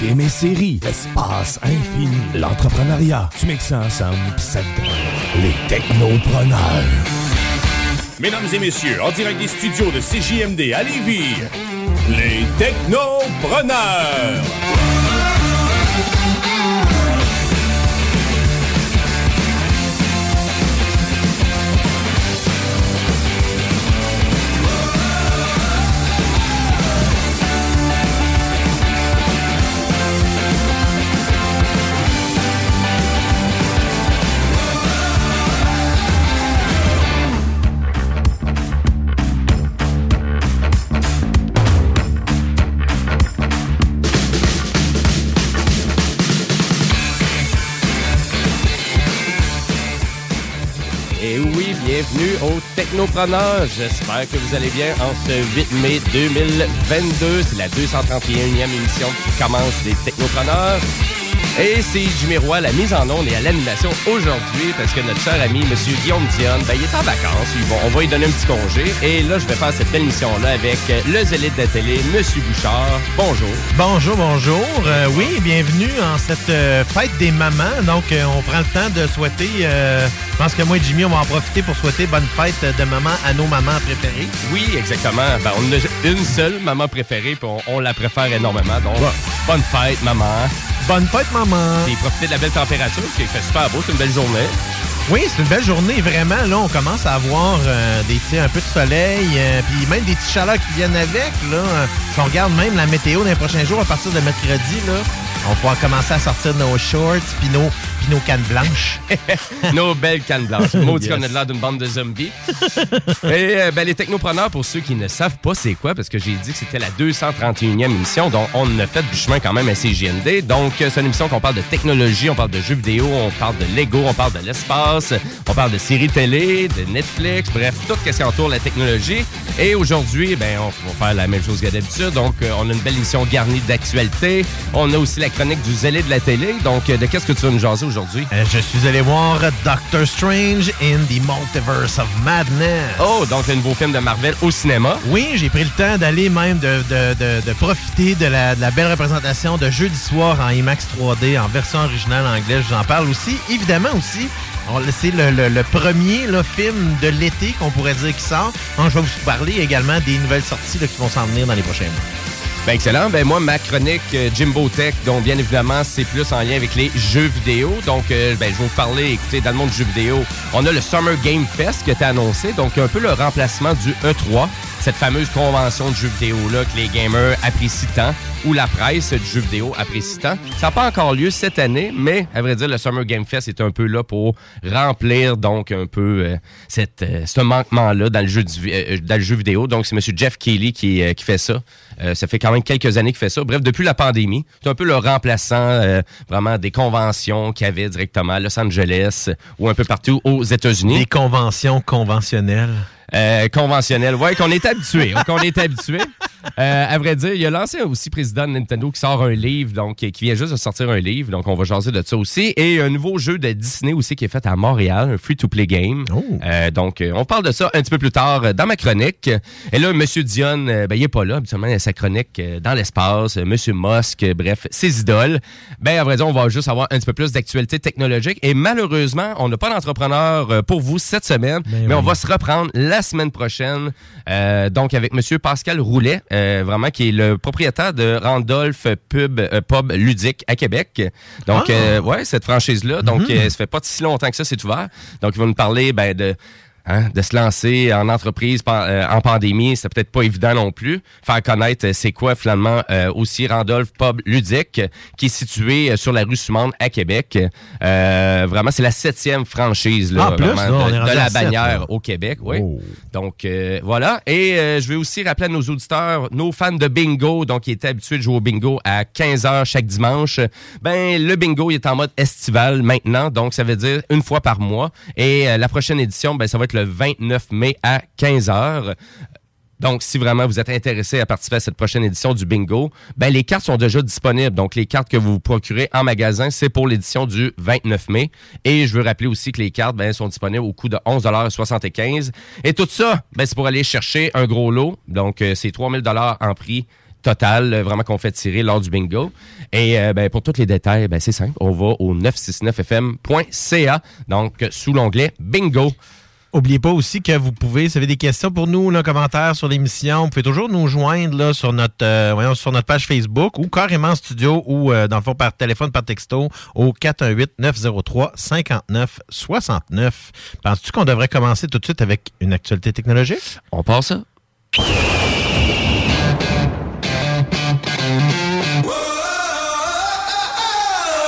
Films et séries, l'espace infini, l'entrepreneuriat. Tu mixes ça ensemble pis ça les technopreneurs. Mesdames et messieurs, en direct des studios de CJMD à Lévis, les technopreneurs. Au Technopreneur. J'espère que vous allez bien en ce 8 mai 2022. C'est la 231e émission qui commence des Technopreneurs. Et c'est Jimmy Roy, la mise en onde et à l'animation aujourd'hui, parce que notre cher ami, M. Guillaume Dionne, ben, il est en vacances. On va lui donner un petit congé. Et là, je vais faire cette belle émission-là avec le zélite de la télé, M. Bouchard. Bonjour. Bonjour, bonjour. Euh, oui, bienvenue en cette euh, fête des mamans. Donc, euh, on prend le temps de souhaiter, euh, pense que moi et Jimmy, on va en profiter pour souhaiter bonne fête de maman à nos mamans préférées. Oui, exactement. Ben, on a une seule maman préférée, puis on, on la préfère énormément. Donc, bonne fête, maman. Bonne fête, maman. Et profitez de la belle température, parce qu'il fait super beau, c'est une belle journée. Oui, c'est une belle journée, vraiment. Là, on commence à avoir euh, des, un peu de soleil, euh, puis même des petites chaleurs qui viennent avec. Là. Si on regarde même la météo dans les prochains jours, à partir de mercredi, là, on pourra commencer à sortir nos shorts puis nos, puis nos cannes blanches. Nos belles cannes blanches. Maudit Yes. qu'on a de l'air d'une bande de zombies. Et euh, ben, les technopreneurs, pour ceux qui ne savent pas c'est quoi, parce que j'ai dit que c'était la 231e émission, donc on a fait du chemin quand même à CGND. Donc, euh, c'est une émission qu'on parle de technologie, on parle de jeux vidéo, on parle de Lego, on parle de l'espace, on parle de séries télé, de Netflix, bref, tout ce qui entoure la technologie. Et aujourd'hui, ben, on va faire la même chose que d'habitude. Donc, euh, on a une belle émission garnie d'actualité. On a aussi la chronique du zélé de la télé. Donc, de qu'est-ce que tu vas nous jaser aujourd'hui? Euh, je suis allé voir Doctor Strange in the Multiverse of Madness. Oh, donc le nouveau film de Marvel au cinéma. Oui, j'ai pris le temps d'aller même de, de- de- de profiter de la, de la belle représentation de jeudi soir en IMAX 3D en version originale anglaise. Je vous en parle aussi. Évidemment aussi, on- c'est le, le- le premier là, film de l'été qu'on pourrait dire qui sort. Donc, je vais vous parler également des nouvelles sorties là, qui vont s'en venir dans les prochains mois. Ben excellent. Ben moi, ma chronique euh, Jimbo Tech, dont bien évidemment, c'est plus en lien avec les jeux vidéo. Donc, euh, ben, je vais vous parler, écoutez, dans le monde du jeu vidéo, on a le Summer Game Fest qui a été annoncé. Donc, un peu le remplacement du E3, cette fameuse convention de jeux vidéo-là que les gamers apprécient tant, ou la presse du jeu vidéo apprécie tant. Ça n'a pas encore lieu cette année, mais à vrai dire, le Summer Game Fest est un peu là pour remplir donc un peu euh, cette, euh, ce manquement-là dans le jeu euh, dans le jeu vidéo. Donc, c'est M. Jeff Kelly qui, euh, qui fait ça. Euh, ça fait quand même quelques années qu'il fait ça. Bref, depuis la pandémie, c'est un peu le remplaçant euh, vraiment des conventions qu'il y avait directement à Los Angeles ou un peu partout aux États-Unis. Des conventions conventionnelles. Euh, conventionnel. Ouais, qu'on est habitué. qu'on est habitué. Euh, à vrai dire, il a lancé aussi président de Nintendo qui sort un livre, donc qui vient juste de sortir un livre, donc on va jaser de ça aussi. Et un nouveau jeu de Disney aussi qui est fait à Montréal, un free-to-play game. Oh. Euh, donc, euh, on parle de ça un petit peu plus tard dans ma chronique. Et là, Monsieur Dion, euh, ben, il est pas là. Habituellement, il a sa chronique euh, dans l'espace. Monsieur Musk, bref, ses idoles. Ben, à vrai dire, on va juste avoir un petit peu plus d'actualité technologique. Et malheureusement, on n'a pas d'entrepreneur pour vous cette semaine, Ben mais on va se reprendre la semaine prochaine. euh, donc, avec Monsieur Pascal Roulet, euh, vraiment, qui est le propriétaire de Randolph Pub, euh, Pub Ludique à Québec. Donc, Ah! euh, ouais, cette franchise-là. Donc, Mhm. euh, ça fait pas si longtemps que ça, c'est ouvert. Donc, il va nous parler ben, de hein, de se lancer en entreprise euh, en pandémie, c'est peut-être pas évident non plus. Faire connaître euh, c'est quoi finalement euh, aussi Randolph Pub Ludique, qui est situé sur la rue Sumande à Québec. Euh, vraiment, c'est la septième franchise là, Ah, plus, vraiment, là, on de, la bannière au Québec. Oui. Oh. Donc euh, voilà. Et je vais aussi rappeler à nos auditeurs, nos fans de bingo, donc qui étaient habitués de jouer au bingo à 15h chaque dimanche. Ben le bingo il est en mode estival maintenant, donc ça veut dire une fois par mois. Et la prochaine édition, ben ça va être le 29 mai à 15h. Donc, si vraiment vous êtes intéressé à participer à cette prochaine édition du bingo, ben les cartes sont déjà disponibles. Donc, les cartes que vous vous procurez en magasin, c'est pour l'édition du 29 mai. Et je veux rappeler aussi que les cartes ben, sont disponibles au coût de 11,75 Et tout ça, ben, c'est pour aller chercher un gros lot. Donc, euh, c'est 3000 en prix totale, euh, vraiment qu'on fait tirer lors du bingo. Et euh, ben, pour tous les détails, ben, c'est simple, on va au 969fm.ca, donc sous l'onglet bingo. Oubliez pas aussi que vous pouvez, si vous avez des questions pour nous, là, commentaires sur l'émission, vous pouvez toujours nous joindre là, sur, notre, euh, voyons, sur notre page Facebook ou carrément en studio ou euh, dans le fond par téléphone, par texto au 418-903-5969. Penses-tu qu'on devrait commencer tout de suite avec une actualité technologique? On passe ça.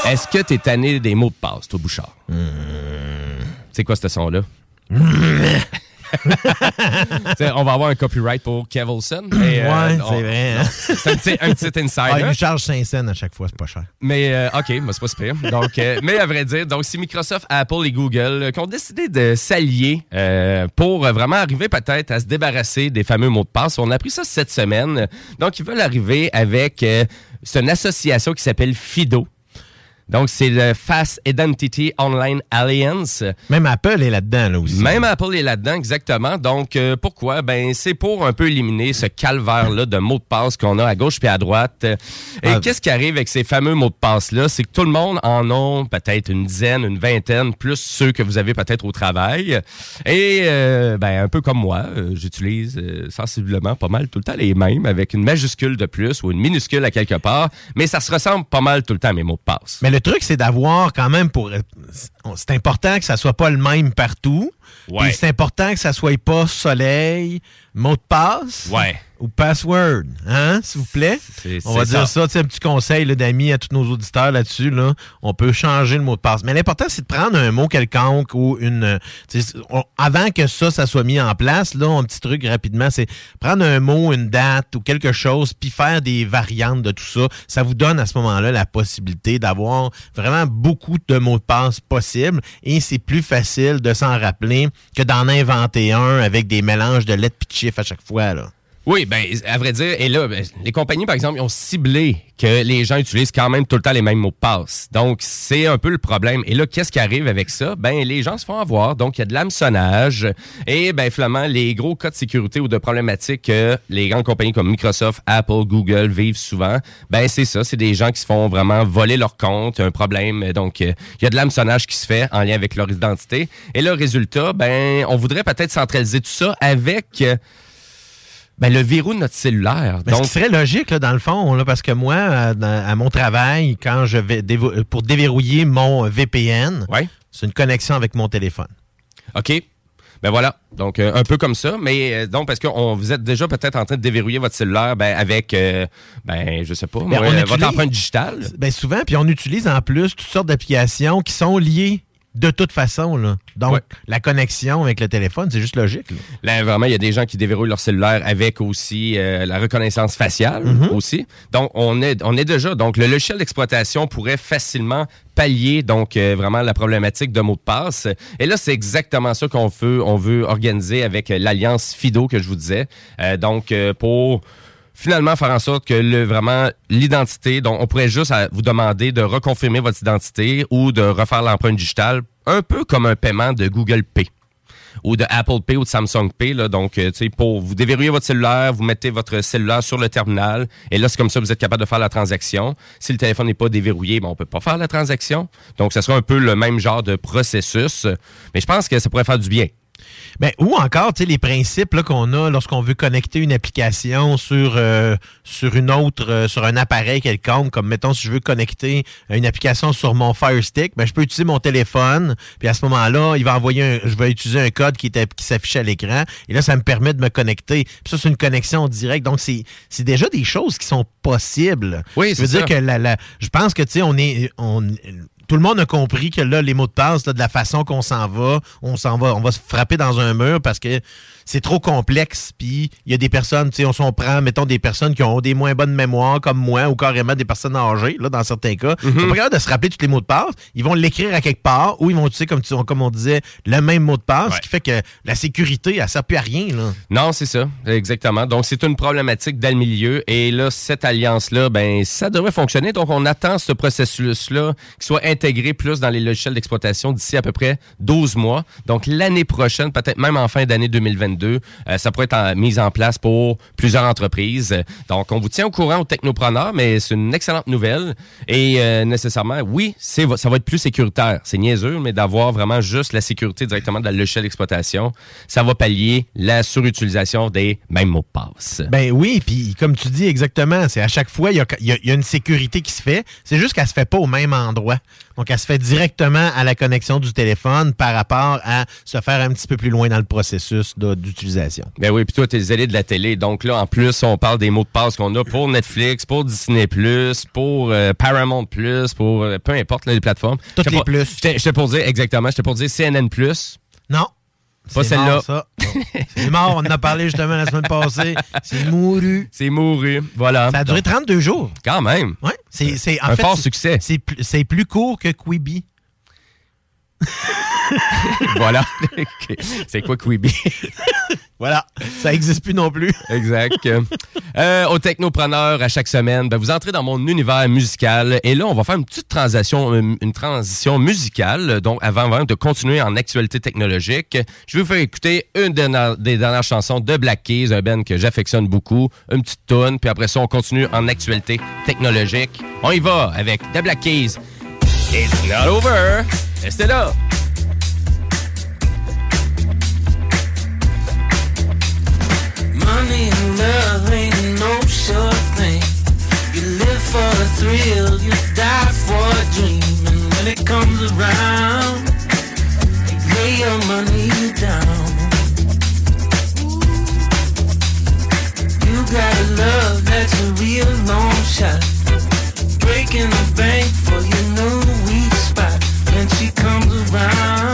Est-ce que t'es tanné des mots de passe, toi, Bouchard? C'est quoi ce son-là? On va avoir un copyright pour mais, euh, ouais, on- c'est vrai. hein? C'est un petit, un petit insider. Ah, il charge 5 cents à chaque fois, c'est pas cher. Mais euh, OK, mais c'est pas super. Donc, euh, mais à vrai dire, donc si Microsoft, Apple et Google euh, qui ont décidé de s'allier euh, pour euh, vraiment arriver peut-être à se débarrasser des fameux mots de passe, on a appris ça cette semaine. Donc, ils veulent arriver avec euh, c'est une association qui s'appelle FIDO. Donc, c'est le Fast Identity Online Alliance. Même Apple est là-dedans, là aussi. Même Apple est là-dedans, exactement. Donc, euh, pourquoi? Ben, c'est pour un peu éliminer ce calvaire-là de mots de passe qu'on a à gauche puis à droite. Et Ah. qu'est-ce qui arrive avec ces fameux mots de passe-là? C'est que tout le monde en a peut-être une dizaine, une vingtaine, plus ceux que vous avez peut-être au travail. Et, euh, ben, un peu comme moi, euh, j'utilise euh, sensiblement pas mal tout le temps les mêmes, avec une majuscule de plus ou une minuscule à quelque part. Mais ça se ressemble pas mal tout le temps mes mots de passe. Mais le truc, c'est d'avoir quand même pour. C'est important que ça soit pas le même partout. Ouais. Puis c'est important que ça soit pas soleil, mot de passe. Ouais. Ou password, hein, s'il vous plaît? C'est- On va c'est dire ça. sais, un petit conseil d'amis à tous nos auditeurs là-dessus. Là. On peut changer le mot de passe. Mais l'important, c'est de prendre un mot quelconque ou une. on- avant que ça, ça soit mis en place, là, un petit truc rapidement, c'est prendre un mot, une date ou quelque chose, puis faire des variantes de tout ça. Ça vous donne à ce moment-là la possibilité d'avoir vraiment beaucoup de mots de passe possibles et c'est plus facile de s'en rappeler que d'en inventer un avec des mélanges de lettres chiffres à chaque fois. Oui, ben, à vrai dire, et là, ben, les compagnies, par exemple, ont ciblé que les gens utilisent quand même tout le temps les mêmes mots de passe. Donc, c'est un peu le problème. Et là, qu'est-ce qui arrive avec ça? Ben, les gens se font avoir. Donc, il y a de l'hameçonnage. Et, ben, finalement, les gros cas de sécurité ou de problématiques que les grandes compagnies comme Microsoft, Apple, Google vivent souvent, ben, c'est ça. C'est des gens qui se font vraiment voler leur compte. Un problème. Donc, euh, il y a de l'hameçonnage qui se fait en lien avec leur identité. Et le résultat, ben, on voudrait peut-être centraliser tout ça avec... euh, ben, le verrou de notre cellulaire. Mais Donc, ce qui serait logique, là, dans le fond, là, parce que moi, à, dans- à mon travail, quand je vais dévo- euh, pour déverrouiller mon VPN, ouais. c'est une connexion avec mon téléphone. OK. Ben voilà. Donc, euh, un peu comme ça. Mais euh, donc, parce que on- vous êtes déjà peut-être en train de déverrouiller votre cellulaire ben, avec, euh, ben, je sais pas, moi, on euh, utilise- votre empreinte digitale. Ben souvent, puis on utilise en plus toutes sortes d'applications qui sont liées de toute façon. Là. Donc, Ouais. la connexion avec le téléphone, c'est juste logique. là. Là, vraiment, il y a des gens qui déverrouillent leur cellulaire avec aussi euh, la reconnaissance faciale aussi. Donc, on est, on est déjà. Donc, le logiciel d'exploitation pourrait facilement pallier donc euh, vraiment la problématique de mots de passe. Et là, c'est exactement ça qu'on veut, on veut organiser avec euh, l'alliance Fido que je vous disais. Euh, donc, euh, pour finalement faire en sorte que le, vraiment l'identité, donc on pourrait juste vous demander de reconfirmer votre identité ou de refaire l'empreinte digitale, un peu comme un paiement de Google Pay ou de Apple Pay ou de Samsung Pay. Là. Donc, euh, tu sais, pour vous déverrouiller votre cellulaire, vous mettez votre cellulaire sur le terminal et là, c'est comme ça que vous êtes capable de faire la transaction. Si le téléphone n'est pas déverrouillé, ben, on peut pas faire la transaction. Donc, ça sera un peu le même genre de processus. Mais je pense que ça pourrait faire du bien. Ben, ou encore, tu sais, les principes qu'on a lorsqu'on veut connecter une application sur, euh, sur une autre, euh, sur un appareil quelconque, comme mettons, si je veux connecter une application sur mon Fire Stick, ben, je peux utiliser mon téléphone, puis à ce moment-là, il va envoyer un, je vais utiliser un code qui, qui s'affiche à l'écran, et là, ça me permet de me connecter. Puis ça, c'est une connexion directe. Donc, c'est c'est déjà des choses qui sont possibles. Oui, Je veux c'est dire ça. que la, la- je pense que, tu sais, on est. On, tout le monde a compris que là, les mots de passe, de la façon qu'on s'en va, on s'en va, on va se frapper dans un mur parce que c'est trop complexe. Puis il y a des personnes, tu sais, on s'en prend, mettons, des personnes qui ont des moins bonnes mémoires comme moi ou carrément des personnes âgées, là, dans certains cas. Ils sont pas capables de se rappeler tous les mots de passe. Ils vont l'écrire à quelque part ou ils vont utiliser, comme, tu- comme on disait, le même mot de passe, Ouais. ce qui fait que la sécurité, elle sert plus à rien, là. Non, c'est ça, exactement. Donc, c'est une problématique dans le milieu. Et là, cette alliance-là, ben, ça devrait fonctionner. Donc, on attend ce processus-là qui soit intégrer plus dans les logiciels d'exploitation d'ici à peu près 12 mois. Donc, l'année prochaine, peut-être même en fin d'année 2022, euh, ça pourrait être mis en place pour plusieurs entreprises. Donc, on vous tient au courant aux technopreneurs, mais c'est une excellente nouvelle. Et euh, nécessairement, oui, ça va être plus sécuritaire. C'est niaiseux, mais d'avoir vraiment juste la sécurité directement dans le logiciel d'exploitation, ça va pallier la surutilisation des mêmes mots de passe. Ben oui, puis comme tu dis exactement, c'est à chaque fois, il y a une sécurité qui se fait. C'est juste qu'elle se fait pas au même endroit. Donc, elle se fait directement à la connexion du téléphone par rapport à se faire un petit peu plus loin dans le processus de- d'utilisation. Ben oui, puis toi, t'es zélé de la télé. Donc là, en plus, on parle des mots de passe qu'on a pour Netflix, pour Disney+, pour euh, Paramount+, pour euh, peu importe là, les plateformes. Toutes les pas- plus. J'étais pour dire, exactement, j'étais pour dire CNN+. Non. Pas celle-là. C'est mort, on en a parlé justement la semaine passée. C'est mouru. C'est mouru, voilà. Ça a duré 32 jours. Quand même. Ouais, c'est, c'est, en Un fait, fort succès. C'est plus court que Quibi. voilà. C'est quoi Quibi? Voilà. Ça existe plus non plus. exact. Euh, au Technopreneur, à chaque semaine, ben, vous entrez dans mon univers musical. Et là, on va faire une petite transition, euh, une transition musicale. Donc, avant vraiment de continuer en actualité technologique, je vais vous faire écouter une des dernières, des dernières chansons de Black Keys, un band que j'affectionne beaucoup. Une petite tune, puis après ça, on continue en actualité technologique. On y va avec The Black Keys. It's not over. Restez là. Money and love ain't no sure thing. You live for a thrill, you die for a dream. And when it comes around, you lay your money down. You got a love that's a real long shot. Breaking the bank for your new comes around,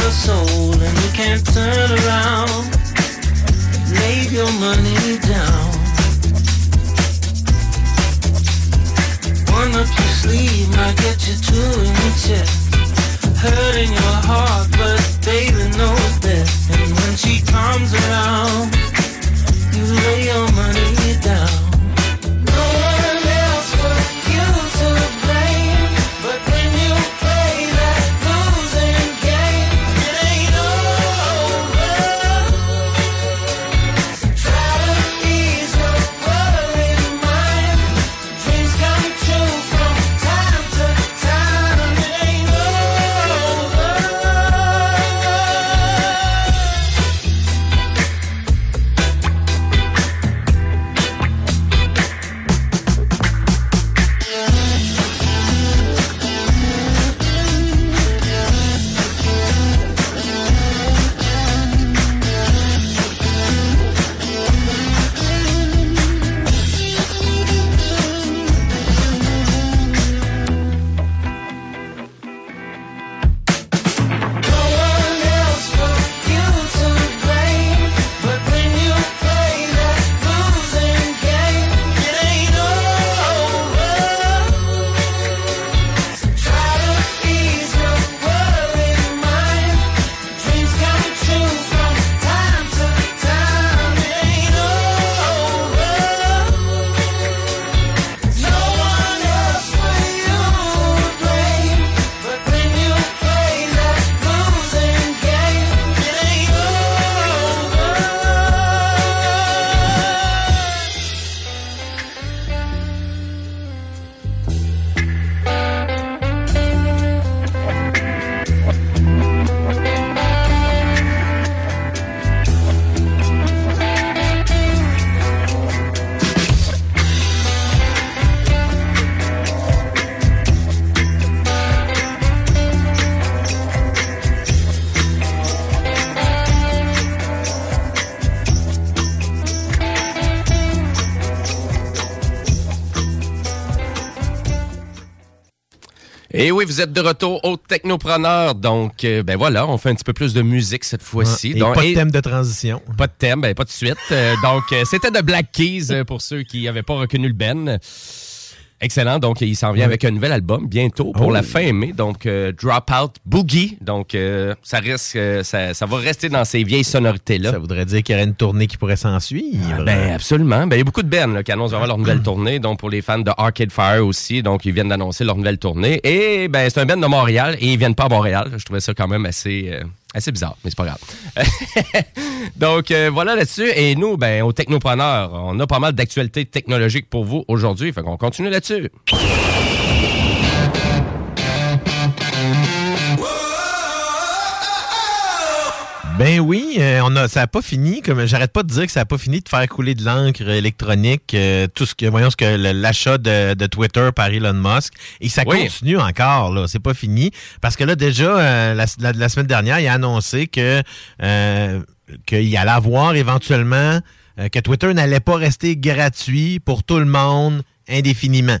your soul, and you can't turn around. Lay your money down. One up your sleeve might get you two in your chest. Hurting your heart, but baby knows best. And when she comes around, you lay your money down. Vous êtes de retour au Technopreneur. Donc, euh, ben voilà, on fait un petit peu plus de musique cette fois-ci. Donc, pas de et- thème de transition. Pas de thème, ben pas de suite. Euh, donc, euh, c'était de Black Keys pour ceux qui n'avaient pas reconnu le Ben. Excellent. Donc, il s'en vient avec un nouvel album bientôt pour Oh. la fin mai. Donc, euh, Dropout Boogie. Donc, euh, ça, risque, euh, ça, ça va rester dans ces vieilles sonorités-là. Ça voudrait dire qu'il y aurait une tournée qui pourrait s'en suivre. Ben absolument. Ben, il y a beaucoup de bands qui annoncent vraiment leur nouvelle tournée. Donc pour les fans de Arcade Fire aussi, donc ils viennent d'annoncer leur nouvelle tournée. Et ben c'est un band de Montréal et ils viennent pas à Montréal. Je trouvais ça quand même assez euh, assez bizarre, mais c'est pas grave. donc euh, voilà là-dessus. Et nous, ben au Technopreneur, on a pas mal d'actualités technologiques pour vous aujourd'hui. Fait qu'on continue là-dessus. Ben oui, euh, on a, ça n'a pas fini. Comme j'arrête pas de dire que ça n'a pas fini de faire couler de l'encre électronique. euh, tout ce que, voyons ce que l'achat de, de Twitter par Elon Musk, et ça Oui. continue encore. Là, c'est pas fini parce que là déjà euh, la, la- la semaine dernière, il a annoncé que euh, qu'il allait avoir éventuellement euh, que Twitter n'allait pas rester gratuit pour tout le monde indéfiniment.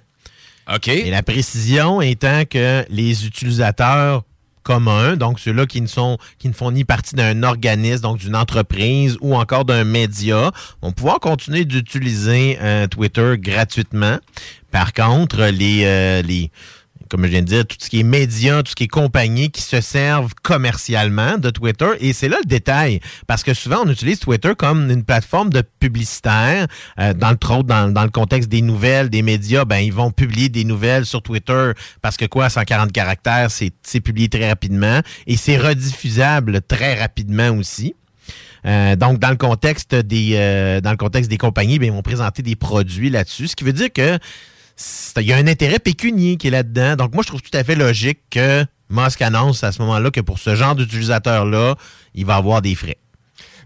OK. Et la précision étant que les utilisateurs communs, donc ceux-là qui ne sont qui ne font ni partie d'un organisme, donc d'une entreprise ou encore d'un média, vont pouvoir continuer d'utiliser euh, Twitter gratuitement. Par contre, les, euh, les comme je viens de dire, tout ce qui est médias, tout ce qui est compagnie qui se servent commercialement de Twitter. Et c'est là le détail. Parce que souvent, on utilise Twitter comme une plateforme de publicitaire. Euh, dans, le trop, dans, dans le contexte des nouvelles, des médias, ben, ils vont publier des nouvelles sur Twitter parce que quoi, 140 caractères, c'est publié très rapidement. Et c'est rediffusable très rapidement aussi. Euh, donc, dans le contexte des, euh, dans le contexte des compagnies, ben, ils vont présenter des produits là-dessus. Ce qui veut dire que il y a un intérêt pécunier qui est là-dedans. Donc, moi, je trouve tout à fait logique que Musk annonce à ce moment-là que pour ce genre d'utilisateur-là, il va avoir des frais.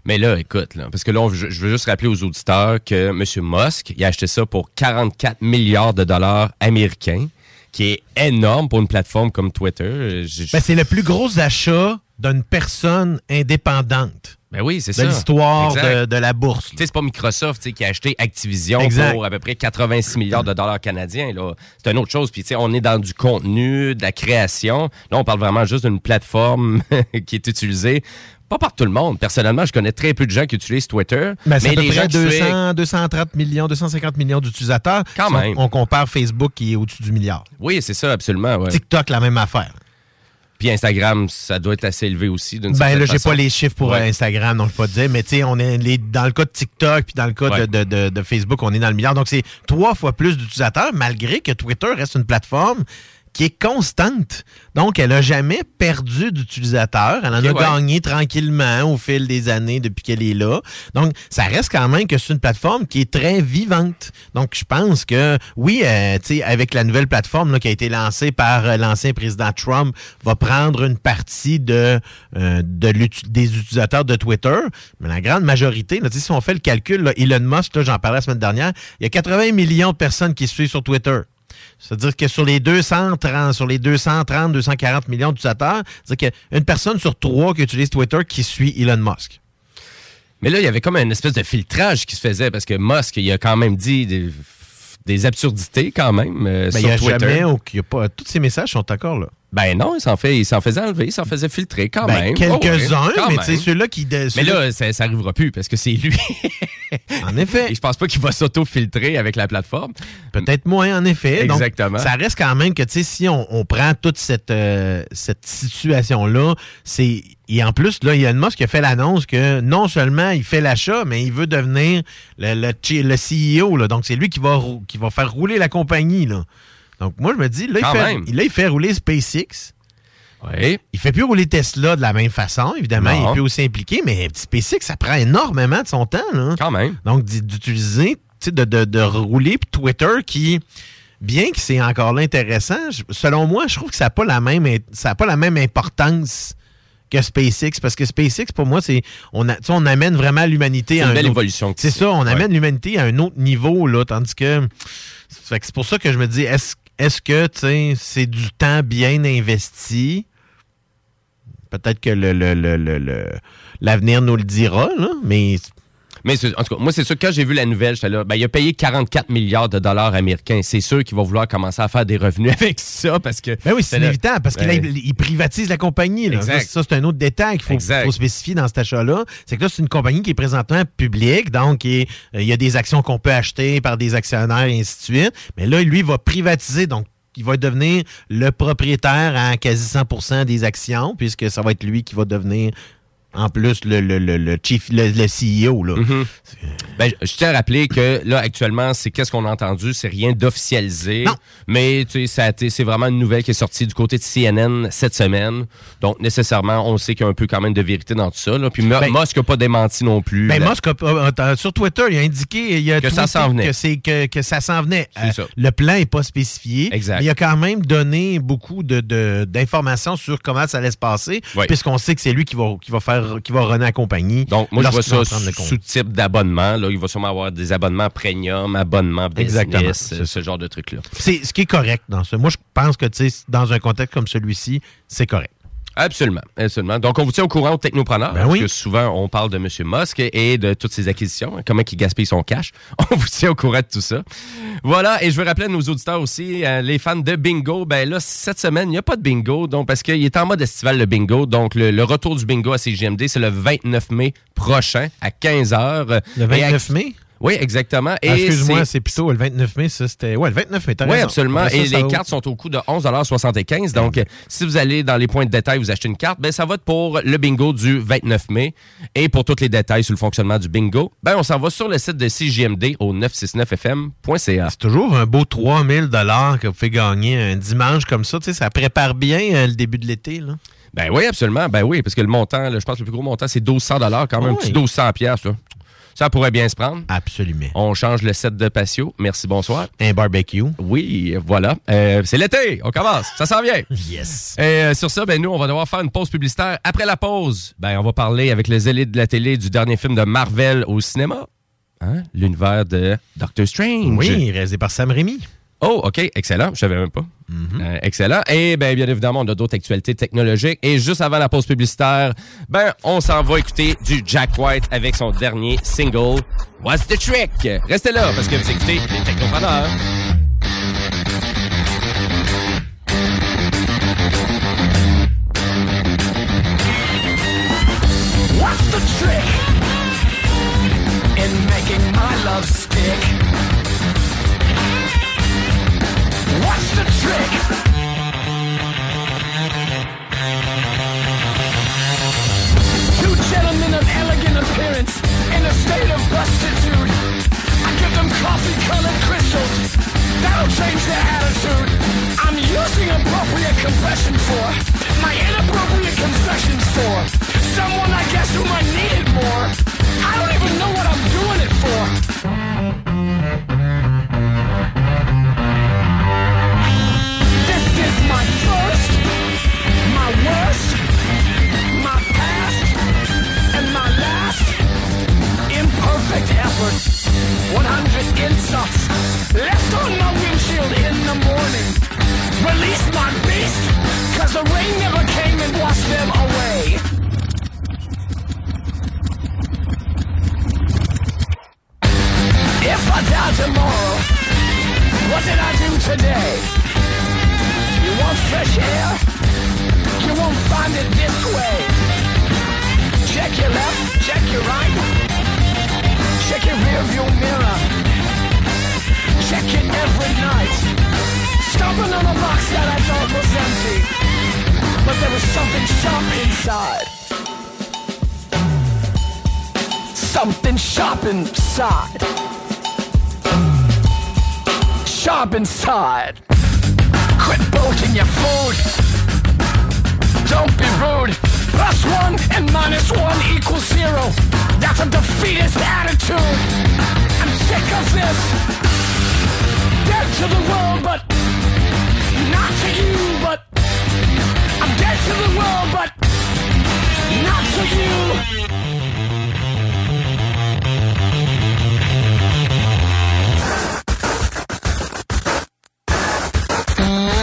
Mais là, écoute, là, parce que là, on- je veux juste rappeler aux auditeurs que M. Musk, il a acheté ça pour 44 milliards de dollars américains, qui est énorme pour une plateforme comme Twitter. Euh, Ben, c'est le plus gros achat d'une personne indépendante Ben oui, c'est de ça. l'histoire de, de la bourse. Tu sais, c'est pas Microsoft qui a acheté Activision Exact. pour à peu près 86 milliards de dollars canadiens. C'est une autre chose. Puis, tu sais, on est dans du contenu, de la création. Là, on parle vraiment juste d'une plateforme qui est utilisée pas par tout le monde. Personnellement, je connais très peu de gens qui utilisent Twitter. Ben, c'est à peu les près gens qui suivent- 200, 230 millions, 250 millions d'utilisateurs. Quand Si on- même. On, compare Facebook qui est au-dessus du milliard. Oui, c'est ça, absolument. ouais. TikTok, la même affaire. Puis Instagram, ça doit être assez élevé aussi. d'une Ben là, j'ai pas les chiffres pour Ouais. euh, Instagram, donc je peux pas te dire. Mais tu sais, on est les- dans le cas de TikTok puis dans le cas de- Ouais. de, de- de Facebook, on est dans le milliard. Donc c'est trois fois plus d'utilisateurs, malgré que Twitter reste une plateforme qui est constante. Donc, elle a jamais perdu d'utilisateurs. Elle en a ouais. gagné tranquillement au fil des années depuis qu'elle est là. Donc, ça reste quand même que c'est une plateforme qui est très vivante. Donc, je pense que, oui, euh, tu sais, avec la nouvelle plateforme là, qui a été lancée par euh, l'ancien président Trump, va prendre une partie de, euh, de des utilisateurs de Twitter. Mais la grande majorité, là, si on fait le calcul, là, Elon Musk, j'en parlais la semaine dernière, il y a 80 millions de personnes qui suivent sur Twitter. C'est-à-dire que sur les 230, sur les 230, 240 millions d'utilisateurs, c'est-à-dire qu'il y a une personne sur trois qui utilise Twitter qui suit Elon Musk. Mais là, il y avait comme une espèce de filtrage qui se faisait parce que Musk, il a quand même dit des, des absurdités quand même euh, Ben, il sur y a Twitter. jamais, y a pas, tous ces messages sont encore là. Ben non, il s'en fait, il s'en faisait enlever, il s'en faisait filtrer quand Ben, même. quelques-uns, Oh, ouais, mais sais, ceux-là qui... Mais là, ça, ça arrivera plus parce que c'est lui. en effet. Et je pense pas qu'il va s'auto-filtrer avec la plateforme. Peut-être moins, en effet. Donc, Exactement. ça reste quand même que, tu sais, si on, on prend toute cette, euh, cette situation-là, c'est. Et en plus, là, Elon Musk a fait l'annonce que non seulement il fait l'achat, mais il veut devenir le, le, CEO. Là. Donc, c'est lui qui va, qui va faire rouler la compagnie. Là. Donc, moi, je me dis, là, il fait, là, il fait rouler SpaceX. Oui. Il fait plus rouler Tesla de la même façon, évidemment. Non. Il est plus aussi impliqué, mais SpaceX, ça prend énormément de son temps. Là. Quand même. Donc, d'utiliser, tu sais, de, de, de rouler, puis Twitter qui, bien que c'est encore là intéressant, selon moi, je trouve que ça n'a pas, la même in- ça a pas la même importance que SpaceX, parce que SpaceX, pour moi, c'est on, a- on amène vraiment l'humanité C'est à une un belle autre- évolution. C'est ça, on amène l'humanité à un autre niveau, là, tandis que que c'est pour ça que je me dis, est-ce est-ce que c'est du temps bien investi? Peut-être que l'avenir nous le dira, mais Mais en tout cas, moi, c'est sûr que quand j'ai vu la nouvelle, j'étais là, ben, il a payé 44 milliards de dollars américains. C'est sûr qu'il va vouloir commencer à faire des revenus avec ça parce que. Ben oui, c'est inévitable parce qu'il il privatise la compagnie. Là. Exact. Ça, c'est un autre détail qu'il faut, spécifier dans cet achat-là. C'est que là, c'est une compagnie qui est présentement publique, donc il euh, il y a des actions qu'on peut acheter par des actionnaires et ainsi de suite. Mais là, lui, il va privatiser, donc il va devenir le propriétaire à quasi 100% des actions, puisque ça va être lui qui va devenir, en plus, le, le, le, le chief, le, le CEO. Là. Mhm. Ben, je- tiens à rappeler que là, actuellement, c'est qu'est-ce qu'on a entendu, c'est rien d'officialisé. Non. Mais c'est vraiment une nouvelle qui est sortie du côté de CNN cette semaine. Donc, nécessairement, on sait qu'il y a un peu quand même de vérité dans tout ça. Là. Puis Ben- Musk n'a pas démenti non plus. Ben. Musk, a- a- sur Twitter, il a indiqué il a Que ça tweeté s'en venait. Que, c'est- que, que ça s'en venait. Euh, ça. Le plan n'est pas spécifié. Exact. Mais il a quand même donné beaucoup de- de- d'informations sur comment ça allait se passer, Oui. puisqu'on sait que c'est lui qui va, qui va faire qui va runner la compagnie. Donc, moi, je vois ça sous type d'abonnement. Là, il va sûrement avoir des abonnements premium, abonnements business, euh, ce genre de trucs-là. C'est ce qui est correct dans ce. Moi, je pense que tu sais, dans un contexte comme celui-ci, c'est correct. Absolument, absolument. Donc, on vous tient au courant aux technopreneurs, Ben oui. parce que souvent, on parle de M. Musk et de toutes ses acquisitions, hein, comment il gaspille son cash. On vous tient au courant de tout ça. Voilà, et je veux rappeler à nos auditeurs aussi, euh, les fans de bingo, ben là, cette semaine, il n'y a pas de bingo, donc parce qu'il est en mode estival, le bingo. Donc, le, le retour du bingo à CGMD, c'est le 29 mai prochain, à 15h. Le 29 mai? Oui, exactement. Ah, Excuse-moi, c'est- plutôt le 29 mai, ça c'était. Ouais, le 29 mai, t'as oui, raison. absolument. Ça, Et ça les cartes sont au coût de 11,75 Donc, si vous allez dans les points de détail, vous achetez une carte, ben, ça va être pour le bingo du 29 mai. Et pour tous les détails sur le fonctionnement du bingo, ben, on s'en va sur le site de CJMD au 969fm.ca. C'est toujours un beau 3000 dollars que vous pouvez gagner un dimanche comme ça. Tu sais, ça prépare bien euh, le début de l'été. là. Ben oui, absolument. Ben oui, parce que le montant, là, je pense que le plus gros montant, c'est 1200 quand même. Ah un oui. petit 1200 pièces Ça pourrait bien se prendre. Absolument. On change le set de patio. Merci, bonsoir. Un barbecue. Oui, voilà. Euh, c'est l'été. On commence. Ça s'en vient. Yes. Et euh, sur ça, ben, nous, on va devoir faire une pause publicitaire. Après la pause, ben, on va parler avec les élites de la télé du dernier film de Marvel au cinéma. Hein? L'univers de Doctor Strange. Oui, réalisé par Sam Raimi. Oh, OK, excellent. Je savais même pas. Euh, excellent. Et ben, bien évidemment, on a d'autres actualités technologiques. Et juste avant la pause publicitaire, ben, on s'en va écouter du Jack White avec son dernier single, What's the Trick? Restez là parce que vous écoutez les Technopreneurs. What's the trick in making my love stick? Someone I guess whom I needed more. I don't even know what I'm doing it for. Effort. 100 insults left on my windshield in the morning. Release my beast, cause the rain never came and washed them away. If I die tomorrow, what did I do today? You want fresh air? You won't find it this way. Check your left, check your right. Check your rear view mirror. Check it every night. Stomping on a box that I thought was empty. But there was something sharp inside. Something sharp inside. Sharp inside. Quit bolting your food. Don't be rude. Plus one and minus one equals zero. That's a defeatist attitude. I'm sick of this. Dead to the world, but not to you. But I'm dead to the world, but not to you. the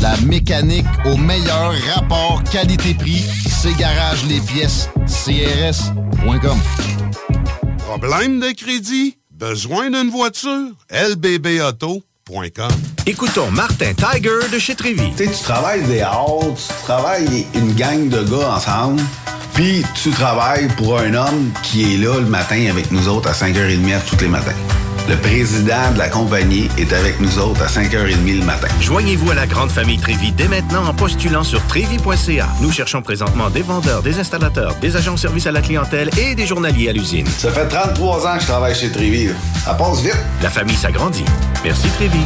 La mécanique au meilleur rapport qualité-prix. C'est Garage les pièces CRS.com. Problème de crédit? Besoin d'une voiture? lbbauto.com Écoutons Martin Tiger de chez Trévy. Tu sais, tu travailles des heures, tu travailles une gang de gars ensemble, puis tu travailles pour un homme qui est là le matin avec nous autres à 5h30 tous les matins. Le président de la compagnie est avec nous autres à 5h30 le matin. Joignez-vous à la grande famille Trévi dès maintenant en postulant sur trévi.ca. Nous cherchons présentement des vendeurs, des installateurs, des agents de service à la clientèle et des journaliers à l'usine. Ça fait 33 ans que je travaille chez Trévi. Ça passe vite. La famille s'agrandit. Merci Trévi.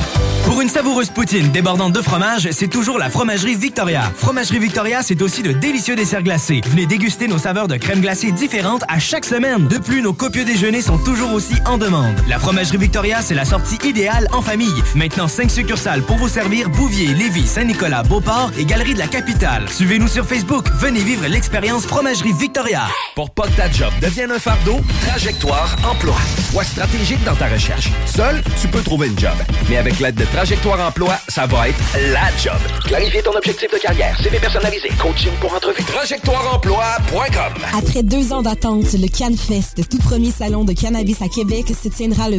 Pour une savoureuse poutine débordante de fromage, c'est toujours la Fromagerie Victoria. Fromagerie Victoria, c'est aussi de délicieux desserts glacés. Venez déguster nos saveurs de crème glacée différentes à chaque semaine. De plus, nos copieux déjeuners sont toujours aussi en demande. La Fromagerie Victoria, c'est la sortie idéale en famille. Maintenant, 5 succursales pour vous servir Bouvier, Lévis, Saint-Nicolas, Beauport et Galerie de la Capitale. Suivez-nous sur Facebook. Venez vivre l'expérience Fromagerie Victoria. Pour pas que ta job devienne un fardeau, Trajectoire Emploi. Sois stratégique dans ta recherche. Seul, tu peux trouver une job. Mais avec l'aide de Trajectoire Emploi, ça va être la job. Clarifier ton objectif de carrière, CV personnalisé, coaching pour entrevue. TrajectoireEmploi.com Après deux ans d'attente, le CanFest, tout premier salon de cannabis à Québec, se tiendra le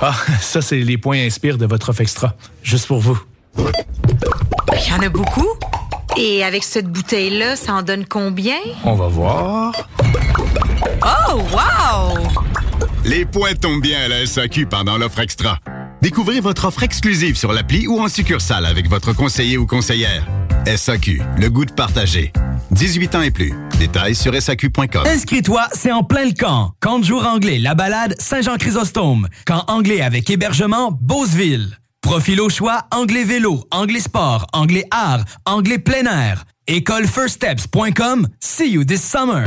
Ah, ça, c'est les points inspire de votre offre extra. Juste pour vous. Il y en a beaucoup. Et avec cette bouteille-là, ça en donne combien? On va voir. Oh, wow! Les points tombent bien à la SAQ pendant l'offre extra. Découvrez votre offre exclusive sur l'appli ou en succursale avec votre conseiller ou conseillère. SAQ, le goût de partager. 18 ans et plus. Détails sur SAQ.com. Inscris-toi, c'est en plein le camp. Camp de jour anglais, la balade, Saint-Jean-Chrysostome. Camp anglais avec hébergement, Beauceville. Profil au choix, anglais vélo, anglais sport, anglais art, anglais plein air. Écolefirststeps.com. See you this summer.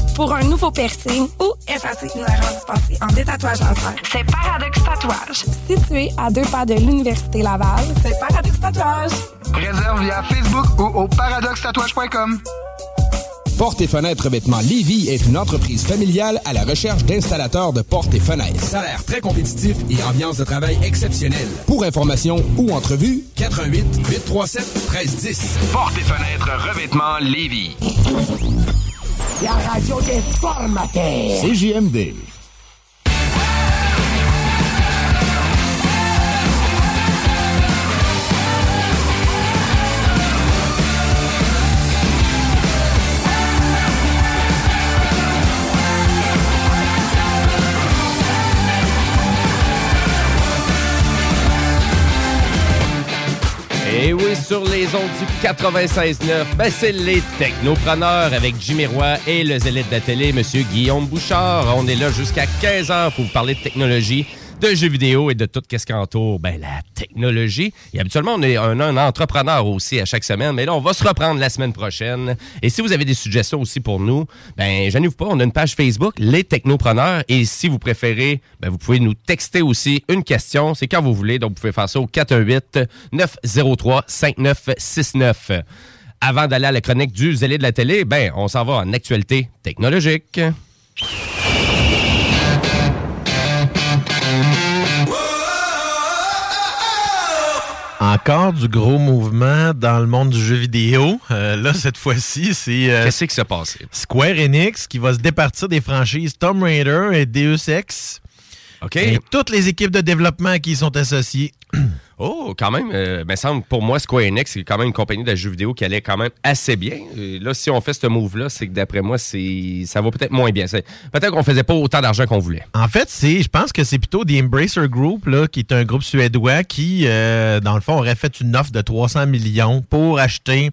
pour un nouveau piercing ou effacer une erreur dispensée en détatouage laser, c'est Paradox Tatouage. Situé à deux pas de l'Université Laval, c'est Paradox Tatouage. Réserve via Facebook ou au paradoxtatouage.com. Portes et fenêtres revêtements Lévis est une entreprise familiale à la recherche d'installateurs de portes et fenêtres. Salaire très compétitif et ambiance de travail exceptionnelle. Pour information ou entrevue, 88 837 1310. Portes et fenêtres revêtements Lévis. La radio des formateurs. CJMD. Et oui, sur les ondes du 96.9, ben c'est les technopreneurs avec Jimmy Roy et le zélite de la télé, Monsieur Guillaume Bouchard. On est là jusqu'à 15 heures pour vous parler de technologie, de jeux vidéo et de tout ce qui entoure ben, la technologie. Et habituellement, on, est, un entrepreneur aussi à chaque semaine, mais là, on va se reprendre la semaine prochaine. Et si vous avez des suggestions aussi pour nous, ben, gênez-vous pas, on a une page Facebook, Les Technopreneurs. Et si vous préférez, ben, vous pouvez nous texter aussi une question. C'est quand vous voulez, donc vous pouvez faire ça au 418-903-5969. Avant d'aller à la chronique du zélé de la télé, ben, on s'en va en actualité technologique. Encore du gros mouvement dans le monde du jeu vidéo. Euh, là, cette fois-ci, c'est... euh, Qu'est-ce qui s'est passé? Square Enix qui va se départir des franchises Tomb Raider et Deus Ex. OK. Et toutes les équipes de développement qui y sont associées. Oh, quand même, euh, me semble, pour moi, Square Enix, c'est quand même une compagnie de jeux vidéo qui allait quand même assez bien. Là, si on fait ce move-là, c'est que d'après moi, ça va peut-être moins bien. Peut-être qu'on faisait pas autant d'argent qu'on voulait. En fait, je pense que c'est plutôt The Embracer Group, là, qui est un groupe suédois qui, euh, dans le fond, aurait fait une offre de 300 millions pour acheter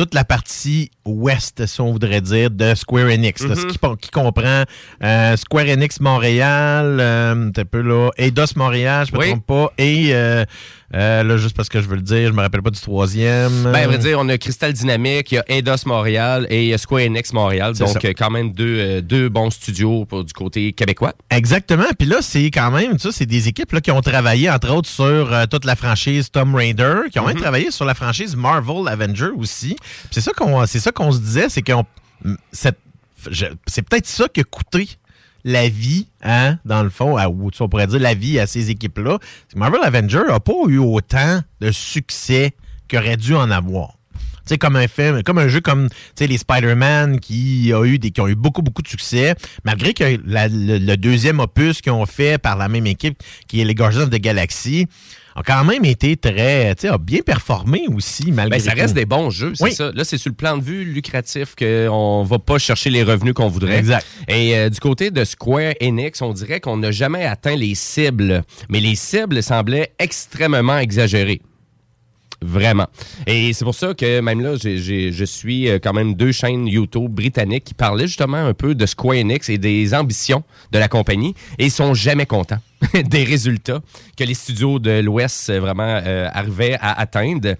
toute la partie ouest, si on voudrait dire, de Square Enix. là, ce qui, qui comprend euh, Square Enix Montréal, euh, un peu là, Eidos Montréal, je me Oui. trompe pas, et euh, euh, là, juste parce que je veux le dire, je me rappelle pas du troisième. Ben, à vrai dire, on a Crystal Dynamics, il y a Eidos Montréal et il y a Square Enix Montréal. Donc, ça. euh, quand même deux, euh, deux bons studios pour, du côté québécois. Exactement. Puis là, c'est quand même, ça, c'est des équipes là, qui ont travaillé, entre autres, sur toute la franchise Tomb Raider, qui ont même Mhm. travaillé sur la franchise Marvel Avenger aussi. C'est ça qu'on se disait, c'est je- c'est peut-être ça qui a coûté la vie, hein, dans le fond, à, ou on pourrait dire la vie à ces équipes-là. Que Marvel Avenger n'a pas eu autant de succès qu'aurait dû en avoir. Tu comme un film, comme un jeu comme les Spider-Man qui, qui ont eu beaucoup, beaucoup de succès, malgré que le deuxième opus qu'ils ont fait par la même équipe, qui est les Guardians of the Galaxy, a quand même été très, tu sais, a bien performé aussi, malgré Ben, ça tout. reste des bons jeux, c'est Oui. ça. Là, c'est sur le plan de vue lucratif qu'on va pas chercher les revenus qu'on voudrait. Exact. Et euh, du côté de Square Enix, on dirait qu'on n'a jamais atteint les cibles. Mais les cibles semblaient extrêmement exagérées. Vraiment. Et c'est pour ça que même là, j'ai- j'ai- je suis euh, quand même deux chaînes YouTube britanniques qui parlaient justement un peu de Square Enix et des ambitions de la compagnie. Et ils sont jamais contents des résultats que les studios de l'Ouest euh, vraiment euh, arrivaient à atteindre.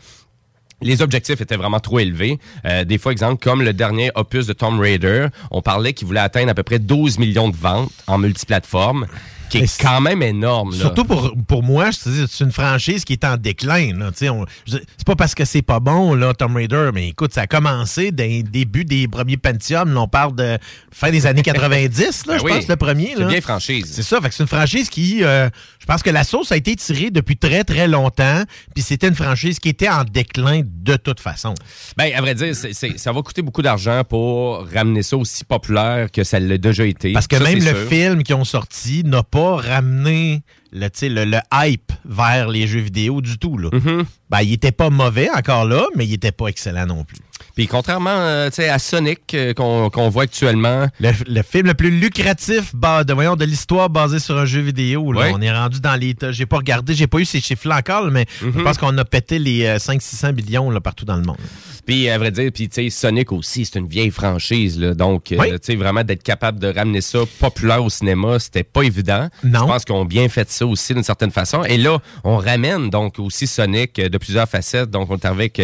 Les objectifs étaient vraiment trop élevés. Euh, des fois, exemple, comme le dernier opus de Tomb Raider, on parlait qu'il voulait atteindre à peu près 12 millions de ventes en multiplateforme, qui est quand même énorme. là. Surtout pour, pour moi, c'est une franchise qui est en déclin. C'est pas parce que c'est pas bon, là, Tomb Raider, mais écoute, ça a commencé d'un début des premiers Pentium. Là, on parle de fin des années 90, là, Ben je oui. pense, le premier. C'est vieille franchise. C'est ça, fait que c'est une franchise qui, euh, je pense que la sauce a été tirée depuis très, très longtemps, puis c'était une franchise qui était en déclin de toute façon. Ben, à vrai dire, ça va coûter beaucoup d'argent pour ramener ça aussi populaire que ça l'a déjà été. Parce que Ça, même le sûr. film qu'ils ont sorti n'a pas ramené le, tu sais, le, le hype vers les jeux vidéo du tout. Là. Mm-hmm. Ben, il était pas mauvais encore là, mais il était pas excellent non plus. Puis contrairement euh, à Sonic euh, qu'on voit actuellement. Le, le film le plus lucratif bah, de, voyons, de l'histoire basé sur un jeu vidéo. là. On est rendu dans les. J'ai pas regardé, j'ai pas eu ces chiffres-là encore, là, mais Mm-hmm. je pense qu'on a pété les euh, 500-600 millions là, partout dans le monde. Puis, à vrai dire, puis, Sonic aussi, c'est une vieille franchise, là. Donc, euh, Oui. tu sais, vraiment d'être capable de ramener ça populaire au cinéma, c'était pas évident. Non. Je pense qu'on a bien fait ça aussi d'une certaine façon. Et là, on ramène donc aussi Sonic de plusieurs facettes. Donc, on est avec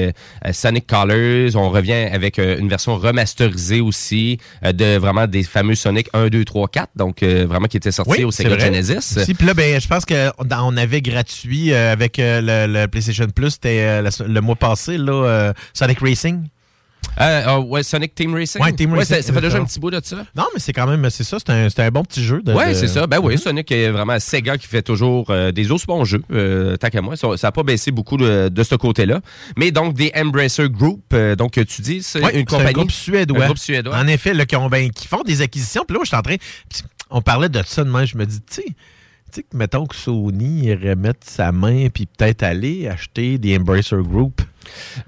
Sonic Colors. On revient avec euh, une version remasterisée aussi euh, de vraiment des fameux Sonic 1, 2, 3, 4. Donc, euh, vraiment qui était sorti au Sega. Genesis. Aussi, Puis là, ben, je pense qu'on avait gratuit avec le, le PlayStation Plus, c'était le mois passé, là, Sonic Racing. Euh, ah, ouais, Sonic Team Racing? Ouais, Team Racing, ça, ça fait déjà un petit bout de ça. Non, mais c'est quand même, c'est ça, c'est un, un bon petit jeu. De, Ouais, c'est ça. Ben oui, Sonic est vraiment Sega qui fait toujours euh, des aussi bons jeux, euh, tant qu'à moi. Ça n'a pas baissé beaucoup de, de ce côté-là. Mais donc, des Embracer Group, euh, donc tu dis, c'est Ouais, une compagnie. un groupe suédois. Un groupe suédois. En effet, là, qui, ont, ben, qui font des acquisitions. Puis là, je suis en train. On parlait de ça demain. Je me dis, tu sais, mettons que Sony irait mettre sa main puis peut-être aller acheter des Embracer Group.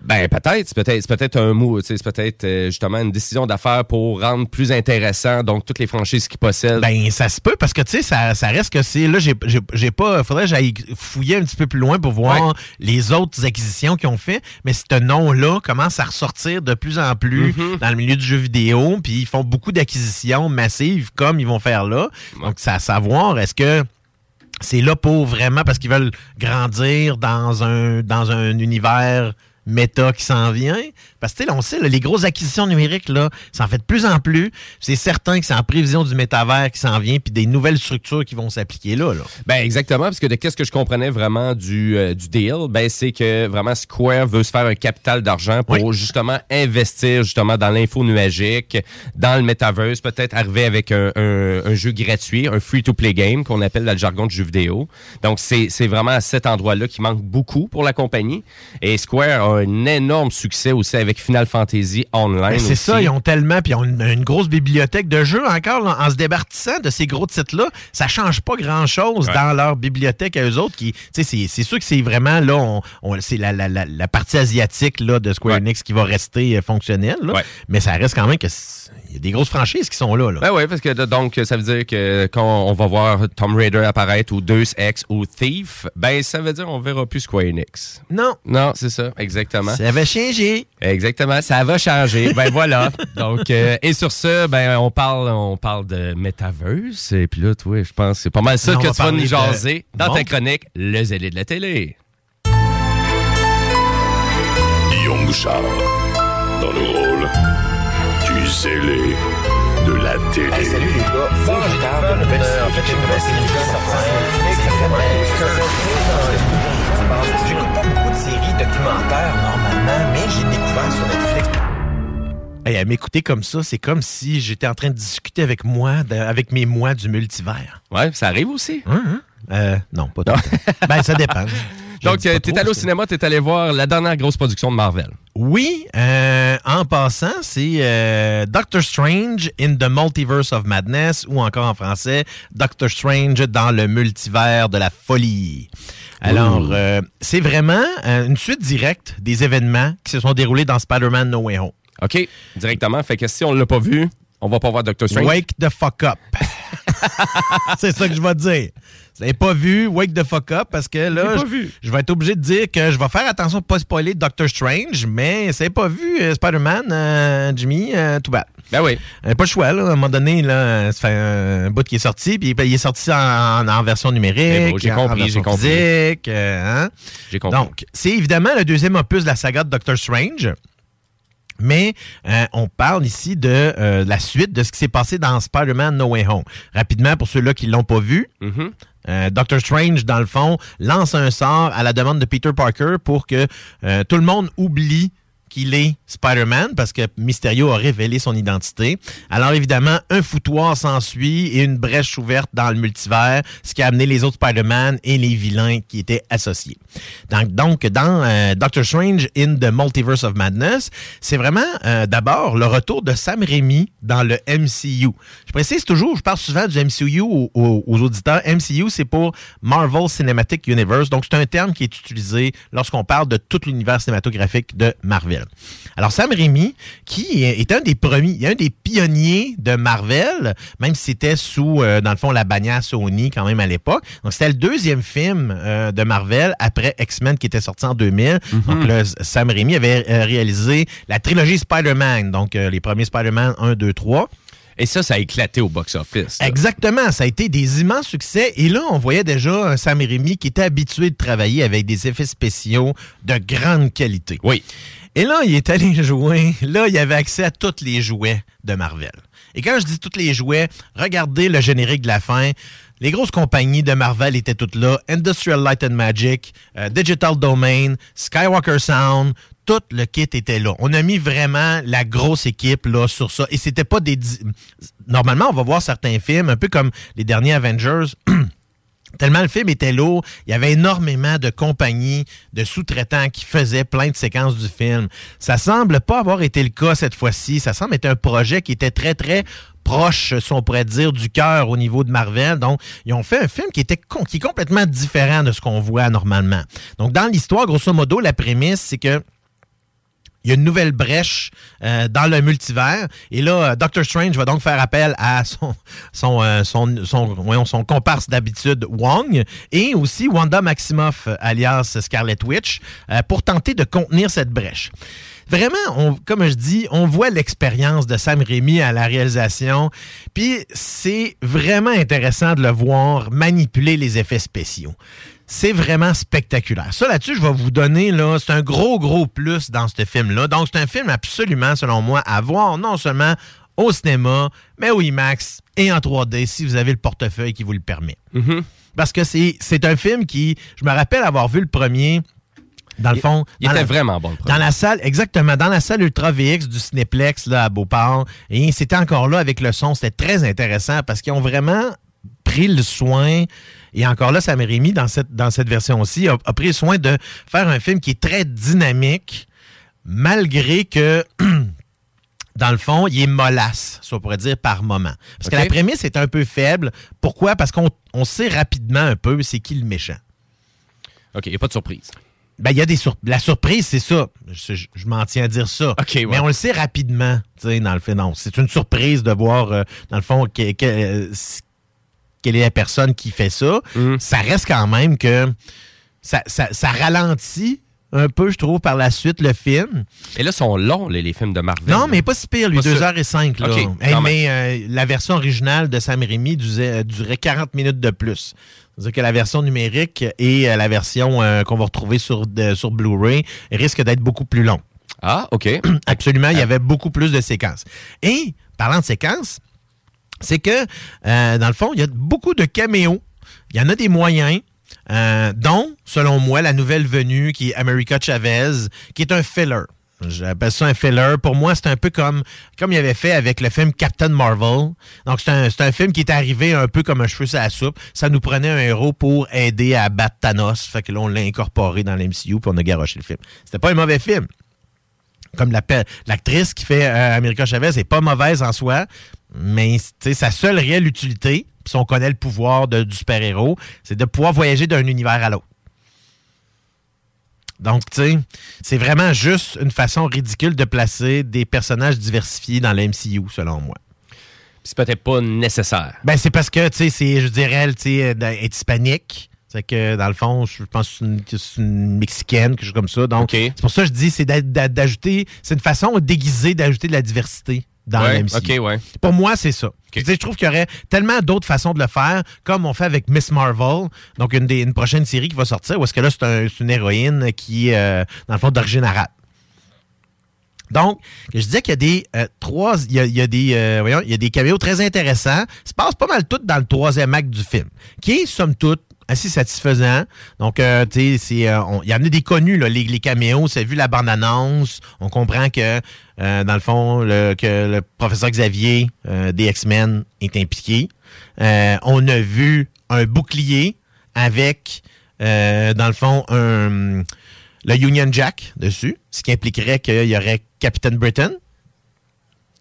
Ben peut-être, c'est peut-être, c'est peut-être un mot, c'est peut-être euh, justement une décision d'affaires pour rendre plus intéressant donc toutes les franchises qu'ils possèdent. Ben, ça se peut parce que, tu sais, ça, ça reste que c'est. Là, j'ai j'ai- pas. Faudrait que j'aille fouiller un petit peu plus loin pour voir Ouais. les autres acquisitions qu'ils ont fait. Mais ce nom-là commence à ressortir de plus en plus Mhm. dans le milieu du jeu vidéo. Puis ils font beaucoup d'acquisitions massives comme ils vont faire là. Donc, c'est à savoir, est-ce que. C'est là pour vraiment parce qu'ils veulent grandir dans un, dans un univers méta qui s'en vient. Parce que, tu sais, là, on sait, là, les grosses acquisitions numériques, là, ça en fait de plus en plus. C'est certain que c'est en prévision du métavers qui s'en vient, puis des nouvelles structures qui vont s'appliquer là, là. Ben exactement, parce que de qu'est-ce que je comprenais vraiment du, euh, du deal, ben c'est que vraiment Square veut se faire un capital d'argent pour justement investir justement dans l'info nuagique, dans le metaverse, peut-être arriver avec un, un- un jeu gratuit, un free-to-play game qu'on appelle dans le jargon de jeu vidéo. Donc c'est c'est vraiment à cet endroit-là qui manque beaucoup pour la compagnie. Et Square a un énorme succès aussi avec Final Fantasy Online. C'est ça, ils ont tellement, puis ils ont une, une grosse bibliothèque de jeux encore. là, en se débartissant de ces gros titres-là, ça change pas grand-chose Ouais. dans leur bibliothèque à eux autres. C'est, sûr que c'est vraiment là, on, on- c'est la, la- la- la partie asiatique là, de Square Enix qui va rester euh, fonctionnelle. là. Mais ça reste quand même que il y a des grosses franchises qui sont là. là. Ben oui, parce que donc ça veut dire que quand on va voir Tomb Raider apparaître ou Deus Ex ou Thief, ben ça veut dire on verra plus Square Enix. Non. Non, c'est ça, exactement. Ça va changer. Exactement, ça va changer. ben voilà. Donc euh, et sur ce, ben on parle on parle de metaverse et puis là toi, je pense que c'est pas mal ça Non, que tu vas nous de- jaser dans Bon. ta chronique Le zélé de la télé. Guillaume Bouchard, dans le rôle du zélé de la télé. salut les gars, formidable nouvelle. En fait, une nouvelle série J'écoute pas beaucoup de séries documentaires normalement, mais j'ai découvert sur Netflix. Hey, à m'écouter comme ça, c'est comme si j'étais en train de discuter avec moi, de- avec mes moi du multivers. Ouais, ça arrive aussi. Euh, non, pas tout. Ben, ça dépend. Donc euh, t'es allé au cinéma, t'es allé voir la dernière grosse production de Marvel. Oui, euh, en passant, c'est euh, Doctor Strange in the Multiverse of Madness ou encore en français Doctor Strange dans le multivers de la folie. Alors, euh, c'est vraiment une suite directe des événements qui se sont déroulés dans Spider-Man No Way Home. OK, directement. Fait que si on l'a pas vu, on va pas voir Doctor Strange. Wake the fuck up. c'est ça que je vais te dire. Vous n'avez pas vu Wake the fuck up? Parce que là, J'ai je, vu. je vais être obligé de dire que je vais faire attention de pas spoiler Doctor Strange, mais c'est pas vu euh, Spider-Man, euh, Jimmy, euh, tout bad. Ben oui. pas le choix, là. À un moment donné, là, ça fait un bout qui est sorti, puis il est sorti en, en- en version numérique. Ben bon, j'ai en- compris, j'ai compris. hein? J'ai compris. Donc, c'est évidemment le deuxième opus de la saga de Doctor Strange. Mais euh, on parle ici de euh, la suite de ce qui s'est passé dans Spider-Man No Way Home. Rapidement, pour ceux-là qui ne l'ont pas vu, Mm-hmm. euh, Doctor Strange, dans le fond, lance un sort à la demande de Peter Parker pour que euh, tout le monde oublie qu'il est Spider-Man parce que Mysterio a révélé son identité. Alors évidemment, un foutoir s'ensuit et une brèche ouverte dans le multivers, ce qui a amené les autres Spider-Man et les vilains qui étaient associés. Donc, donc dans euh, Doctor Strange in the Multiverse of Madness, c'est vraiment euh, d'abord le retour de Sam Raimi dans le MCU. Je précise toujours, je parle souvent du MCU aux, auditeurs. MCU, c'est pour Marvel Cinematic Universe. Donc, c'est un terme qui est utilisé lorsqu'on parle de tout l'univers cinématographique de Marvel. Alors, Sam Raimi, qui est un des premiers, un des pionniers de Marvel, même si c'était sous, euh, dans le fond, la bannière Sony quand même à l'époque. Donc, c'était le deuxième film euh, de Marvel après X-Men qui était sorti en 2000. Donc, là, Sam Raimi avait euh, réalisé la trilogie Spider-Man. Donc, euh, les premiers Spider-Man 1, 2, 3. Et ça, ça a éclaté au box-office. Exactement, ça a été des immenses succès. Et là, on voyait déjà un Sam Raimi qui était habitué de travailler avec des effets spéciaux de grande qualité. Oui. Et là, il est allé jouer. Là, il avait accès à tous les jouets de Marvel. Et quand je dis tous les jouets, regardez le générique de la fin. Les grosses compagnies de Marvel étaient toutes là. Industrial Light and Magic, euh, Digital Domain, Skywalker Sound, tout le kit était là. On a mis vraiment la grosse équipe là sur ça. Et c'était pas des... Normalement, on va voir certains films, un peu comme les derniers Avengers. Tellement le film était lourd, il y avait énormément de compagnies, de sous-traitants qui faisaient plein de séquences du film. Ça semble pas avoir été le cas cette fois-ci. Ça semble être un projet qui était très, très proche, si on pourrait dire, du cœur au niveau de Marvel. Donc, ils ont fait un film qui était qui est complètement différent de ce qu'on voit normalement. Donc, dans l'histoire, grosso modo, la prémisse, c'est que il y a une nouvelle brèche euh, dans le multivers. Et là, euh, Doctor Strange va donc faire appel à euh, son, comparse d'habitude, Wong, et aussi Wanda Maximoff, alias Scarlet Witch, pour tenter de contenir cette brèche. vraiment, comme je dis, on voit l'expérience de Sam Raimi à la réalisation. Puis c'est vraiment intéressant de le voir manipuler les effets spéciaux. C'est vraiment spectaculaire. Ça, là-dessus, je vais vous donner, là, c'est un gros, gros plus dans ce film-là. Donc, c'est un film absolument, selon moi, à voir non seulement au cinéma, mais au IMAX et en 3D si vous avez le portefeuille qui vous le permet. Parce que c'est un film qui, je me rappelle avoir vu le premier. Dans le fond, il était la- vraiment bon, le premier. Dans la salle, exactement, dans la salle Ultra VX du Cinéplex là, à Beauport. Et c'était encore là avec le son. C'était très intéressant parce qu'ils ont vraiment pris le soin. Et encore là, Sam Raimi, dans cette, dans cette version-ci, a, a pris soin de faire un film qui est très dynamique, malgré que dans le fond, il est mollasse, si on pourrait dire, par moment. Parce que la prémisse est un peu faible. Pourquoi? Parce qu'on on sait rapidement un peu c'est qui le méchant. OK, il n'y a pas de surprise. Ben, y a des sur- La surprise, c'est ça. Je, je- je m'en tiens à dire ça. ouais. Mais on le sait rapidement, tu sais, dans le fait. Non, c'est une surprise de voir, euh, dans le fond, que- que- euh, quelle est la personne qui fait ça. Mm. Ça reste quand même que ça, ça- ça ralentit un peu, je trouve, par la suite, le film. Et là, sont longs, les, les films de Marvel. Non, mais pas si pire, lui, Pas sûr. 2h05. Là. Hey, mais euh, la version originale de Sam Raimi durait, durait 40 minutes de plus. C'est-à-dire que la version numérique et euh, la version euh, qu'on va retrouver sur, de- sur Blu-ray risquent d'être beaucoup plus long. Ah, OK. Absolument, il y avait beaucoup plus de séquences. Et, parlant de séquences, c'est que, euh, dans le fond, il y a beaucoup de caméos. Il y en a des moyens, euh, dont, selon moi, la nouvelle venue qui est America Chavez, qui est un filler. J'appelle ça un filler. Pour moi, c'est un peu comme, comme il avait fait avec le film Captain Marvel. Donc, c'est un, film qui est arrivé un peu comme un cheveu sur la soupe. Ça nous prenait un héros pour aider à battre Thanos. Fait que là, on l'a incorporé dans l'MCU puis on a garoché le film. C'était pas un mauvais film comme l'actrice qui fait euh, America Chavez est pas mauvaise en soi, mais sa seule réelle utilité, puis si on connaît le pouvoir de- du super-héros, c'est de pouvoir voyager d'un univers à l'autre. Donc, tu sais, c'est vraiment juste une façon ridicule de placer des personnages diversifiés dans le MCU, selon moi. C'est peut-être pas nécessaire. Ben, c'est parce que, tu sais, c'est, je dirais, elle, tu est hispanique. C'est que, dans le fond, je pense que c'est une, Mexicaine, quelque chose comme ça. Donc, c'est pour ça que je dis, c'est d'a- d'a- d'ajouter, c'est une façon déguisée d'ajouter de la diversité dans Ouais. Pour moi, c'est ça. Je trouve qu'il y aurait tellement d'autres façons de le faire, comme on fait avec Miss Marvel, donc une, des, une prochaine série qui va sortir, où est-ce que là, c'est un- c'est une héroïne qui est, euh, dans le fond, d'origine arabe. Donc, je disais qu'il y a des euh, trois, il y a, il y a des, euh, voyons, il y a des caméos très intéressants. Ça se passe pas mal tout dans le troisième acte du film, qui est somme toute assez satisfaisant. Donc, euh, tu sais, euh, il y en a des connus là, les, les caméos. C'est vu la bande annonce, on comprend que euh, dans le fond, le, que le professeur Xavier des X-Men est impliqué. On a vu un bouclier avec, dans le fond, un le Union Jack dessus, ce qui impliquerait qu'il y aurait Captain Britain,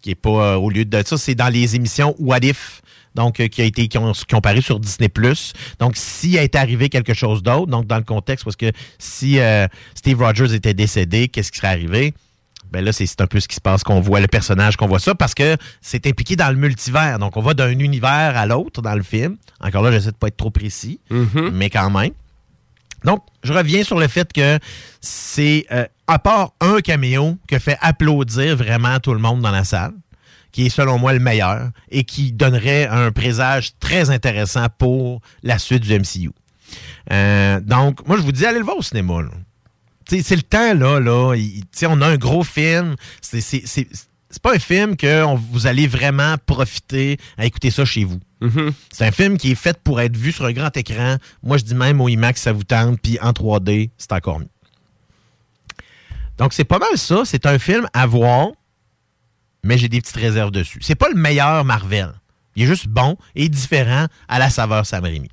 qui est pas au lieu de ça, c'est dans les émissions What If, donc euh, qui a été qui ont, qui ont paru sur Disney Donc s'il est arrivé quelque chose d'autre, donc dans le contexte parce que si euh, Steve Rogers était décédé, qu'est-ce qui serait arrivé? Ben là, c'est un peu ce qui se passe, qu'on voit le personnage, qu'on voit ça, parce que c'est impliqué dans le multivers. Donc, on va d'un univers à l'autre dans le film. Encore là, j'essaie de pas être trop précis, mais quand même. Donc, je reviens sur le fait que c'est, euh, à part un caméo que fait applaudir vraiment tout le monde dans la salle, qui est selon moi le meilleur et qui donnerait un présage très intéressant pour la suite du MCU. Euh, donc, moi, je vous dis, allez le voir au cinéma. C'est le temps, là. là. Il- on a un gros film. C'est- pas un film que on- vous allez vraiment profiter à écouter ça chez vous. C'est un film qui est fait pour être vu sur un grand écran. Moi, je dis même au IMAX, ça vous tente, puis en 3D, c'est encore mieux. Donc, c'est pas mal ça. C'est un film à voir, mais j'ai des petites réserves dessus. C'est pas le meilleur Marvel. Il est juste bon et différent à la saveur Sam Raimi.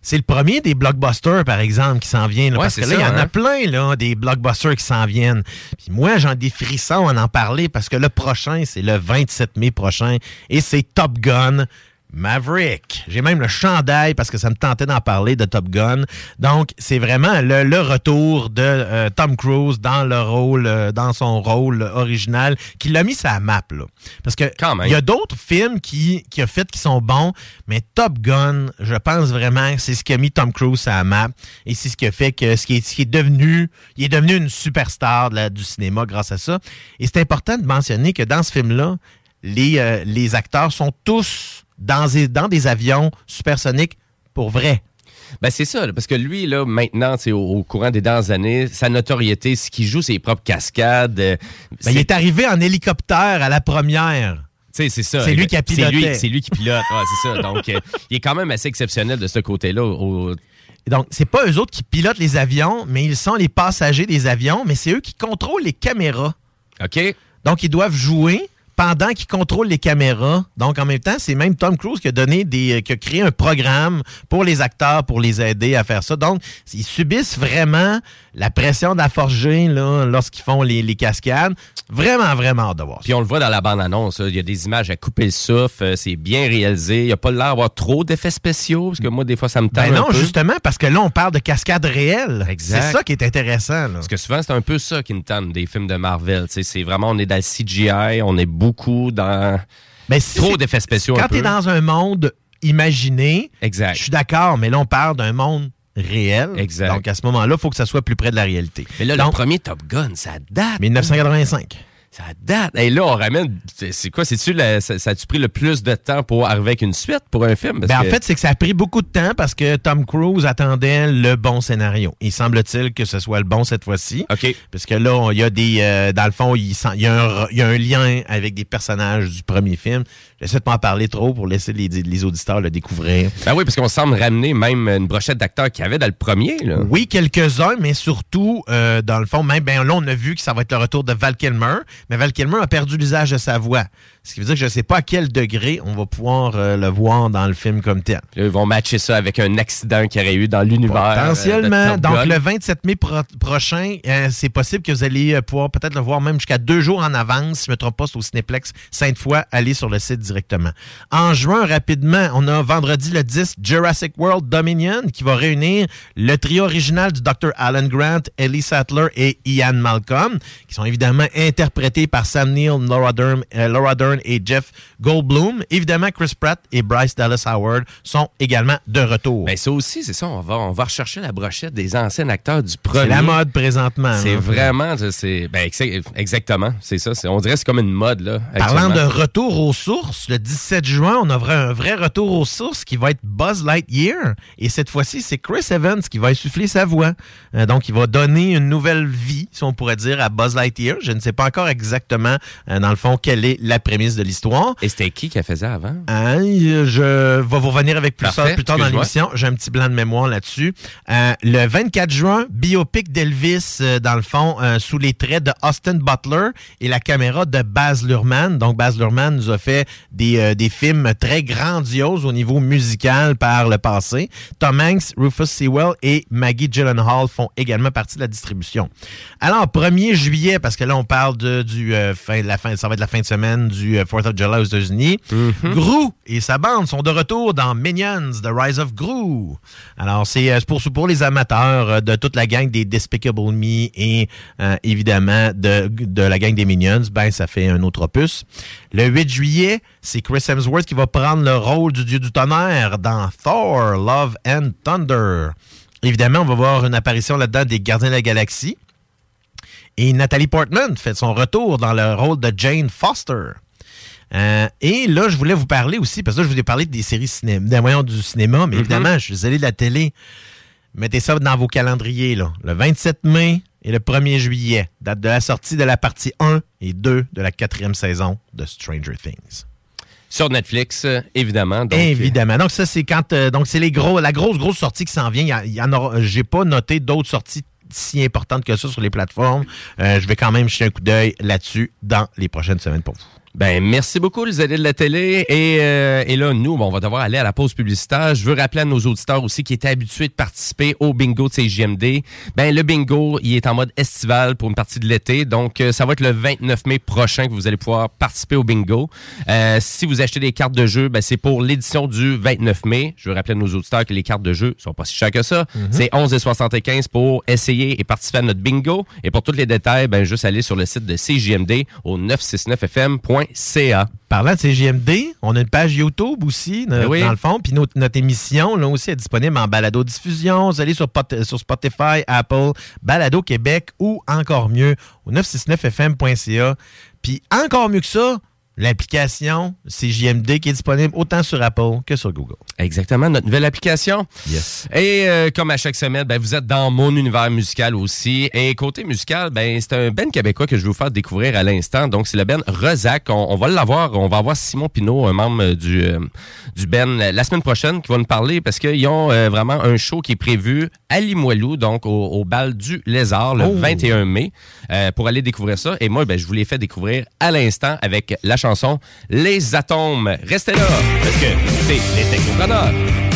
C'est le premier des blockbusters, par exemple, qui s'en vient. là, Ouais, parce que là, il y en a hein. plein, là, des blockbusters qui s'en viennent. Puis moi, j'en ai des frissons à en parler parce que le prochain, c'est le 27 mai prochain et c'est Top Gun, Maverick. J'ai même le chandail parce que ça me tentait d'en parler de Top Gun. Donc, c'est vraiment le, le retour de euh, Tom Cruise dans le rôle, euh, dans son rôle original, qui l'a mis sa map, là. Parce que il y a d'autres films qui, qui a fait qui sont bons, mais Top Gun, je pense vraiment que c'est ce qui a mis Tom Cruise à la map et c'est ce qui a fait que ce qui est, ce qui est devenu, il est devenu une superstar de la- du cinéma grâce à ça. Et c'est important de mentionner que dans ce film-là, les, euh, les acteurs sont tous dans des, dans des avions supersoniques pour vrai. Ben c'est ça, là, parce que lui, là, maintenant, au, au courant des dernières années, sa notoriété, ce qu'il joue ses propres cascades. euh, Ben, il est arrivé en hélicoptère à la première. C'est ça. C'est lui qui a piloté. c'est lui qui pilote, ouais, c'est ça. Donc, euh, il est quand même assez exceptionnel de ce côté-là. au- Donc, c'est pas eux autres qui pilotent les avions, mais ils sont les passagers des avions, mais c'est eux qui contrôlent les caméras. OK. Donc, ils doivent jouer pendant qu'ils contrôlent les caméras. Donc, en même temps, c'est même Tom Cruise qui a donné des, qui a créé un programme pour les acteurs pour les aider à faire ça. Donc, ils subissent vraiment la pression de la là, lorsqu'ils font les, les cascades. Vraiment, vraiment hâte de voir ça. Puis on le voit dans la bande-annonce, il y a des images à couper le souffle, euh, c'est bien réalisé. Il n'y a pas l'air d'avoir trop d'effets spéciaux, parce que moi, des fois, ça me tente Ben un non, peu. justement, parce que là, on parle de cascades réelles. Exact. C'est ça qui est intéressant. là. Parce que souvent, c'est un peu ça qui me tente des films de Marvel. C'est vraiment, on est dans le CGI, on est beaucoup dans Ben, si trop d'effets spéciaux. un Quand tu es dans un monde imaginé, Exact. je suis d'accord, mais là, on parle d'un monde réel. Exact. Donc, à ce moment-là, il faut que ça soit plus près de la réalité. Mais là, Donc, le premier Top Gun, ça date. 1985. Ça date. Et là, on ramène. c'est- quoi? C'est-tu la- ça, ça a-tu pris le plus de temps pour arriver avec une suite pour un film? Parce Ben, en fait, c'est que ça a pris beaucoup de temps parce que Tom Cruise attendait le bon scénario. Il semble-t-il que ce soit le bon cette fois-ci. OK. Parce que là, il y a des. euh, dans le fond, il, sent- il y, a un, il y a un lien avec des personnages du premier film. J'essaie de pas en parler trop pour laisser les, les auditeurs le découvrir. Ben oui, parce qu'on semble ramener même une brochette d'acteurs qu'il y avait dans le premier. Là. Oui, quelques-uns, mais surtout, euh, dans le fond, même ben, là, on a vu que ça va être le retour de Val Kilmer, mais Val Kilmer a perdu l'usage de sa voix. Ce qui veut dire que je ne sais pas à quel degré on va pouvoir euh, le voir dans le film comme tel. Ils vont matcher ça avec un accident qu'il y aurait eu dans l'univers. Potentiellement. euh, Top Donc, le 27 mai pro- prochain, euh, c'est possible que vous allez pouvoir peut-être le voir même jusqu'à deux jours en avance. Si je ne me trompe pas, c'est au Cinéplex Sainte-Foy. Allez sur le site directement. En juin, rapidement, on a vendredi le 10 Jurassic World Dominion qui va réunir le trio original du Dr. Alan Grant, Ellie Sattler et Ian Malcolm, qui sont évidemment interprétés par Sam Neill, Laura Dern, Laura Dern et Jeff Goldblum. Évidemment, Chris Pratt et Bryce Dallas Howard sont également de retour. Ben ça aussi, c'est ça. On va, on va rechercher la brochette des anciens acteurs du premier. C'est la mode présentement. C'est vraiment, c'est ben, ex- exactement, c'est ça. On dirait que c'est comme une mode là. Parlant de retour aux sources, le 17 juin, on aura un vrai retour aux sources qui va être Buzz Lightyear. Et cette fois-ci, c'est Chris Evans qui va insuffler sa voix. Euh, donc, il va donner une nouvelle vie, si on pourrait dire, à Buzz Lightyear. Je ne sais pas encore exactement, euh, dans le fond, quelle est la prémisse de l'histoire. Et c'était qui qui a fait ça avant? Hein, je vais vous revenir avec plus, Parfait, ça plus tard dans l'émission. J'ai un petit blanc de mémoire là-dessus. Euh, le 24 juin, biopic d'Elvis, euh, dans le fond, euh, sous les traits de Austin Butler et la caméra de Baz Luhrmann. Donc, Baz Luhrmann nous a fait des, des films très grandioses au niveau musical par le passé. Tom Hanks, Rufus Sewell et Maggie Gyllenhaal font également partie de la distribution. Alors, 1er juillet, parce que là, on parle de, du, fin, de la fin, ça va être la fin de semaine du euh, 4th of July aux États-Unis. Gru et sa bande sont de retour dans Minions, The Rise of Gru. Alors, c'est euh, pour, pour les amateurs euh, de toute la gang des Despicable Me et euh, évidemment de, de la gang des Minions, ben, ça fait un autre opus. Le 8 juillet, c'est Chris Hemsworth qui va prendre le rôle du dieu du tonnerre dans Thor, Love and Thunder. Évidemment, on va voir une apparition là-dedans des Gardiens de la Galaxie. Et Nathalie Portman fait son retour dans le rôle de Jane Foster. Euh, et là, je voulais vous parler aussi, parce que là, je vous ai parlé des séries cinéma, des moyens du cinéma, mais Mhm. évidemment, je suis désolé de la télé. Mettez ça dans vos calendriers, là. Le 27 mai et le 1er juillet, date de la sortie de la partie 1 et 2 de la quatrième saison de Stranger Things. Sur Netflix, euh, évidemment. Donc, Évidemment. Donc ça c'est quand euh, donc c'est les gros la grosse grosse sortie qui s'en vient. Il y a- il y en aura. J'ai pas noté d'autres sorties si importantes que ça sur les plateformes. Euh, je vais quand même jeter un coup d'œil là-dessus dans les prochaines semaines pour vous. Ben, merci beaucoup, les alliés de la télé. Et, euh, et là, nous, bon, on va devoir aller à la pause publicitaire. Je veux rappeler à nos auditeurs aussi qui étaient habitués de participer au bingo de CJMD. Ben, le bingo, il est en mode estival pour une partie de l'été. Donc, euh, ça va être le 29 mai prochain que vous allez pouvoir participer au bingo. Euh, si vous achetez des cartes de jeu, ben, c'est pour l'édition du 29 mai. Je veux rappeler à nos auditeurs que les cartes de jeu sont pas si chères que ça. C'est 11,75 pour essayer et participer à notre bingo. Et pour tous les détails, ben, juste aller sur le site de CJMD au 969fm.ca. Parlant de CGMD, on a une page YouTube aussi, Ben oui. dans le fond. Puis notre, notre émission, là aussi, est disponible en balado-diffusion. Vous allez sur, sur Spotify, Apple, Balado Québec ou encore mieux, au 969fm.ca. Puis encore mieux que ça, l'application CJMD qui est disponible autant sur Apple que sur Google. Exactement, notre nouvelle application. Yes. Et euh, comme à chaque semaine, ben, vous êtes dans mon univers musical aussi. Et côté musical, ben, c'est un Ben québécois que je vais vous faire découvrir à l'instant. Donc, c'est le Ben Rezac. On, on va l'avoir. On va avoir Simon Pinault, un membre euh, du, euh, du Ben, la semaine prochaine, qui va nous parler parce qu'ils ont euh, vraiment un show qui est prévu à Limoilou, donc au, au bal du Lézard, le Oh. 21 mai, pour aller découvrir ça. Et moi, ben, je vous l'ai fait découvrir à l'instant avec la chanson Les Atomes. Restez là, parce que c'est les Technopreneurs.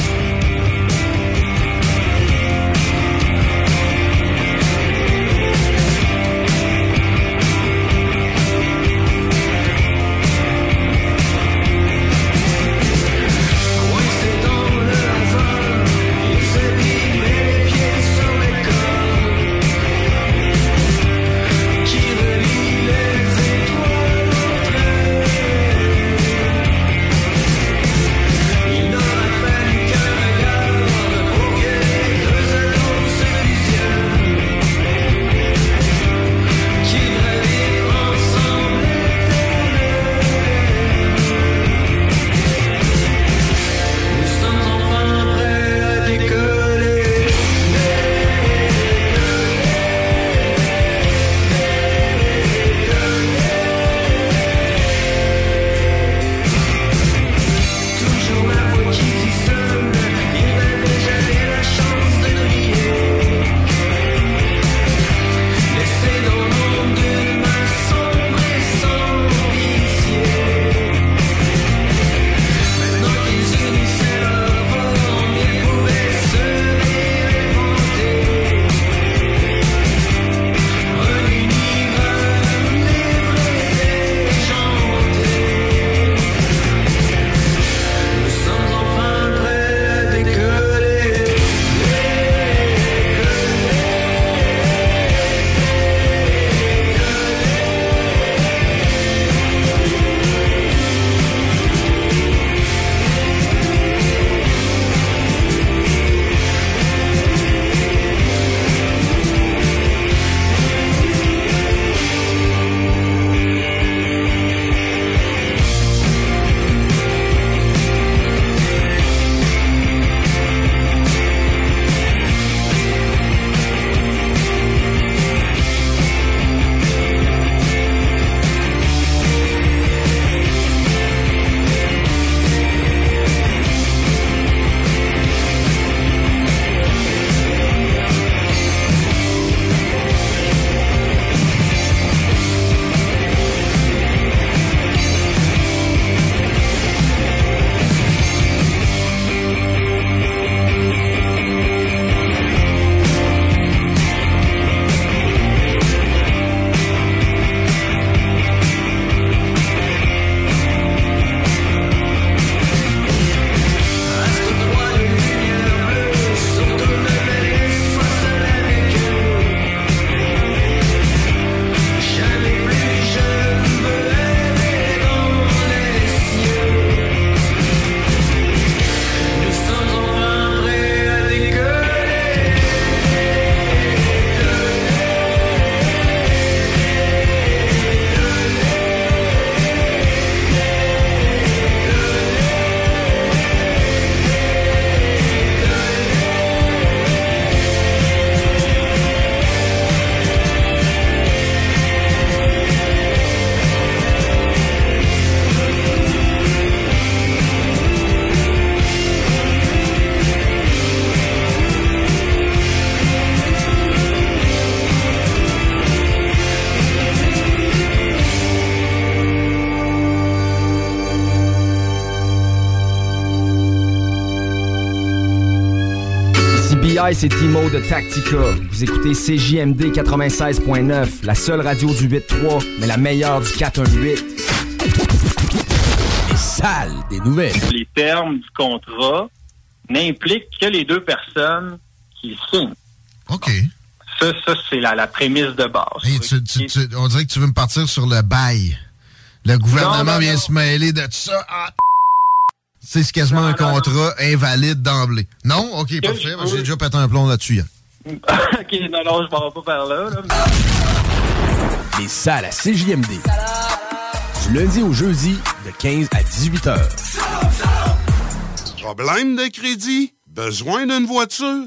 C'est Timo de Tactica. Vous écoutez CJMD 96.9, la seule radio du 8.3, mais la meilleure du 418. Les salles des nouvelles. Les termes du contrat n'impliquent que les deux personnes qui le signent. OK. Ça, ça c'est la, la prémisse de base. Hey, tu- tu- tu- on dirait que tu veux me partir sur le bail. Le gouvernement Non, non, vient non. se mêler de ça. Ah, c'est quasiment un contrat invalide d'emblée. Non? OK, parfait. J'ai déjà pété un plomb là-dessus. hier. OK, non, non, je m'en vais pas par là. là. Les salles à CJMD. Du lundi au jeudi, de 15 à 18 heures. Problème de crédit? Besoin d'une voiture?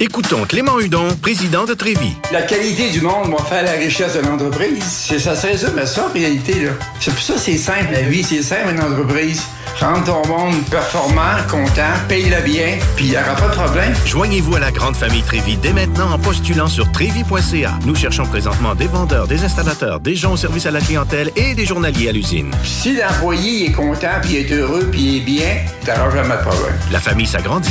Écoutons Clément Hudon, président de Trévis. La qualité du monde va faire la richesse de l'entreprise. C'est ça, se résume à ça en réalité. là. C'est pour ça que c'est simple la vie, c'est simple une entreprise. Rendre ton monde performant, content, paye-le bien, puis il n'y aura pas de problème. Joignez-vous à la grande famille Trévi dès maintenant en postulant sur trévi.ca. Nous cherchons présentement des vendeurs, des installateurs, des gens au service à la clientèle et des journaliers à l'usine. Si l'employé est content, puis est heureux, puis est bien, t'auras jamais de problème. La famille s'agrandit.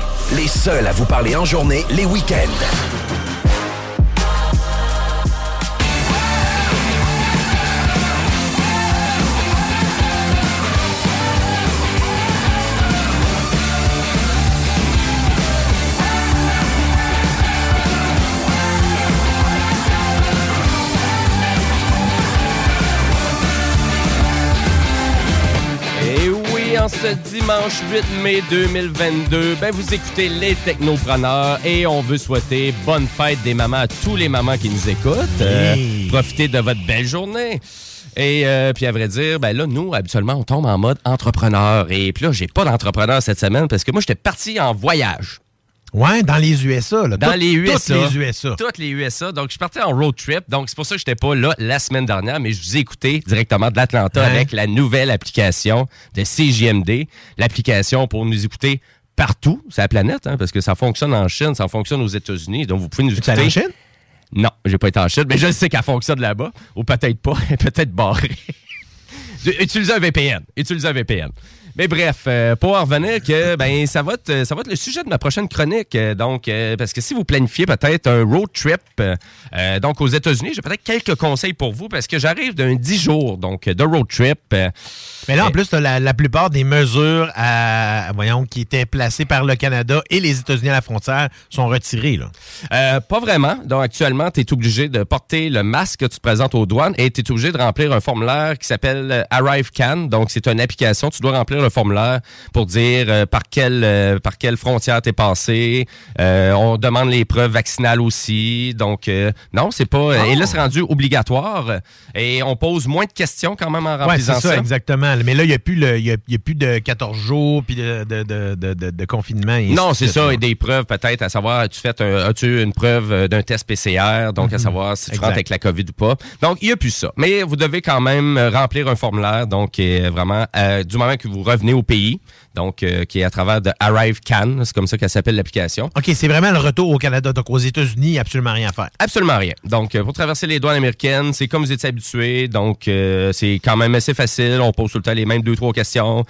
Les seuls à vous parler en journée, les week-ends. Dimanche 8 mai 2022, ben vous écoutez les Technopreneurs et on veut souhaiter bonne fête des mamans à tous les mamans qui nous écoutent. Euh, profitez de votre belle journée. Et euh, puis à vrai dire, ben là, nous, habituellement, on tombe en mode entrepreneur. Et puis là, j'ai pas d'entrepreneur cette semaine parce que moi, j'étais parti en voyage. Ouais, dans les USA. Là. Dans les USA. Toutes les USA. Toutes les USA. Donc, je partais en road trip. Donc, c'est pour ça que j'étais pas là la semaine dernière, mais je vous ai écouté directement de l'Atlanta Ouais. avec la nouvelle application de CJMD. L'application pour nous écouter partout sur la planète, hein, parce que ça fonctionne en Chine, ça fonctionne aux États-Unis. Donc, vous pouvez nous écouter. en Chine? Non, j'ai pas été en Chine, mais je sais qu'elle fonctionne là-bas. Ou peut-être pas, peut-être barrée. Utilisez un VPN. Utilisez un VPN. Mais bref, euh, pour en revenir, que ben ça va être ça va être le sujet de ma prochaine chronique. Euh, donc, euh, parce que si vous planifiez peut-être un road trip, donc aux États-Unis, j'ai peut-être quelques conseils pour vous parce que j'arrive d'un 10 jours donc de road trip. Mais là, en plus, la, la plupart des mesures à, voyons, qui étaient placées par le Canada et les États-Unis à la frontière sont retirées. Là. Pas vraiment. Donc, actuellement, tu es obligé de porter le masque que tu te présentes aux douanes et tu es obligé de remplir un formulaire qui s'appelle Arrive Can. Donc, c'est une application. Tu dois remplir le formulaire pour dire euh, par, quelle, euh, par quelle frontière tu es passé. Euh, on demande les preuves vaccinales aussi. Donc, non, c'est pas. Et là, c'est rendu obligatoire. Et on pose moins de questions quand même en Oui, remplissant c'est ça, exactement. Mais là, il n'y a, plus le- y a, il y a plus de 14 jours puis de, de, de, confinement. et Non, c'est ça. Et des preuves peut-être à savoir, as-tu fait un- as-tu une preuve d'un test PCR, donc à Mhm. savoir si tu Exact. rentres avec la COVID ou pas. Donc, il n'y a plus ça. Mais vous devez quand même remplir un formulaire, donc vraiment du moment que vous revenez au pays, donc euh, qui est à travers de Arrive Can, c'est comme ça qu'elle s'appelle l'application. OK, c'est vraiment le retour au Canada. Donc, aux États-Unis, absolument rien à faire. Absolument rien. Donc, euh, pour traverser les douanes américaines, c'est comme vous étiez habitué. Donc, euh, c'est quand même assez facile. On pose tout le temps les mêmes deux, trois questions.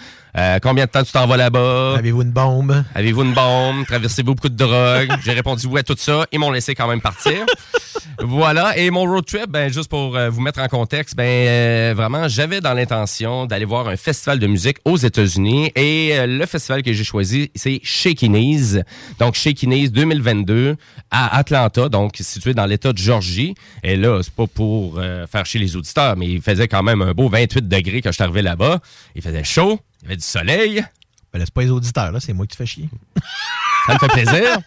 Combien de temps tu t'en vas là-bas? Avez-vous une bombe? Avez-vous une bombe? Traversez-vous beaucoup de drogue? J'ai répondu oui à tout ça. Ils m'ont laissé quand même partir. voilà. Et mon road trip, ben, juste pour euh, vous mettre en contexte, ben, euh, vraiment, j'avais dans l'intention d'aller voir un festival de musique aux États-Unis. Et euh, le festival que j'ai choisi, c'est Shaky Knees. Donc, Shaky Knees 2022 à Atlanta, donc situé dans l'État de Georgie. Et là, c'est pas pour euh, faire chier les auditeurs, mais il faisait quand même un beau 28 degrés quand je suis arrivé là-bas. Il faisait chaud, il y avait du soleil. Ben, laisse pas les auditeurs, là. C'est moi qui te fais chier. Ça me fait plaisir.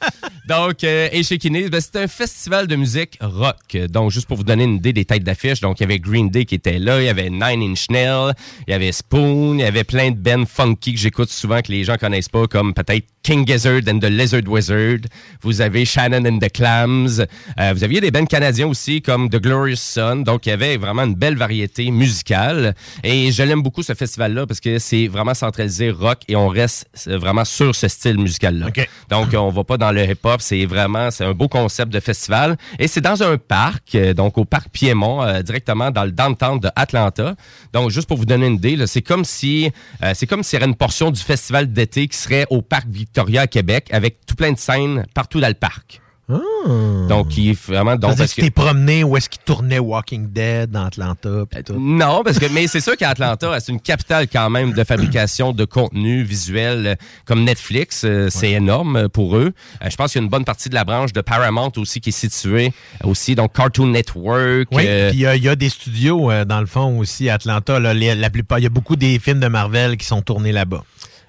Donc, euh, et chez Kinney, ben, c'est un festival de musique rock. Donc, juste pour vous donner une idée des têtes d'affiche, donc il y avait Green Day qui était là, il y avait Nine Inch Nails, il y avait Spoon, il y avait plein de bands funky que j'écoute souvent que les gens connaissent pas, comme peut-être King Gizzard and the Lizard Wizard. Vous avez Shannon and the Clams. Euh, vous aviez des bands canadiens aussi comme The Glorious Sun. Donc, il y avait vraiment une belle variété musicale. Et je l'aime beaucoup ce festival-là parce que c'est vraiment centralisé rock et on reste euh, vraiment sur ce style musical-là. Donc, on va pas dans le hip-hop. C'est vraiment, c'est un beau concept de festival. Et c'est dans un parc, euh, donc au parc Piémont, euh, directement dans le downtown de Atlanta. Donc, juste pour vous donner une idée, c'est comme si, euh, c'est comme s'il y avait une portion du festival d'été qui serait au parc Victoria à Québec avec tout plein de scènes partout dans le parc. Donc, il est vraiment, donc, parce tu que- t'es promené où est-ce qu'il tournait Walking Dead dans Atlanta pis tout. Non, parce que mais c'est sûr qu'Atlanta, c'est une capitale quand même de fabrication de contenu visuel euh, comme Netflix. Euh, C'est énorme euh, pour eux. Euh, je pense qu'il y a une bonne partie de la branche de Paramount aussi qui est située euh, aussi, donc Cartoon Network. Oui, euh, puis il y a- il y, a des studios, euh, dans le fond, aussi, à Atlanta. Là, la plupart, il y a beaucoup des films de Marvel qui sont tournés là-bas.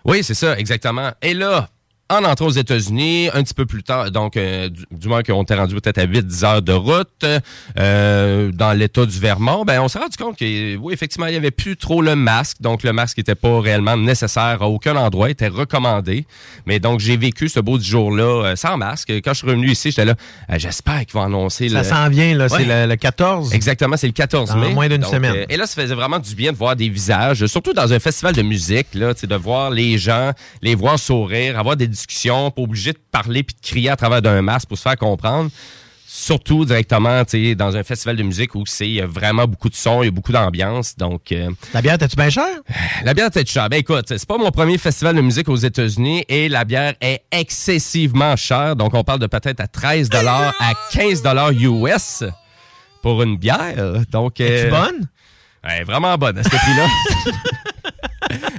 Oui, c'est ça, exactement. Et là, en entrant aux États-Unis, un petit peu plus tard, donc euh, du, du moins qu'on était rendu peut-être à 8-10 heures de route, euh, dans l'État du Vermont, ben on s'est rendu compte que oui, effectivement, il n'y avait plus trop le masque. Donc le masque n'était pas réellement nécessaire à aucun endroit, était recommandé. Mais donc j'ai vécu ce beau jour-là euh, sans masque. Quand je suis revenu ici, j'étais là, euh, j'espère qu'ils vont annoncer Ça le... s'en vient, là. C'est le, le 14. Exactement, c'est le 14 Dans mai. moins d'une semaine. et là, ça faisait vraiment du bien de voir des visages, surtout dans un festival de musique, là, de voir les gens, les voir sourire, avoir des discussions, pas obligé de parler puis de crier à travers d'un masque pour se faire comprendre. Surtout directement, dans un festival de musique où c'est il y a vraiment beaucoup de son, il y a beaucoup d'ambiance. Donc, euh, La bière, t'es-tu bien cher? la bière tête chère. Ben écoute, c'est pas mon premier festival de musique aux États-Unis et la bière est excessivement chère. Donc, on parle de peut-être à 13 à 15 US pour une bière. Donc, euh, bonne? Est vraiment bonne à ce prix-là.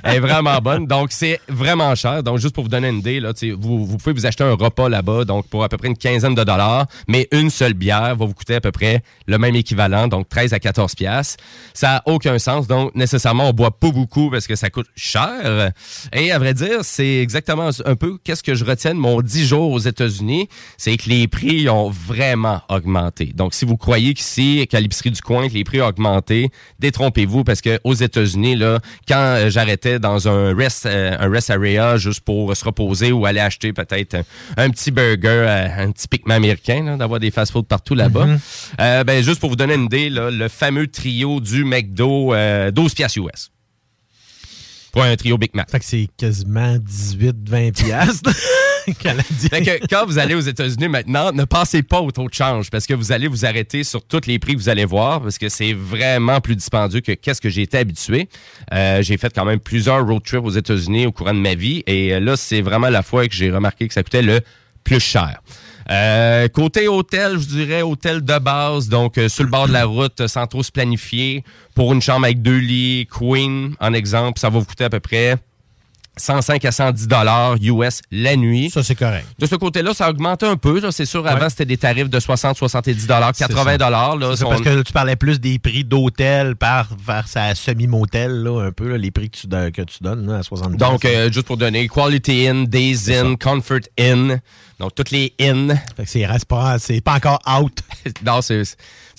Elle est vraiment bonne. Donc, c'est vraiment cher. Donc, juste pour vous donner une idée, là, vous, vous pouvez vous acheter un repas là-bas, donc pour à peu près une quinzaine de dollars, mais une seule bière va vous coûter à peu près le même équivalent, donc 13 à 14 piastres. Ça n'a aucun sens. Donc, nécessairement, on boit pas beaucoup parce que ça coûte cher. Et à vrai dire, c'est exactement un peu qu'est-ce que je retiens de mon 10 jours aux États-Unis, c'est que les prix ont vraiment augmenté. Donc, si vous croyez qu'ici, qu'à l'épicerie du coin, que les prix ont augmenté, détrompez-vous parce que aux États-Unis, là, quand euh, dans un rest, euh, un rest area juste pour se reposer ou aller acheter peut-être un, un petit burger, euh, un petit piquement américain, d'avoir des fast-food partout là-bas. Mhm. Euh, ben, juste pour vous donner une idée, là, le fameux trio du McDo, euh, 12 piastres US. Pour un trio Big Mac. Fait que c'est quasiment 18-20 piastres quand vous allez aux États-Unis maintenant, ne passez pas au taux de change parce que vous allez vous arrêter sur tous les prix que vous allez voir parce que c'est vraiment plus dispendieux que qu'est-ce que j'ai été habitué. Euh, j'ai fait quand même plusieurs road trips aux États-Unis au courant de ma vie et là, c'est vraiment la fois que j'ai remarqué que ça coûtait le plus cher. Euh, côté hôtel, je dirais hôtel de base, donc euh, sur le bord de la route, sans trop se planifier, pour une chambre avec deux lits, queen, en exemple, ça va vous coûter à peu près 105 à 110 dollars US la nuit. Ça, c'est correct. De ce côté-là, ça a augmenté un peu. C'est sûr, avant, Ouais. c'était des tarifs de 60, 70 dollars, 80 dollars. C'est On- parce que là, tu parlais plus des prix d'hôtel par vers sa semi-motel, là, un peu, là, les prix que tu, don- que tu donnes là, à 70 Donc, euh, juste pour donner, Quality Inn, Days Inn, Comfort Inn. Donc, toutes les Inn. c'est pas, c'est pas encore out. non, c'est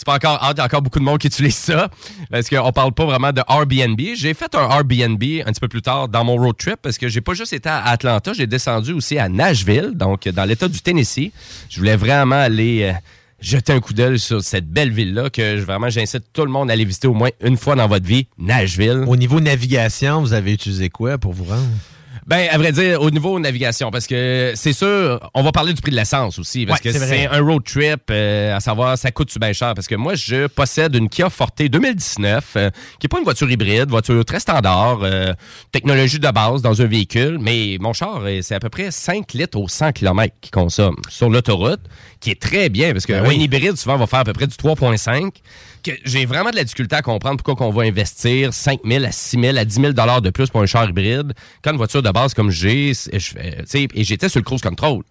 pas encore out. Il y a encore beaucoup de monde qui utilise ça. Parce qu'on parle pas vraiment de Airbnb. J'ai fait un Airbnb un petit peu plus tard dans mon road trip parce que j'ai pas juste été à Atlanta, j'ai descendu aussi à Nashville, donc dans l'État du Tennessee. Je voulais vraiment aller. euh, jeter un coup d'œil sur cette belle ville-là que vraiment j'incite tout le monde à aller visiter au moins une fois dans votre vie, Nashville. Au niveau navigation, vous avez utilisé quoi pour vous rendre? Ben, à vrai dire, au niveau navigation, parce que c'est sûr, on va parler du prix de l'essence aussi, parce Ouais, que c'est un road trip, euh, à savoir, ça coûte bien cher, parce que moi, je possède une Kia Forte 2019, euh, qui est pas une voiture hybride, voiture très standard, euh, technologie de base dans un véhicule, mais mon char, euh, c'est à peu près 5 litres au 100 km qu'il consomme sur l'autoroute, qui est très bien, parce qu'un Ben oui. hybride, souvent, va faire à peu près du 3,5, j'ai vraiment de la difficulté à comprendre pourquoi qu'on va investir 5 000 à 6 000 à 10 000 dollars de plus pour un char hybride quand une voiture de base comme j'ai, et j'étais sur le cruise control.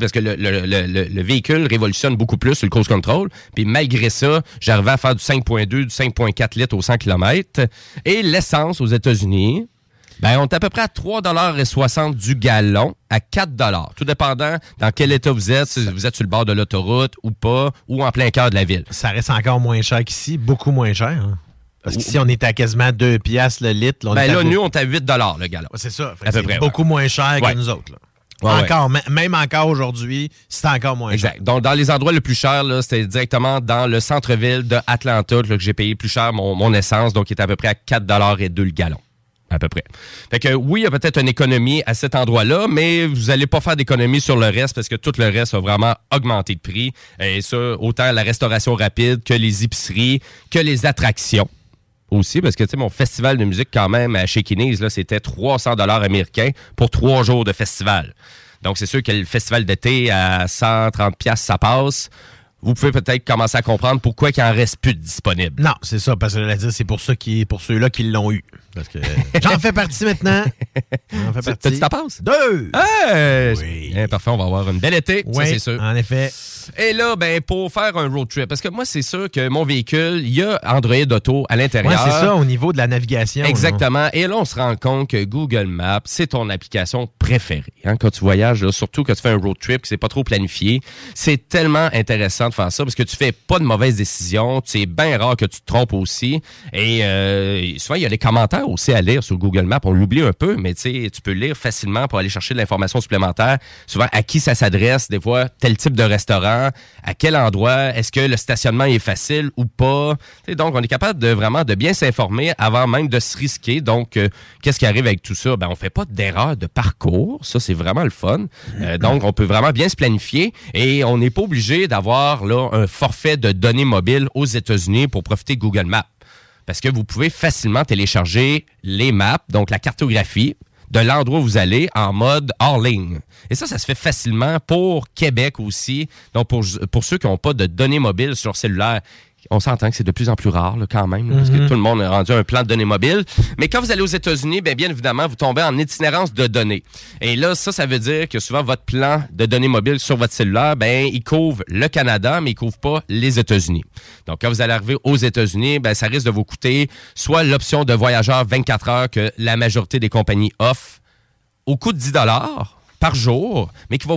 Parce que le véhicule révolutionne beaucoup plus sur le cruise control. Puis malgré ça, j'arrivais à faire du 5.2, du 5.4 litres au 100 km. Et l'essence aux États-Unis, ben, on est à peu près à 3,60 du gallon à 4 Tout dépendant dans quel état vous êtes, si vous êtes sur le bord de l'autoroute ou pas, ou en plein cœur de la ville. Ça reste encore moins cher qu'ici, beaucoup moins cher. hein. Parce qu'ici, on est à quasiment 2 piastres le litre. on Ben là, nous, on est à 8 le gallon. C'est ça. Fait À peu près, beaucoup ouais. moins cher Ouais. que nous autres. là. Encore, même encore aujourd'hui, c'est encore moins cher. Exact. Donc, dans les endroits les plus chers, là, c'était directement dans le centre-ville de Atlanta là, que j'ai payé plus cher mon, mon essence, donc qui est à peu près à 4 et 2 le gallon. À peu près. Fait que oui, il y a peut-être une économie à cet endroit-là, mais vous n'allez pas faire d'économie sur le reste parce que tout le reste a vraiment augmenté de prix. Et ça, autant la restauration rapide que les épiceries, que les attractions aussi, parce que tu mon festival de musique, quand même, à chez là, c'était 300 dollars américains pour trois jours de festival. Donc, c'est sûr que le festival d'été à 130 pièces ça passe. Vous pouvez peut-être commencer à comprendre pourquoi il en reste plus de disponible. Non, c'est ça, parce que c'est pour ça qui, pour ceux-là qui l'ont eu. Parce que j'en fais partie maintenant. J'en fais partie. T'as-tu ta passe? Deux! Hey! Bien, parfait, on va avoir une belle été, ça Oui, c'est sûr. en effet. Et là, ben, pour faire un road trip, parce que moi, c'est sûr que mon véhicule, il y a Android Auto à l'intérieur. Ouais, c'est ça, au niveau de la navigation. Exactement. Et là, on se rend compte que Google Maps, c'est ton application préférée. hein, quand tu voyages, là, surtout quand tu fais un road trip, que c'est pas trop planifié. C'est tellement intéressant de ça parce que tu fais pas de mauvaises décisions. C'est bien rare que tu te trompes aussi. Et euh, souvent, il y a les commentaires aussi à lire sur Google Maps. On l'oublie un peu, mais tu peux lire facilement pour aller chercher de l'information supplémentaire. Souvent, à qui ça s'adresse, des fois, tel type de restaurant, à quel endroit, est-ce que le stationnement est facile ou pas? Donc, on est capable de vraiment de bien s'informer avant même de se risquer. Donc, euh, qu'est-ce qui arrive avec tout ça? Ben, on fait pas d'erreur de parcours. Ça, c'est vraiment le fun. Euh, donc, on peut vraiment bien se planifier et on n'est pas obligé d'avoir un forfait de données mobiles aux États-Unis pour profiter de Google Maps. Parce que vous pouvez facilement télécharger les maps, donc la cartographie de l'endroit où vous allez en mode hors ligne. Et ça, ça se fait facilement pour Québec aussi. Donc, pour, pour ceux qui n'ont pas de données mobiles sur cellulaire, On s'entend que c'est de plus en plus rare là, quand même, là, parce que Mhm. tout le monde a rendu un plan de données mobiles. Mais quand vous allez aux États-Unis, bien, bien évidemment, vous tombez en itinérance de données. Et là, ça, ça veut dire que souvent, votre plan de données mobiles sur votre cellulaire, ben, il couvre le Canada, mais il couvre pas les États-Unis. Donc, quand vous allez arriver aux États-Unis, ben, ça risque de vous coûter soit l'option de voyageur 24 heures que la majorité des compagnies offrent au coût de 10 par jour, mais qui va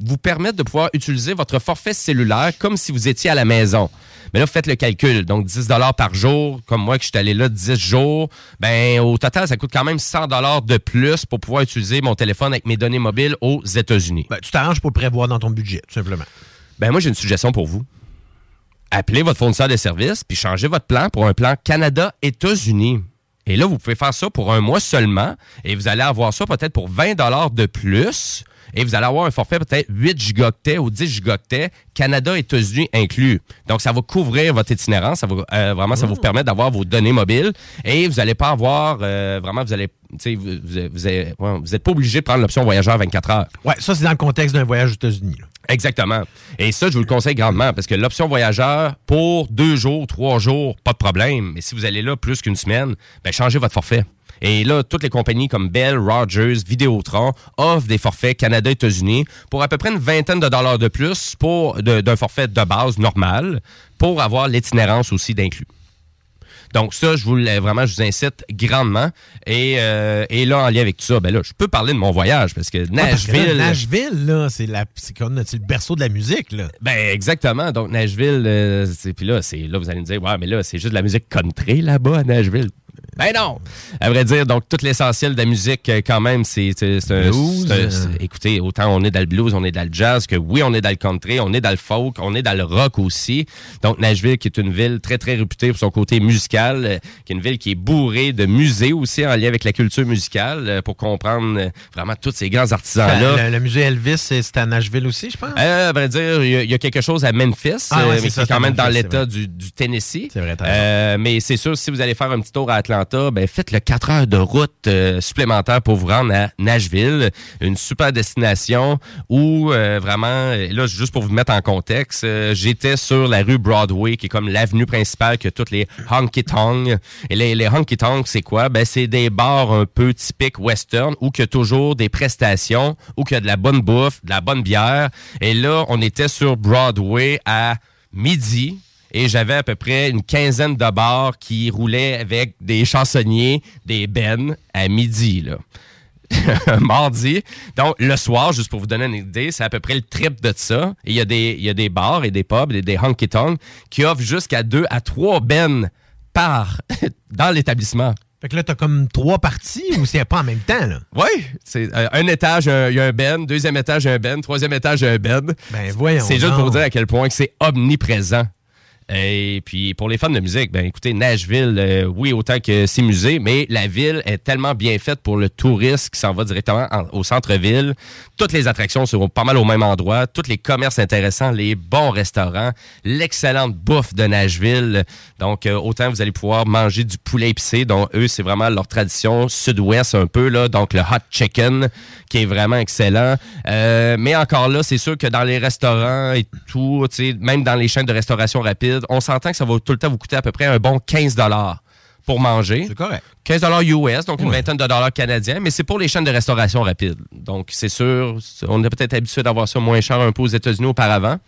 vous permettre de pouvoir utiliser votre forfait cellulaire comme si vous étiez à la maison. Mais là, faites le calcul. Donc, 10 par jour, comme moi que je suis allé là 10 jours, ben au total, ça coûte quand même 100 de plus pour pouvoir utiliser mon téléphone avec mes données mobiles aux États-Unis. Ben, tu t'arranges pour le prévoir dans ton budget, tout simplement. Ben moi, j'ai une suggestion pour vous. Appelez votre fournisseur de services puis changez votre plan pour un plan Canada-États-Unis. Et là, vous pouvez faire ça pour un mois seulement et vous allez avoir ça peut-être pour 20 de plus. Et vous allez avoir un forfait peut-être 8 gigaoctets ou 10 gigaoctets, Canada, États-Unis inclus. Donc, ça va couvrir votre itinérance. Ça va, euh, vraiment, ça va vous permettre d'avoir vos données mobiles. Et vous n'allez pas avoir, euh, vraiment, vous allez, vous, vous, vous êtes- ouais, vous êtes pas obligé de prendre l'option voyageur 24 heures. Ouais, ça, c'est dans le contexte d'un voyage aux États-Unis. Exactement. Et ça, je vous le conseille grandement parce que l'option voyageur, pour deux jours, trois jours, pas de problème. Mais si vous allez là plus qu'une semaine, ben, changez votre forfait. Et là, toutes les compagnies comme Bell, Rogers, Vidéotron offrent des forfaits Canada-États-Unis pour à peu près une vingtaine de dollars de plus pour d'un forfait de base normal pour avoir l'itinérance aussi d'inclus. Donc ça, je vous vraiment, je vous incite grandement. Et, euh, et là, en lien avec tout ça, ben là, je peux parler de mon voyage parce que Ouais, parce que là, Nashville. Nashville, là, c'est la- c'est comme c'est le berceau de la musique. Là? Ben exactement. Donc Nashville, euh, c'est- puis là, c'est là vous allez me dire, ouais, mais là c'est juste de la musique country là-bas à Nashville. Ben non. À vrai dire, donc tout l'essentiel de la musique euh, quand même, c'est un- Blues, un- écoutez, autant on est dans le blues, on est dans le jazz, que oui, on est dans le country, on est dans le folk, on est dans le rock aussi. Donc Nashville, qui est une ville très très réputée pour son côté musical, euh, qui est une ville qui est bourrée de musées aussi en lien avec la culture musicale, euh, pour comprendre vraiment tous ces grands artisans là. Le, le musée Elvis, c'est à Nashville aussi, je pense? Euh, à vrai dire, il y, a- il y a quelque chose à Memphis, Ah ouais, mais ça, qui est c'est quand même dans Memphis, l'État du, du Tennessee. C'est vrai, Euh, mais c'est sûr, si vous allez faire un petit tour à Atlanta, ben faites le 4 heures de route euh, supplémentaire pour vous rendre à Nashville, une super destination où euh, vraiment, là, juste pour vous mettre en contexte, euh, j'étais sur la rue Broadway, qui est comme l'avenue principale que toutes les honky-tonks. Et les, les honky-tonks, c'est quoi? Ben, c'est des bars un peu typiques western où il y a toujours des prestations, où il y a de la bonne bouffe, de la bonne bière. Et là, on était sur Broadway à midi. Et j'avais à peu près une quinzaine de bars qui roulaient avec des chansonniers, des bennes à midi, là. mardi. Donc, le soir, juste pour vous donner une idée, c'est à peu près le trip de ça. Il y, a des- il y a des bars et des pubs et des honky-tonks qui offrent jusqu'à deux à trois bennes par dans l'établissement. Fait que là, t'as comme trois parties ou c'est pas en même temps, là? Oui, c'est euh, un étage, il y a un ben, deuxième étage, un ben, troisième étage, un ben. Ben voyons C'est juste pour vous dire à quel point que c'est omniprésent. Et puis pour les fans de musique, ben écoutez, Nashville, euh, oui, autant que c'est musée, mais la ville est tellement bien faite pour le touriste qui s'en va directement en- au centre-ville. Toutes les attractions sont pas mal au même endroit, tous les commerces intéressants, les bons restaurants, l'excellente bouffe de Nashville. Donc euh, autant vous allez pouvoir manger du poulet épicé, dont eux c'est vraiment leur tradition sud-ouest un peu là, donc le hot chicken qui est vraiment excellent. Euh, mais encore là, c'est sûr que dans les restaurants et tout, même dans les chaînes de restauration rapide, on s'entend que ça va tout le temps vous coûter à peu près un bon 15 pour manger. C'est correct. 15 US, donc une vingtaine de dollars canadiens, mais c'est pour les chaînes de restauration rapide. Donc, c'est sûr, on est peut-être habitué d'avoir ça moins cher un peu aux États-Unis auparavant.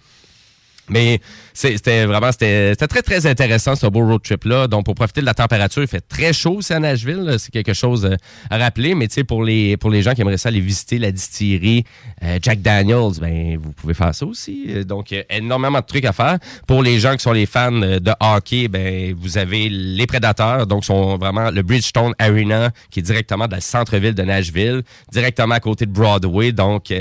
Mais c'est- c'était vraiment c'était très très intéressant ce beau road trip là. Donc pour profiter de la température, il fait très chaud aussi à Nashville, c'est quelque chose euh, à rappeler. Mais tu sais pour les pour les gens qui aimeraient ça aller visiter la distillerie euh, Jack Daniels, ben vous pouvez faire ça aussi. Euh, Donc énormément de trucs à faire. Pour les gens qui sont les fans de hockey, ben vous avez les Prédateurs, donc sont vraiment le Bridgestone Arena qui est directement dans le centre-ville de Nashville, directement à côté de Broadway. Donc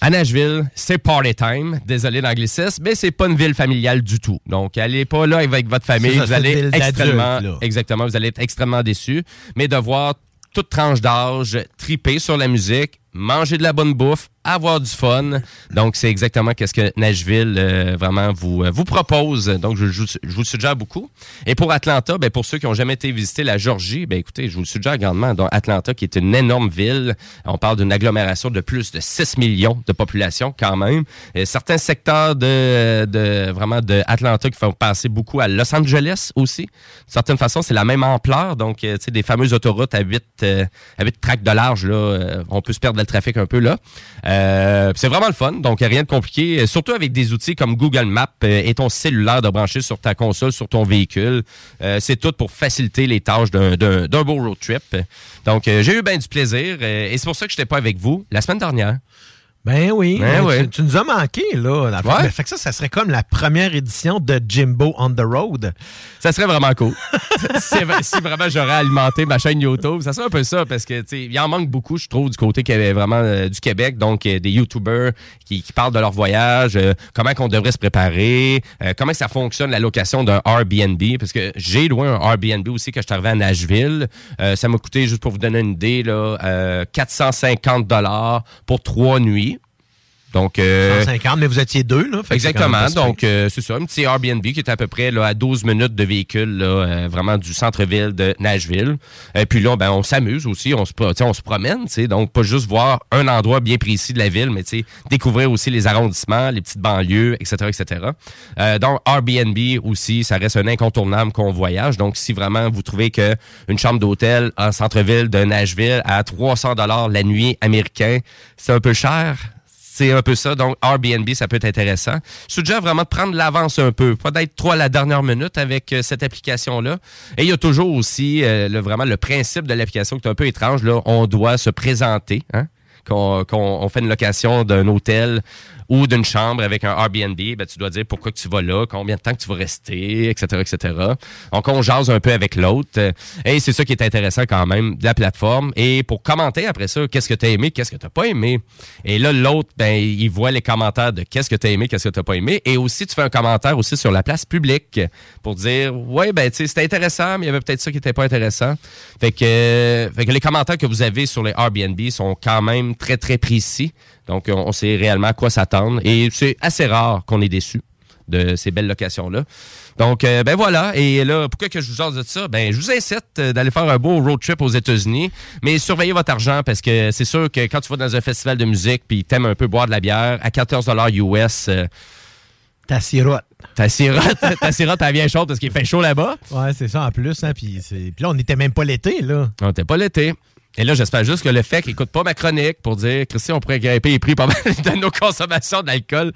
à Nashville, c'est party time. Désolé l'anglicisme, mais c'est pas une ville familiale du tout. Donc, allez pas là avec votre famille. Ça, vous allez extrêmement, exactement, vous allez être extrêmement déçus. Mais de voir toute tranche d'âge triper sur la musique manger de la bonne bouffe, avoir du fun. Donc, c'est exactement ce que Nashville euh, vraiment vous, euh, vous propose. Donc, je, je- je vous le suggère beaucoup. Et pour Atlanta, ben, pour ceux qui ont jamais été visiter la Georgie, ben, écoutez, je vous le suggère grandement. Donc, Atlanta, qui est une énorme ville. On parle d'une agglomération de plus de 6 millions de population quand même. Et certains secteurs de, de vraiment de Atlanta qui font passer beaucoup à Los Angeles aussi. D'une certaine façon, c'est la même ampleur. Donc, euh, tu sais, des fameuses autoroutes à 8, euh, à 8 tracts de large, là, on peut se perdre le trafic un peu là. Euh, c'est vraiment le fun, donc rien de compliqué. Surtout avec des outils comme Google Maps euh, et ton cellulaire de brancher sur ta console, sur ton véhicule. Euh, c'est tout pour faciliter les tâches d'un- beau road trip. Donc, j'ai eu bien du plaisir et c'est pour ça que je n'étais pas avec vous la semaine dernière. Ben oui. Ben oui. tu, tu nous as manqué, là. La Ouais. Ben, fait que ça, ça serait comme la première édition de Jimbo on the Road. Ça serait vraiment cool. si, si vraiment j'aurais alimenté ma chaîne YouTube, ça serait un peu ça parce que il en manque beaucoup, je trouve, du côté vraiment euh, du Québec, donc euh, des YouTubers qui, qui parlent de leur voyage, euh, comment qu'on devrait se préparer, comment ça fonctionne la location d'un Airbnb, parce que j'ai loué un Airbnb aussi quand je suis arrivé à Nashville. Ça m'a coûté, juste pour vous donner une idée, là, euh, 450 dollars pour trois nuits. Donc, euh, 150, mais vous étiez deux, là. Exactement. Donc, euh, c'est ça, un petit Airbnb qui est à peu près là, à 12 minutes de véhicule, là, euh, vraiment du centre-ville de Nashville. Et puis là, ben, on s'amuse aussi, on se, on se promène, tu sais, donc pas juste voir un endroit bien précis de la ville, mais tu sais, découvrir aussi les arrondissements, les petites banlieues, etc., etc. Euh, donc, Airbnb aussi, ça reste un incontournable qu'on voyage. Donc, si vraiment vous trouvez que une chambre d'hôtel en centre-ville de Nashville à 300 dollars la nuit américain, c'est un peu cher, c'est un peu ça. Donc, Airbnb, ça peut être intéressant. Je suggère vraiment de prendre l'avance un peu, pas d'être trop à la dernière minute avec euh, cette application-là. Et il y a toujours aussi euh, le, vraiment le principe de l'application qui est un peu étrange. On doit se présenter. Hein? Qu'on qu'on- on fait une location d'un hôtel ou d'une chambre avec un Airbnb, ben, tu dois dire pourquoi tu vas là, combien de temps tu vas rester, etc., etc. Donc, on jase un peu avec l'autre. Et c'est ça qui est intéressant quand même de la plateforme. Et pour commenter après ça, qu'est-ce que tu as aimé, qu'est-ce que tu pas aimé? Et là, l'autre, ben, il voit les commentaires de qu'est-ce que tu as aimé, qu'est-ce que tu n'as pas aimé. Et aussi, tu fais un commentaire aussi sur la place publique pour dire, ouais, ben, tu c'était intéressant, mais il y avait peut-être ça qui n'était pas intéressant. Fait que, fait que les commentaires que vous avez sur les Airbnb sont quand même très, très précis. Donc, on, on sait réellement à quoi s'attendre. Et c'est assez rare qu'on est déçu de ces belles locations-là. Donc, euh, ben voilà. Et là, pourquoi que je vous jase de ça? Ben, je vous incite euh, d'aller faire un beau road trip aux États-Unis, mais surveillez votre argent parce que c'est sûr que quand tu vas dans un festival de musique puis t'aimes un peu boire de la bière, à 14 US... Euh, ta sirote. Ta sirote, ta sirote, elle vient chaude parce qu'il fait chaud là-bas. Ouais, c'est ça en plus. Hein, puis là, on n'était même pas l'été, là. On n'était pas l'été. Et là, j'espère juste que le fait qu'il écoute pas ma chronique pour dire, Christian, on pourrait grimper les prix pas mal de nos consommations d'alcool.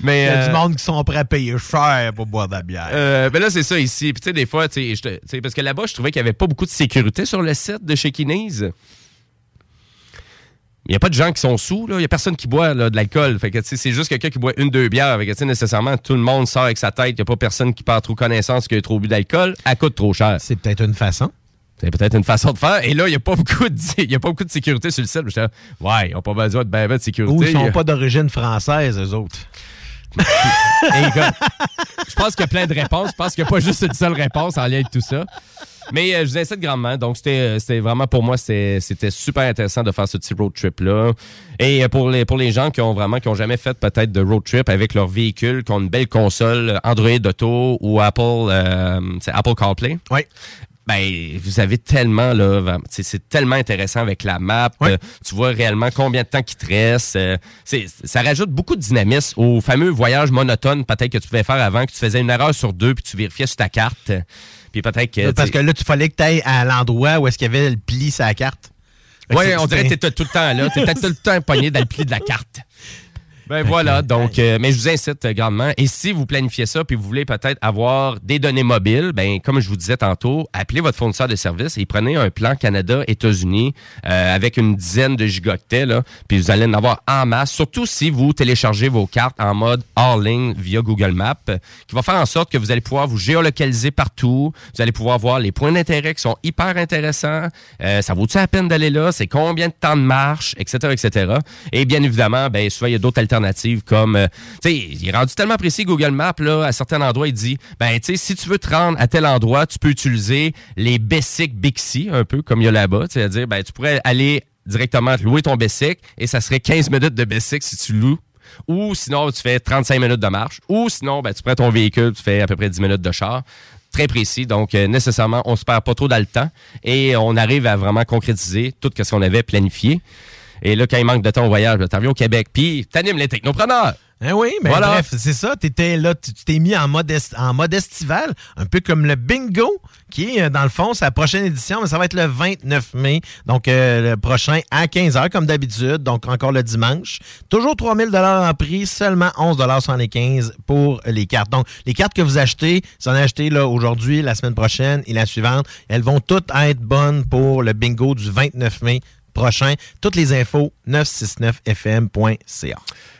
Mais, Il y a euh, du monde qui sont prêts à payer cher pour boire de la bière. Euh, ben là, c'est ça ici. Puis tu sais, des fois, tu sais, parce que là-bas, je trouvais qu'il n'y avait pas beaucoup de sécurité sur le site de chez Kinese. Il n'y a pas de gens qui sont sous, là. Il n'y a personne qui boit là, de l'alcool. Fait que, tu sais, c'est juste quelqu'un qui boit une, deux bières. Fait que, tu sais, nécessairement, tout le monde sort avec sa tête. Il n'y a pas personne qui perd trop connaissance qu'il a trop bu d'alcool. Elle coûte trop cher. C'est peut-être une façon. C'est peut-être une façon de faire. Et là, il n'y a, pas beaucoup de- il y a pas beaucoup de sécurité sur le site. Là, ouais, ils n'ont pas besoin de ben, ben de sécurité. Ou ils sont a- pas d'origine française, eux autres. Et je pense qu'il y a plein de réponses. Je pense qu'il n'y a pas juste une seule réponse en lien avec tout ça. Mais euh, je vous incite grandement. Donc, c'était euh, vraiment pour moi, c'était super intéressant de faire ce petit road trip-là. Et euh, pour les, pour les gens qui ont vraiment, qui ont jamais fait peut-être de road trip avec leur véhicule, qui ont une belle console Android Auto ou Apple, euh, Apple CarPlay. Oui. Ben, vous avez tellement, là, c'est tellement intéressant avec la map. Euh, tu vois réellement combien de temps qu'il te reste. Euh, ça rajoute beaucoup de dynamisme au fameux voyage monotone, peut-être que tu pouvais faire avant, que tu faisais une erreur sur deux, puis tu vérifiais sur ta carte. Puis peut-être que. Parce que là, tu fallait que tu ailles à l'endroit où est-ce qu'il y avait le pli sur la carte. C'est- on dirait que t'étais tout le temps là. T'étais tout le temps pogné dans le pli de la carte. Ben voilà, donc, euh, mais je vous incite grandement. Et si vous planifiez ça, puis vous voulez peut-être avoir des données mobiles, ben comme je vous disais tantôt, appelez votre fournisseur de services et prenez un plan Canada-États-Unis euh, avec une dizaine de gigaoctets, là, puis vous allez en avoir en masse, surtout si vous téléchargez vos cartes en mode all-in via Google Maps, qui va faire en sorte que vous allez pouvoir vous géolocaliser partout, vous allez pouvoir voir les points d'intérêt qui sont hyper intéressants, euh, ça vaut-tu la peine d'aller là, c'est combien de temps de marche, etc., etc. Et bien évidemment, ben souvent il y a d'autres alternatives comme, euh, tu il est rendu tellement précis Google Maps là, à certains endroits, il dit, ben si tu veux te rendre à tel endroit, tu peux utiliser les basic Bixi, un peu comme il y a là-bas, c'est-à-dire, ben tu pourrais aller directement louer ton bicycle et ça serait 15 minutes de bicycle si tu loues. Ou sinon, tu fais 35 minutes de marche. Ou sinon, ben, tu prends ton véhicule, tu fais à peu près 10 minutes de char. Très précis. Donc, euh, nécessairement, on se perd pas trop dans le temps et on arrive à vraiment concrétiser tout ce qu'on avait planifié. Et là, quand il manque de temps au voyage, t'en viens au Québec, puis t'animes les technopreneurs. Eh oui, mais Voilà. bref, c'est ça. T'étais là, tu tu t'es mis en mode, en mode estival, un peu comme le bingo, qui est, euh, dans le fond, sa prochaine édition, mais ça va être le 29 mai, donc euh, le prochain à 15h, comme d'habitude, donc encore le dimanche. Toujours 3000 en prix, seulement 11,75 pour les cartes. Donc, les cartes que vous achetez, si vous en achetez là, aujourd'hui, la semaine prochaine et la suivante, elles vont toutes être bonnes pour le bingo du 29 mai prochain. Toutes les infos, 969fm.ca.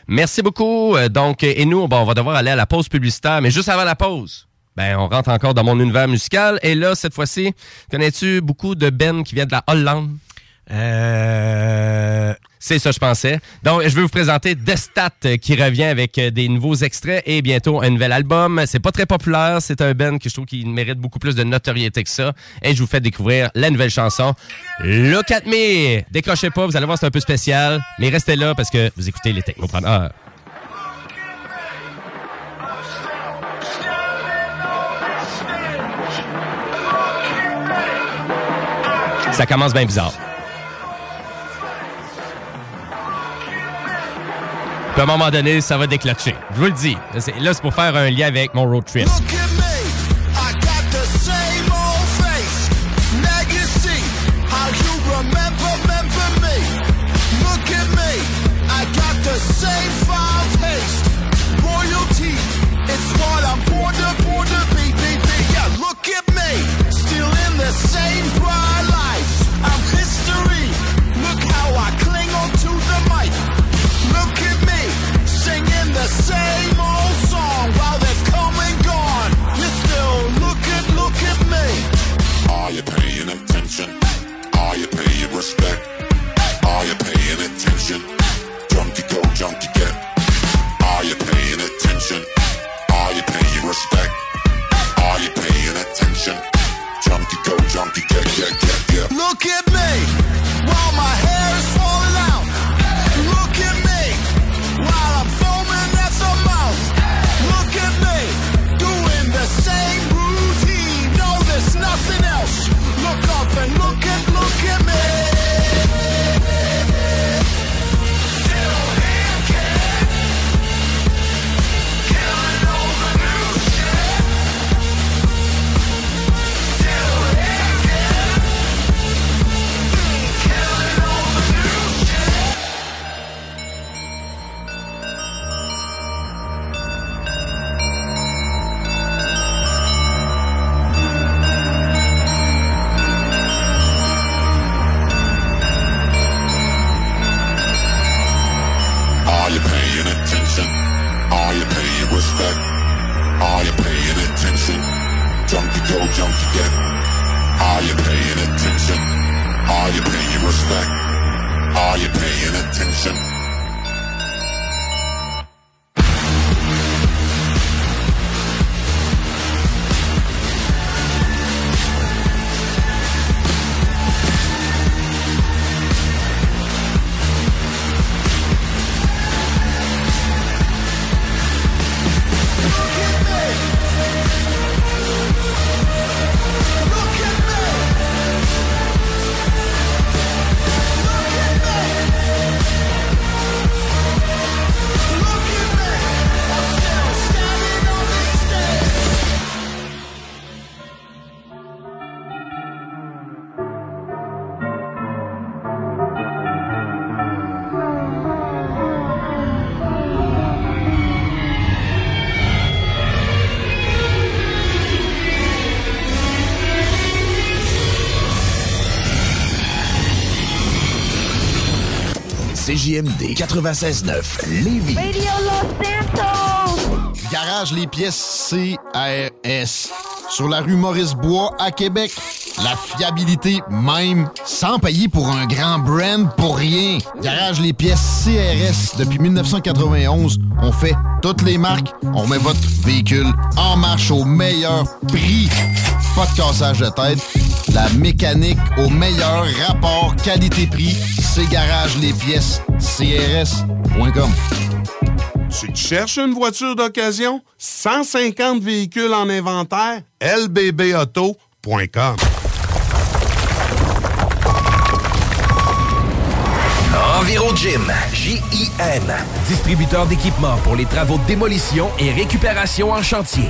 Merci beaucoup. Euh, Donc, euh, et nous, bon, on va devoir aller à la pause publicitaire, mais juste avant la pause, ben, on rentre encore dans mon univers musical. Et là, cette fois-ci, connais-tu beaucoup de Ben qui viennent de la Hollande? Euh... C'est ça, je pensais. Donc, je vais vous présenter Destat euh, qui revient avec euh, des nouveaux extraits et bientôt un nouvel album. C'est pas très populaire. C'est un band que je trouve qui mérite beaucoup plus de notoriété que ça. Et je vous fais découvrir la nouvelle chanson Look at me. Décrochez pas, vous allez voir, c'est un peu spécial. Mais restez là parce que vous écoutez les technopreneurs. Ça commence bien bizarre. Puis à un moment donné, ça va déclencher. Je vous le dis. Là, c'est pour faire un lien avec mon road trip. junkie go, junkie, yeah, yeah, yeah, yeah. Look at respect? Are you paying attention? 96.9 Lévis. Radio Los Santos! Garage les pièces CRS. Sur la rue Maurice-Bois à Québec. La fiabilité même, sans payer pour un grand brand pour rien. Garage les pièces CRS. Depuis 1991, on fait toutes les marques. On met votre véhicule en marche au meilleur prix. Pas de cassage de tête. La mécanique au meilleur rapport qualité-prix, c'est Garage les pièces CRS.com. Tu te cherches une voiture d'occasion? 150 véhicules en inventaire? lbbauto.com. Enviro Gym, J-I-M, distributeur d'équipements pour les travaux de démolition et récupération en chantier.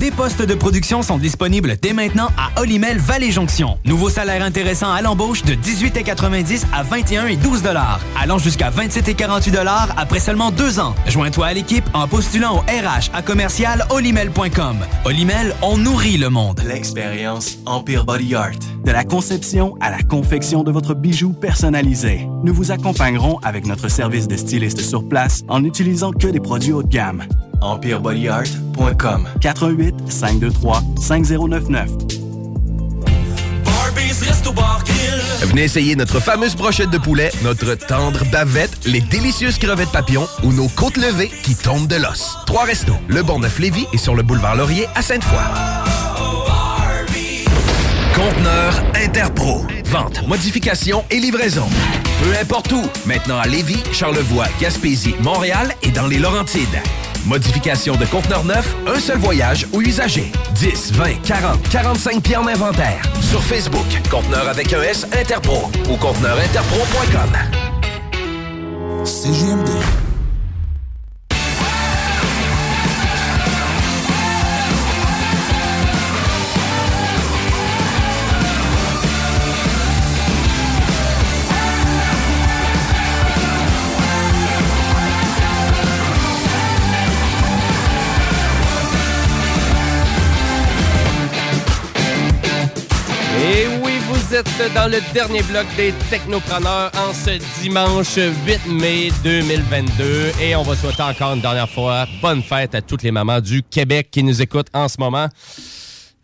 Des postes de production sont disponibles dès maintenant à Olimel Valley Jonction. Nouveau salaire intéressant à l'embauche de 18,90 à 21 et 12 dollars, allant jusqu'à 27 et 48 dollars après seulement deux ans. Joins-toi à l'équipe en postulant au RH à commercial olimel.com. Olimel, on nourrit le monde. L'expérience Empire Body Art. De la conception à la confection de votre bijou personnalisé. Nous vous accompagnerons avec notre service de styliste sur place en n'utilisant que des produits haut de gamme. EmpireBodyArt.com 88 523 5099 Venez essayer notre fameuse brochette de poulet, notre tendre bavette, les délicieuses crevettes papillons ou nos côtes levées qui tombent de l'os. Trois restos, le Bonneuf-Lévis et sur le boulevard Laurier à Sainte-Foy. Conteneur Interpro. Vente, modification et livraison. Peu importe où. Maintenant à Lévis, Charlevoix, Gaspésie, Montréal et dans les Laurentides. Modification de conteneur neuf, un seul voyage ou usager. 10, 20, 40, 45 pieds en inventaire. Sur Facebook, conteneur avec un S Interpro ou conteneurinterpro.com. CGMD. Dans le dernier bloc des Technopreneurs en ce dimanche 8 mai 2022. Et on va souhaiter encore une dernière fois bonne fête à toutes les mamans du Québec qui nous écoutent en ce moment.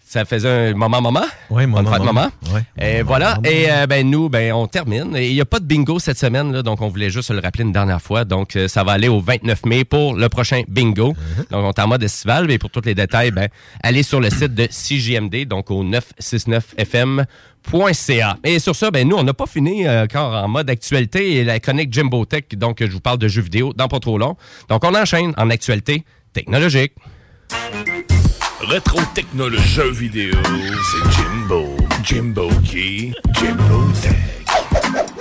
Ça faisait un moment-moment. Oui, moment, moment. Ouais. Et voilà. Et euh, ben nous, ben on termine. Et il n'y a pas de bingo cette semaine, là, donc on voulait juste se le rappeler une dernière fois. Donc euh, ça va aller au 29 mai pour le prochain bingo. Donc on est en mode estival. Mais pour tous les détails, ben allez sur le site de CJMD, donc au 969fm.ca. Et sur ça, ben nous, on n'a pas fini euh, encore en mode actualité et la chronique Jimbo Tech, donc je vous parle de jeux vidéo dans pas trop long. Donc on enchaîne en actualité technologique. Rétro technologie jeux vidéo, c'est Jimbo. Jimbo qui? Jimbo Tech.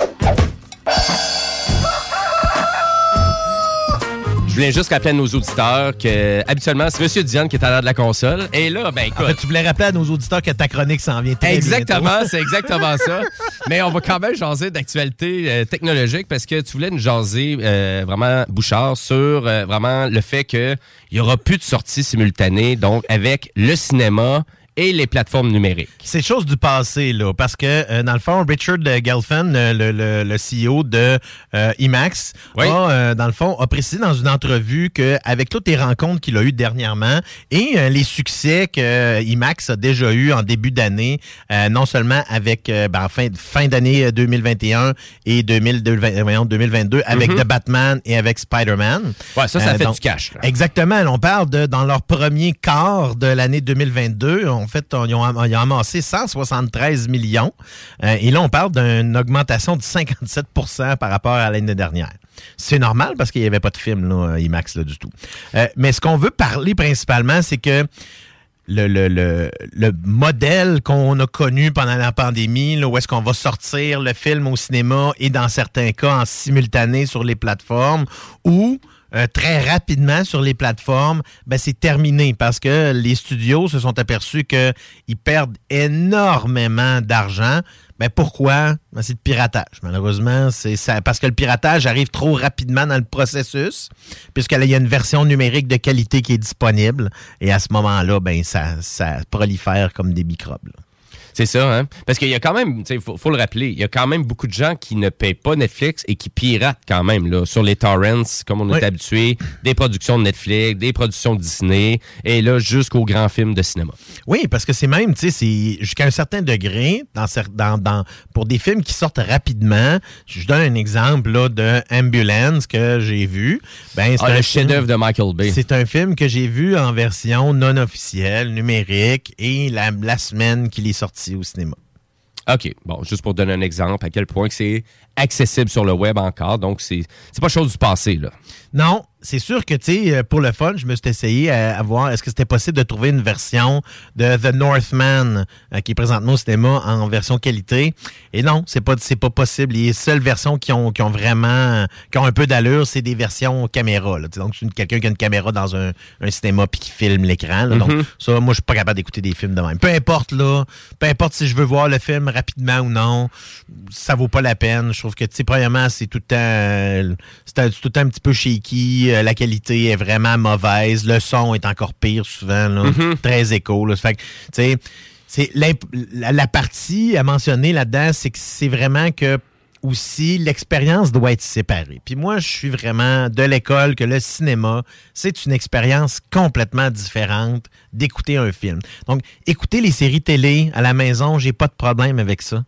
Je voulais juste rappeler à nos auditeurs que habituellement, c'est Monsieur Diane qui est à l'heure de la console. Et là, ben écoute. En fait, tu voulais rappeler à nos auditeurs que ta chronique s'en vient très Exactement, c'est exactement ça. Mais on va quand même jaser d'actualité euh, technologique parce que tu voulais nous jaser euh, vraiment, Bouchard, sur euh, vraiment le fait qu'il n'y aura plus de sorties simultanées, donc avec le cinéma et les plateformes numériques. C'est chose du passé, là, parce que, euh, dans le fond, Richard Gelfand, euh, le, le- le CEO de euh, IMAX, a, euh, dans le fond, a précisé dans une entrevue qu'avec toutes les rencontres qu'il a eues dernièrement et euh, les succès que euh, IMAX a déjà eu en début d'année, euh, non seulement avec euh, ben, en fin, fin d'année euh, 2021 et 2020, voyons, 2022, avec Mhm. The Batman et avec Spider-Man. Ouais, ça, ça Euh, fait donc- du cash. là. Exactement. On parle de dans leur premier quart de l'année 2022. En fait, ils ont, ils ont amassé 173 millions. Euh, et là, on parle d'une augmentation de 57% par rapport à l'année dernière. C'est normal parce qu'il n'y avait pas de film, là, IMAX, là, du tout. Euh, mais ce qu'on veut parler principalement, c'est que le, le, le, le modèle qu'on a connu pendant la pandémie, où est-ce qu'on va sortir le film au cinéma et dans certains cas en simultané sur les plateformes ou euh, très rapidement sur les plateformes, ben, c'est terminé parce que les studios se sont aperçus qu'ils perdent énormément d'argent. Ben, pourquoi? Ben, c'est le piratage. Malheureusement, c'est ça, parce que le piratage arrive trop rapidement dans le processus, puisqu'il y a une version numérique de qualité qui est disponible. Et à ce moment-là, ben, ça, ça prolifère comme des microbes. C'est ça, hein? Parce qu'il y a quand même, il faut, faut le rappeler, il y a quand même beaucoup de gens qui ne payent pas Netflix et qui piratent quand même là, sur les torrents, comme on Oui. est habitué, des productions de Netflix, des productions de Disney, et là, jusqu'aux grands films de cinéma. Oui, parce que c'est même, tu sais, c'est jusqu'à un certain degré, dans, dans, dans- pour des films qui sortent rapidement. Je donne un exemple là, de Ambulance que j'ai vu. Ben, c'est Ah, un le chef-d'œuvre de Michael Bay. C'est un film que j'ai vu en version non officielle, numérique, et la, la semaine qu'il est sorti au cinéma. OK, bon, juste pour donner un exemple, à quel point c'est accessible sur le web encore, donc c'est c'est pas chose du passé, là. Non, c'est sûr que, tu sais, pour le fun, je me suis essayé à, à voir est-ce que c'était possible de trouver une version de The Northman euh, qui est présentement au cinéma en version qualité. Et non, c'est pas, c'est pas possible. Les seules versions qui ont, qui ont vraiment, qui ont un peu d'allure, c'est des versions caméra. là. Donc, c'est quelqu'un qui a une caméra dans un, un cinéma puis qui filme l'écran. Donc, ça, moi, je suis pas capable d'écouter des films de même. Peu importe, là, peu importe si je veux voir le film rapidement ou non, ça vaut pas la peine. Je trouve que, tu sais, premièrement, c'est tout le temps, euh, c'est tout le temps un petit peu shaky. Euh, La qualité est vraiment mauvaise. Le son est encore pire souvent, là. Mhm. très écho. Là. Fait que, tu sais, c'est l'imp- la, la partie à mentionner là-dedans, c'est que c'est vraiment que aussi l'expérience doit être séparée. Puis moi, je suis vraiment de l'école que le cinéma, c'est une expérience complètement différente d'écouter un film. Donc, écouter les séries télé à la maison, j'ai pas de problème avec ça.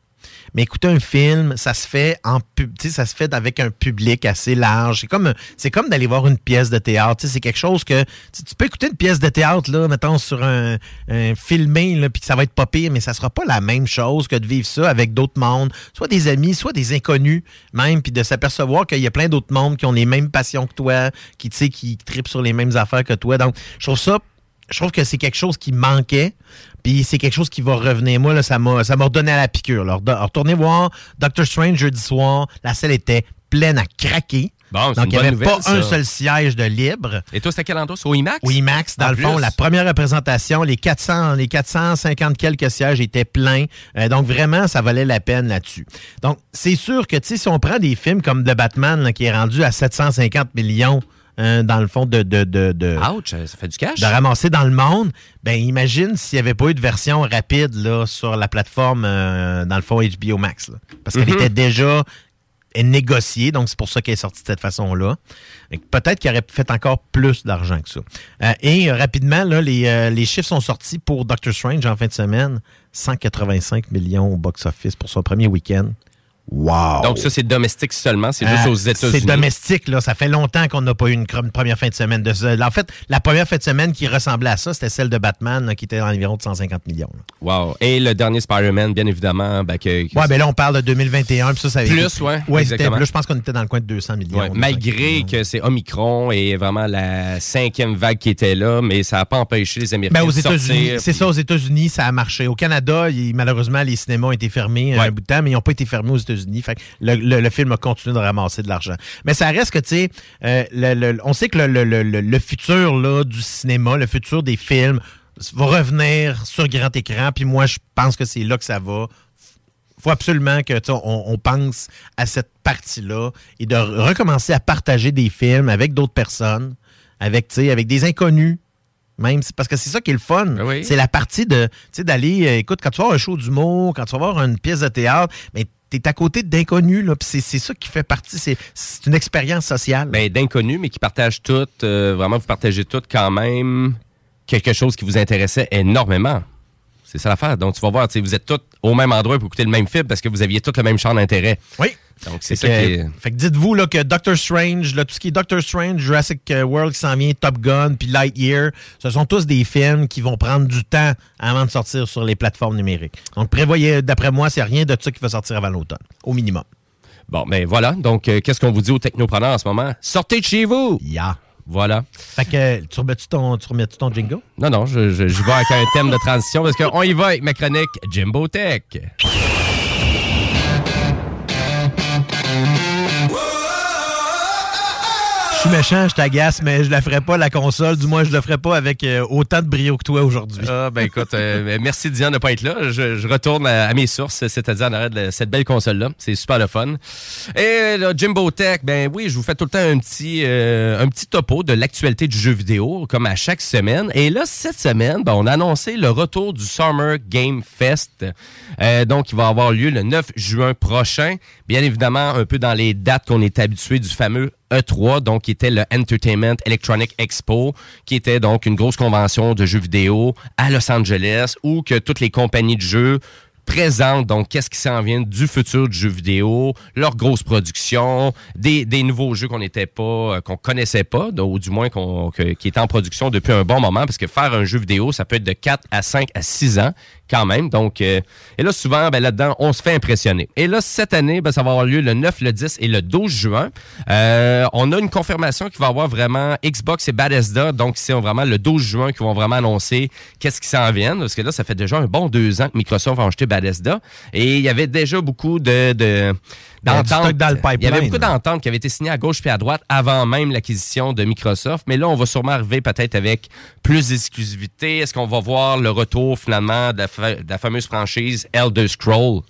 Mais écouter un film, ça se fait en pub, ça se fait avec un public assez large. C'est comme, c'est comme d'aller voir une pièce de théâtre. C'est quelque chose que tu, peux écouter une pièce de théâtre là, mettons sur un, un filmé puis que ça va être pas pire, mais ça sera pas la même chose que de vivre ça avec d'autres mondes, soit des amis, soit des inconnus même, puis de s'apercevoir qu'il y a plein d'autres mondes qui ont les mêmes passions que toi, qui qui tripent sur les mêmes affaires que toi. Donc, je trouve ça je trouve que c'est quelque chose qui manquait, puis c'est quelque chose qui va revenir. Moi, là, ça m'a ça m'a redonné à la piqûre. là. Retourner voir Doctor Strange jeudi soir, la salle était pleine à craquer. Bon, Donc, il n'y avait nouvelle, pas un seul siège de libre. Et toi, c'était quel endroit? C'est au IMAX? Au IMAX, dans En le fond, plus. la première représentation, les 400, les 450 quelques sièges étaient pleins. Euh, donc, vraiment, ça valait la peine là-dessus. Donc, c'est sûr que, tu sais, si on prend des films comme The Batman, là, qui est rendu à 750 millions, hein, dans le fond, de... de, de, de Ouch, ça fait du cash. de ramasser dans le monde, ben imagine s'il n'y avait pas eu de version rapide là, sur la plateforme, euh, dans le fond, HBO Max. là. Parce qu'elle Mhm. était déjà négociée, donc c'est pour ça qu'elle est sortie de cette façon-là. Peut-être qu'il aurait fait encore plus d'argent que ça. Euh, et euh, rapidement, là, les, euh, les chiffres sont sortis pour Doctor Strange en fin de semaine. 185 millions au box-office pour son premier week-end. Wow! Donc ça, c'est domestique seulement, c'est juste Ah, aux États-Unis. C'est domestique, là. Ça fait longtemps qu'on n'a pas eu une, première fin de semaine. De ce- En fait, la première fin de semaine qui ressemblait à ça, c'était celle de Batman, là, qui était environ de 150 millions. là. Wow. Et le dernier Spider-Man, bien évidemment, ben, que, que- Ouais, ben là, on parle de 2021, puis ça, ça avait Plus, été- ouais, Ouais, c'était- là, je pense qu'on était dans le coin de 200 millions. Ouais, malgré que c'est Omicron et vraiment la cinquième vague qui était là, mais ça n'a pas empêché les Américains Ben, aux de sortir. États-Unis, c'est ça, aux États-Unis, ça a marché. Au Canada, il- malheureusement, les cinémas ont été fermés un bout de temps, mais ils n'ont pas été fermés aux États-Unis. États-Unis. Fait que le, le- le film a continué de ramasser de l'argent. Mais ça reste que, tu sais, euh, le- on sait que le, le- le- le- le futur là, du cinéma, le futur des films va revenir sur grand écran. Puis moi, je pense que c'est là que ça va faut absolument que on, on pense à cette partie-là et de recommencer à partager des films avec d'autres personnes, avec, tu sais, avec des inconnus. Même, parce que c'est ça qui est le fun. C'est la partie de, d'aller, euh, écoute, quand tu vas voir un show d'humour, quand tu vas voir une pièce de théâtre, mais tu es à côté d'inconnus, là, c'est c'est ça qui fait partie, c'est c'est une expérience sociale. Ben, d'inconnus, mais qui partagent tout, euh, vraiment, vous partagez tout quand même quelque chose qui vous intéressait énormément. C'est ça l'affaire. Donc, tu vas voir, vous êtes tous au même endroit pour écouter le même film parce que vous aviez tous le même champ d'intérêt. Oui. Donc, c'est ça que, qui est... fait que dites-vous là, que Doctor Strange, là, tout ce qui est Doctor Strange, Jurassic World qui s'en vient, Top Gun, puis Lightyear, ce sont tous des films qui vont prendre du temps avant de sortir sur les plateformes numériques. Donc prévoyez, d'après moi, c'est rien de ça qui va sortir avant l'automne, au minimum. Bon, ben voilà. Donc, euh, qu'est-ce qu'on vous dit aux technopreneurs en ce moment? Sortez de chez vous! Ya. Voilà. Fait que tu remets-tu ton, tu remets ton jingle? Non, non, je, je, je vais avec un thème de transition parce qu'on y va avec ma chronique Jimbo Tech. Je suis méchant, je t'agace, mais je la ferai pas la console. Du moins, je le ferai pas avec euh, autant de brio que toi aujourd'hui. Ah, ben écoute, euh, merci Diane de pas être là. Je, retourne à, mes sources, c'est-à-dire en arrêt de cette belle console-là. C'est super le fun. Et là, Jimbo Tech, ben oui, je vous fais tout le temps un petit, euh, un petit topo de l'actualité du jeu vidéo, comme à chaque semaine. Et là, cette semaine, ben, on a annoncé le retour du Summer Game Fest. Donc, il va avoir lieu le 9 juin prochain. Bien évidemment, un peu dans les dates qu'on est habitué du fameux E3, donc qui était le Entertainment Electronic Expo, qui était donc une grosse convention de jeux vidéo à Los Angeles, où que toutes les compagnies de jeux présentent donc qu'est-ce qui s'en vient du futur du jeu vidéo, leurs grosses productions, des, nouveaux jeux qu'on n'était pas, euh, qu'on connaissait pas, ou du moins qu'on, qui étaient en production depuis un bon moment, parce que faire un jeu vidéo, ça peut être de 4 à 5 à 6 ans quand même. Donc, euh, et là, souvent, ben, là-dedans, on se fait impressionner. Et là, cette année, ben, ça va avoir lieu le 9, le 10 et le 12 juin. Euh, on a une confirmation qui va avoir vraiment Xbox et Bethesda. Donc, c'est vraiment le 12 juin qu'ils vont vraiment annoncer qu'est-ce qui s'en vient. Parce que là, ça fait déjà un bon deux ans que Microsoft a acheté Bethesda. Et il y avait déjà beaucoup de... de Le Il y avait beaucoup d'ententes qui avaient été signées à gauche puis à droite avant même l'acquisition de Microsoft. Mais là, on va sûrement arriver peut-être avec plus d'exclusivité. Est-ce qu'on va voir le retour finalement de la, fa- de la fameuse franchise Elder Scroll?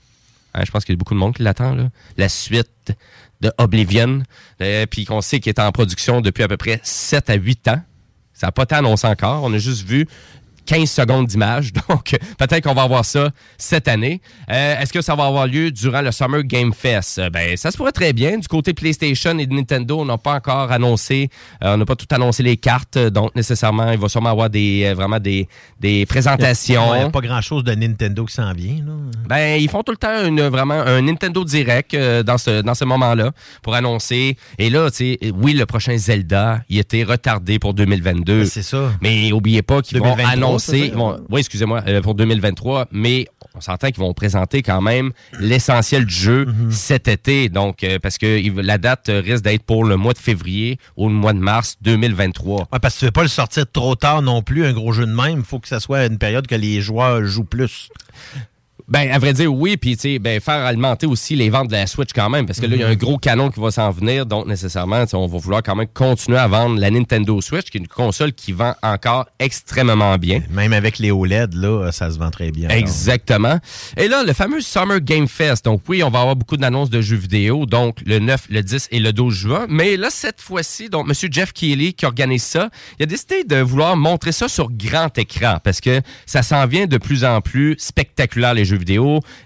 Hein, je pense qu'il y a beaucoup de monde qui l'attend. là. La suite de Oblivion. Euh, puis qu'on sait qu'il est en production depuis à peu près 7 à 8 ans. Ça n'a pas été annoncé encore. On a juste vu 15 secondes d'image. Donc, peut-être qu'on va avoir ça cette année. Euh, Est-ce que ça va avoir lieu durant le Summer Game Fest? Euh, Ben, ça se pourrait très bien. Du côté PlayStation et de Nintendo, on n'a pas encore annoncé, euh, on n'a pas tout annoncé les cartes. Donc, nécessairement, il va sûrement avoir des, euh, vraiment des, des présentations. Il n'y a pas grand-chose de Nintendo qui s'en vient. Là. Ben, ils font tout le temps une, vraiment un Nintendo Direct euh, dans ce, dans ce moment-là pour annoncer. Et là, tu sais, oui, le prochain Zelda, il était retardé pour 2022. C'est ça. Mais oubliez pas qu'ils vont 2023, c'est oui, excusez-moi, euh, pour 2023. Mais on s'entend qu'ils vont présenter quand même l'essentiel du jeu Mhm. cet été. Donc, euh, parce que la date euh, risque d'être pour le mois de février ou le mois de mars 2023. Ouais, parce que tu ne veux pas le sortir trop tard non plus, un gros jeu de même. Il faut que ça soit une période que les joueurs jouent plus. Ben, à vrai dire, oui. Puis, tu sais, ben, faire alimenter aussi les ventes de la Switch quand même. Parce que là, il y a un gros canon qui va s'en venir. Donc, nécessairement, on va vouloir quand même continuer à vendre la Nintendo Switch, qui est une console qui vend encore extrêmement bien. Même avec les OLED, là, ça se vend très bien. Exactement. Et là, le fameux Summer Game Fest. Donc oui, on va avoir beaucoup d'annonces de jeux vidéo, donc le 9, le 10 et le 12 juin. Mais là, cette fois-ci, donc M. Jeff Keighley qui organise ça, il a décidé de vouloir montrer ça sur grand écran parce que ça s'en vient de plus en plus spectaculaire, les jeux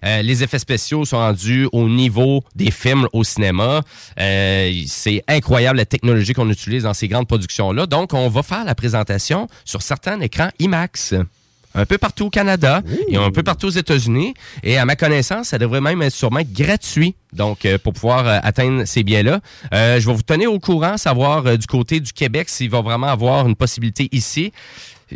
Euh, les effets spéciaux sont rendus au niveau des films au cinéma. Euh, c'est incroyable la technologie qu'on utilise dans ces grandes productions-là. Donc, on va faire la présentation sur certains écrans IMAX un peu partout au Canada et un peu partout aux États-Unis. Et à ma connaissance, ça devrait même être sûrement gratuit. Donc, euh, pour pouvoir atteindre ces biens-là, Euh, je vais vous tenir au courant, savoir du côté du Québec s'il va vraiment avoir une possibilité ici.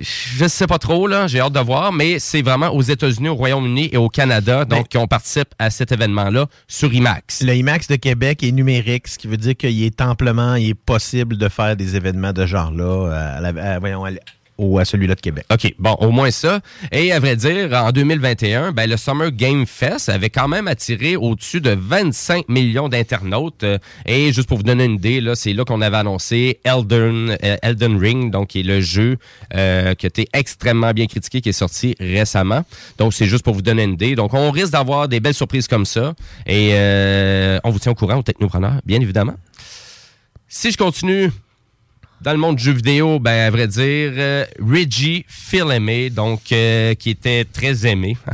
Je sais pas trop, là, j'ai hâte de voir, mais c'est vraiment aux États-Unis, au Royaume-Uni et au Canada, donc qu'on participe à cet événement-là sur IMAX. Le IMAX de Québec est numérique, ce qui veut dire qu'il est amplement, il est possible de faire des événements de genre-là. à la- à- voyons, la- au, à celui-là de Québec. OK, bon, au moins ça. Et à vrai dire, en 2021, ben, le Summer Game Fest avait quand même attiré au-dessus de 25 millions d'internautes. Euh, Et juste pour vous donner une idée, là, c'est là qu'on avait annoncé Elden, euh, Elden Ring, donc qui est le jeu euh, qui a été extrêmement bien critiqué, qui est sorti récemment. Donc, c'est juste pour vous donner une idée. Donc, on risque d'avoir des belles surprises comme ça. Et euh, on vous tient au courant, aux technopreneurs, bien évidemment. Si je continue dans le monde du jeu vidéo, ben à vrai dire, euh, Reggie Fils-Aimé, donc euh, qui était très aimé.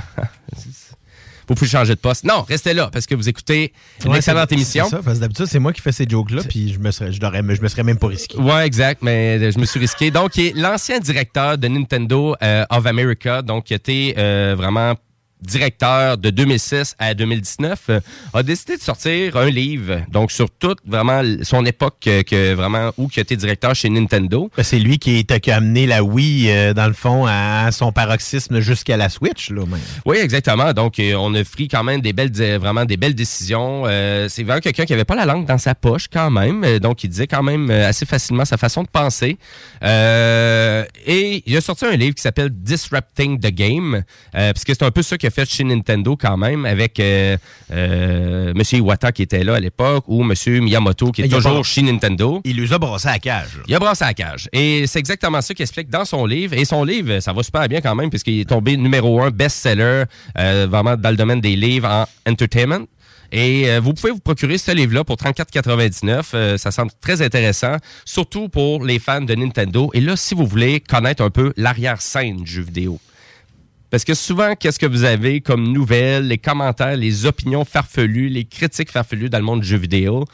Vous pouvez changer de poste. Non, restez là parce que vous écoutez une Ouais, excellente émission. C'est ça, parce que d'habitude, c'est moi qui fais ces jokes-là, puis je me serais, je, l'aurais- je me serais même pas risqué. Ouais, exact, mais je me suis risqué. Donc, il est l'ancien directeur de Nintendo euh, of America, donc qui était euh, vraiment directeur de 2006 à 2019, euh, a décidé de sortir un livre, donc sur toute vraiment son époque euh, que vraiment où qui été directeur chez Nintendo. Ben, C'est lui qui, a amené la Wii, euh, dans le fond, à son paroxysme jusqu'à la Switch, là, même. Oui, exactement. Donc, on a pris quand même des belles, vraiment des belles décisions. Euh, c'est vraiment quelqu'un qui avait pas la langue dans sa poche quand même. Donc, il disait quand même assez facilement sa façon de penser. Euh, et il a sorti un livre qui s'appelle Disrupting the Game, puisque c'est un peu ça a fait chez Nintendo quand même, avec euh, euh, M. Iwata qui était là à l'époque, ou M. Miyamoto qui est toujours chez Nintendo. Il les a brassés à la cage. Il a brassé à la cage. Et c'est exactement ça qu'il explique dans son livre. Et son livre, ça va super bien quand même, puisqu'il est tombé numéro un best-seller, euh, vraiment dans le domaine des livres en entertainment. Et euh, vous pouvez vous procurer ce livre-là pour 34,99. Euh, ça semble très intéressant, surtout pour les fans de Nintendo. Et là, si vous voulez connaître un peu l'arrière-scène du jeu vidéo. Parce que souvent, qu'est-ce que vous avez comme nouvelles, les commentaires, les opinions farfelues, les critiques farfelues dans le monde du jeu vidéo?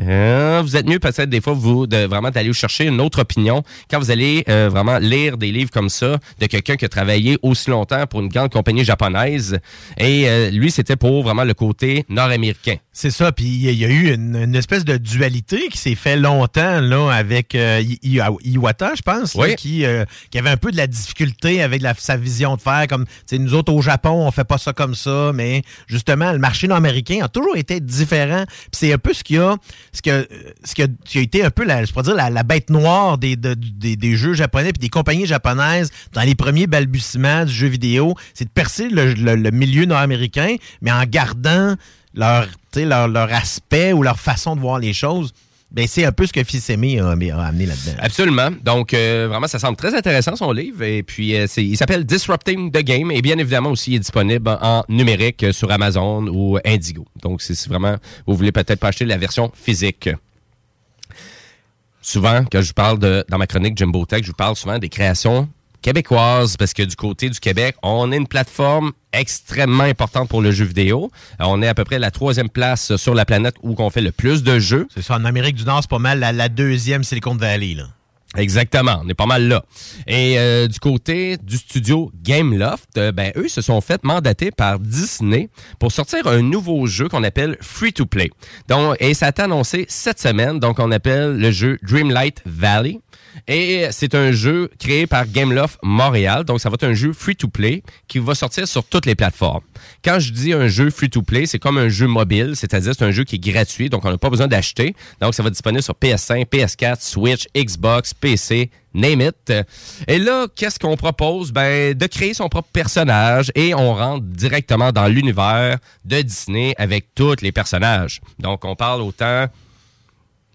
Euh, vous êtes mieux peut-être des fois vous de vraiment d'aller chercher une autre opinion quand vous allez euh, vraiment lire des livres comme ça de quelqu'un qui a travaillé aussi longtemps pour une grande compagnie japonaise et euh, lui c'était pour vraiment le côté nord-américain. C'est ça, puis il y a- y eu une, une espèce de dualité qui s'est fait longtemps là avec Iwata, je pense, là, qui, qui avait un peu de la difficulté avec la- sa vision de faire. Comme, tu sais, nous autres au Japon, on fait pas ça comme ça, mais justement, le marché nord-américain a toujours été différent. Puis c'est un peu ce qui a, ce qui a, ce qui a, a été un peu, la, je pourrais dire, la, bête noire des, de- des, des jeux japonais puis des compagnies japonaises dans les premiers balbutiements du jeu vidéo, c'est de percer le, le- le milieu nord-américain, mais en gardant leur aspect ou leur façon de voir les choses. Ben, c'est un peu ce que Fils Aimé a, amené là-dedans. Absolument. Donc, euh, vraiment, ça semble très intéressant, son livre. Et puis, euh, il s'appelle Disrupting the Game. Et bien évidemment, aussi, il est disponible en numérique euh, sur Amazon ou Indigo. Donc, si vraiment, vous voulez peut-être pas acheter la version physique. Souvent, quand je parle de, dans ma chronique Jimbo Tech, je vous parle souvent des créations québécoises parce que du côté du Québec, on est une plateforme extrêmement importante pour le jeu vidéo. Euh, On est à peu près la troisième place sur la planète où on fait le plus de jeux. C'est ça, en Amérique du Nord, c'est pas mal la, la deuxième Silicon Valley. Là. Exactement, on est pas mal là. Et euh, du côté du studio Gameloft, euh, ben eux se sont fait mandater par Disney pour sortir un nouveau jeu qu'on appelle Free to Play. Donc et ça a été annoncé cette semaine, donc on appelle le jeu Dreamlight Valley. Et c'est un jeu créé par Gameloft Montréal. Donc, ça va être un jeu free-to-play qui va sortir sur toutes les plateformes. Quand je dis un jeu free-to-play, c'est comme un jeu mobile, c'est-à-dire c'est un jeu qui est gratuit, donc on n'a pas besoin d'acheter. Donc, ça va être disponible sur PS5, PS4, Switch, Xbox, PC, name it. Et là, qu'est-ce qu'on propose? Ben, de créer son propre personnage et on rentre directement dans l'univers de Disney avec tous les personnages. Donc, on parle autant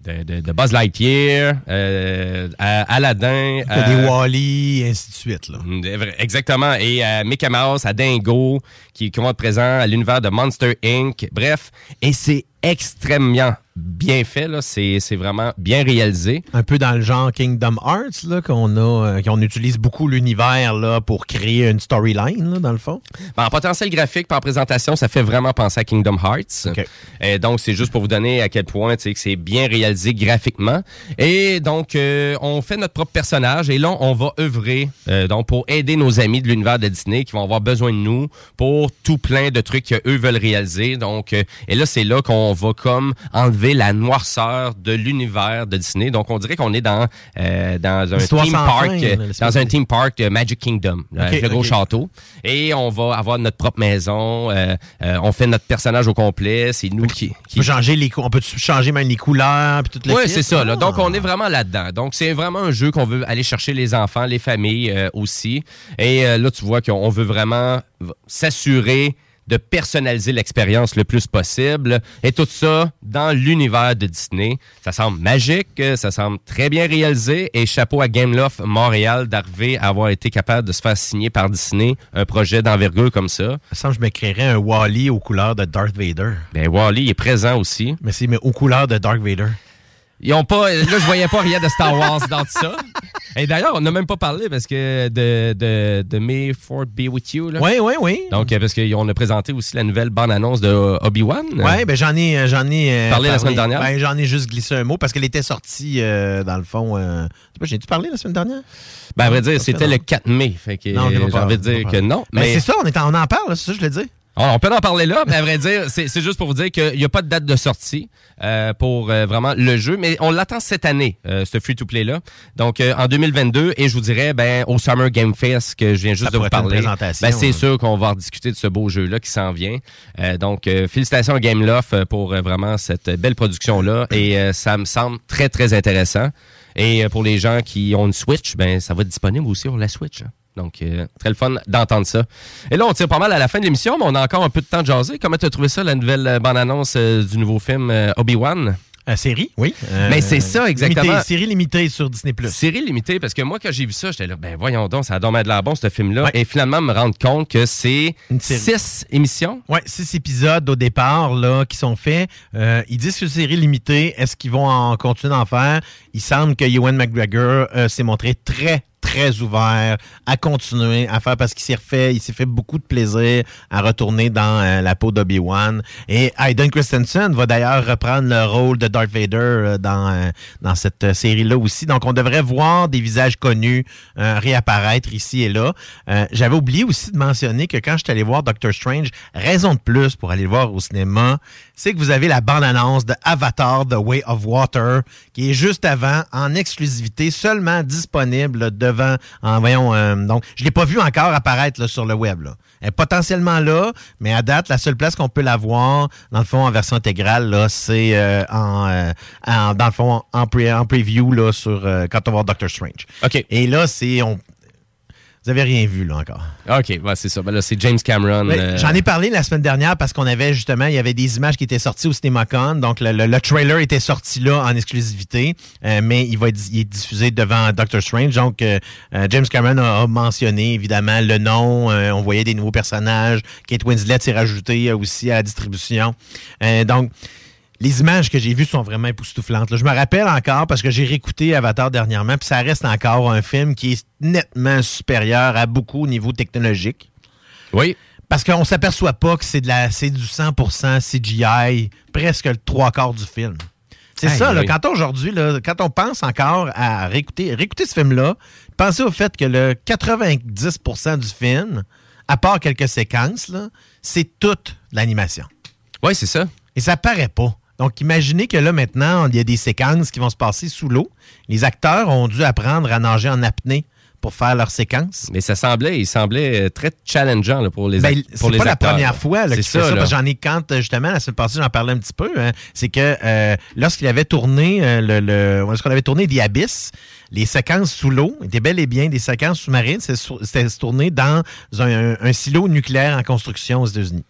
de, de- de Buzz Lightyear, euh, à Aladdin. À- des Wally, et ainsi de suite. Là. Mm, Exactement. Et à Mickey Mouse, à Dingo, qui, qui vont être présents à l'univers de Monster Inc. Bref, et c'est extrêmement bien fait. là. C'est vraiment bien réalisé. Un peu dans le genre Kingdom Hearts, là, qu'on a, euh, qu'on utilise beaucoup l'univers là, pour créer une storyline, dans le fond. Ben, en potentiel graphique, par présentation, ça fait vraiment penser à Kingdom Hearts. Et donc, c'est juste pour vous donner à quel point que c'est bien réalisé graphiquement. Et donc, euh, on fait notre propre personnage et là, on va œuvrer euh, donc pour aider nos amis de l'univers de Disney qui vont avoir besoin de nous pour tout plein de trucs qu'eux veulent réaliser. Donc, euh, et là, c'est là qu'on va comme enlever la noirceur de l'univers de Disney. Donc, on dirait qu'on est dans, euh, dans un L'histoire theme park, fin, euh, dans un de- theme park Magic Kingdom, avec le gros château. Et on va avoir notre propre maison. euh, euh, on fait notre personnage au complet. C'est nous qui, On peut changer les cou- on peut changer même les couleurs puis toute la oui, c'est ça. Là. Donc, on est vraiment là-dedans. Donc, c'est vraiment un jeu qu'on veut aller chercher les enfants, les familles euh, aussi. Et euh, là, tu vois qu'on on veut vraiment s'assurer de personnaliser l'expérience le plus possible. Et tout ça dans l'univers de Disney. Ça semble magique, ça semble très bien réalisé. Et chapeau à Gameloft Montréal d'arriver à avoir été capable de se faire signer par Disney un projet d'envergure comme ça. Ça semble que je me créerais un Wally aux couleurs de Darth Vader. Ben, Wally est présent aussi. Mais c'est mais aux couleurs de Darth Vader. Ils ont pas. Là, je voyais pas rien de Star Wars dans tout ça. Et d'ailleurs, on n'a même pas parlé parce que de, de, de May Fort Be With You. Là. Oui, oui, oui. Donc, euh, parce qu'on a présenté aussi la nouvelle bande-annonce de Obi-Wan. Oui, ben j'en ai, euh, j'en ai euh, Parlé la semaine dernière? Ben, j'en ai juste glissé un mot parce qu'elle était sortie euh, dans le fond. Euh... J'ai-tu parlé la semaine dernière? Ben, à vrai dire, c'était le 4 mai. Fait que j'ai envie de dire que non. Ben, Mais c'est ça, on, est en, on en parle, c'est ça je voulais dire. On on peut en parler là, mais à vrai dire, c'est juste pour vous dire qu'il n'y a pas de date de sortie euh, pour euh, vraiment le jeu, mais on l'attend cette année, euh, ce free-to-play-là. Donc, euh, en 2022, et je vous dirais, ben, au Summer Game Fest, que je viens juste Ça de vous parler, ben, c'est hein. sûr qu'on va rediscuter de ce beau jeu-là qui s'en vient. Euh, donc, euh, félicitations à Gameloft euh, pour euh, vraiment cette belle production-là, et euh, ça me semble très, très intéressant. Et pour les gens qui ont une Switch, ben, ça va être disponible aussi sur la Switch. hein. Donc, euh, très le fun d'entendre ça. Et là, on tire pas mal à la fin de l'émission, mais on a encore un peu de temps de jaser. Comment tu as trouvé ça, la nouvelle euh, bande-annonce euh, du nouveau film euh, Obi-Wan? Série, oui. Mais c'est ça, exactement. limité- série limitée sur Disney+. Série limitée, parce que moi, quand j'ai vu ça, j'étais là, ben voyons donc, ça a dormi de la bon, ce film-là. Et finalement, me rendre compte que c'est six émissions. Oui, six épisodes au départ là, qui sont faits. Ils disent que c'est série limitée. Est-ce qu'ils vont en continuer d'en faire? Il semble que Ewan McGregor s'est montré très très ouvert à continuer à faire parce qu'il s'est refait, il s'est fait beaucoup de plaisir à retourner dans euh, la peau d'Obi-Wan. Et Hayden Christensen va d'ailleurs reprendre le rôle de Darth Vader euh, dans, euh, dans cette série-là aussi. Donc, on devrait voir des visages connus réapparaître ici et là. J'avais oublié aussi de mentionner que quand je suis allé voir Doctor Strange, raison de plus pour aller le voir au cinéma, c'est que vous avez la bande-annonce de Avatar The Way of Water qui est juste avant, en exclusivité, seulement disponible devant, en, voyons, euh, donc, je l'ai pas vu encore apparaître là, sur le web. Là. Elle est potentiellement là, mais à date, la seule place qu'on peut la voir, dans le fond, en version intégrale, là, c'est euh, en, euh, en- dans le fond, en, pre- en preview là, sur, quand on va voir Doctor Strange. OK. Et là, c'est... On... Vous avez rien vu, là, encore. OK, ouais, c'est ça. Ben là, c'est James Cameron. Euh, J'en ai parlé la semaine dernière parce qu'on avait justement, il y avait des images qui étaient sorties au CinemaCon. Donc, le, le- le trailer était sorti là en exclusivité, euh, mais il va être il est diffusé devant Doctor Strange. Donc, euh, James Cameron a, a mentionné évidemment le nom. on voyait des nouveaux personnages. Kate Winslet s'est rajoutée aussi à la distribution. Donc, les images que j'ai vues sont vraiment époustouflantes. là. Je me rappelle encore parce que j'ai réécouté Avatar dernièrement, puis ça reste encore un film qui est nettement supérieur à beaucoup au niveau technologique. Oui. Parce qu'on s'aperçoit pas que c'est de la c'est du 100% CGI, presque le trois quarts du film. C'est ça, là, quand aujourd'hui, quand on pense encore à réécouter, réécouter ce film-là, pensez au fait que le 90% du film, à part quelques séquences, c'est toute l'animation. Oui, c'est ça. Et ça paraît pas. Donc, imaginez que là, maintenant, il y a des séquences qui vont se passer sous l'eau. Les acteurs ont dû apprendre à nager en apnée pour faire leurs séquences. Mais ça semblait, il semblait euh, très challengeant là, pour les, Ben, pour c'est les pas la acteurs, première fois là, C'est fait ça, que j'en ai quand euh, justement la semaine passée j'en parlais un petit peu hein, c'est que euh, lorsqu'il avait tourné euh, le, le lorsqu'on avait tourné The Abyss les séquences sous l'eau étaient bel et bien des séquences sous-marines. C'est c'était tourné dans un, un silo nucléaire en construction aux États-Unis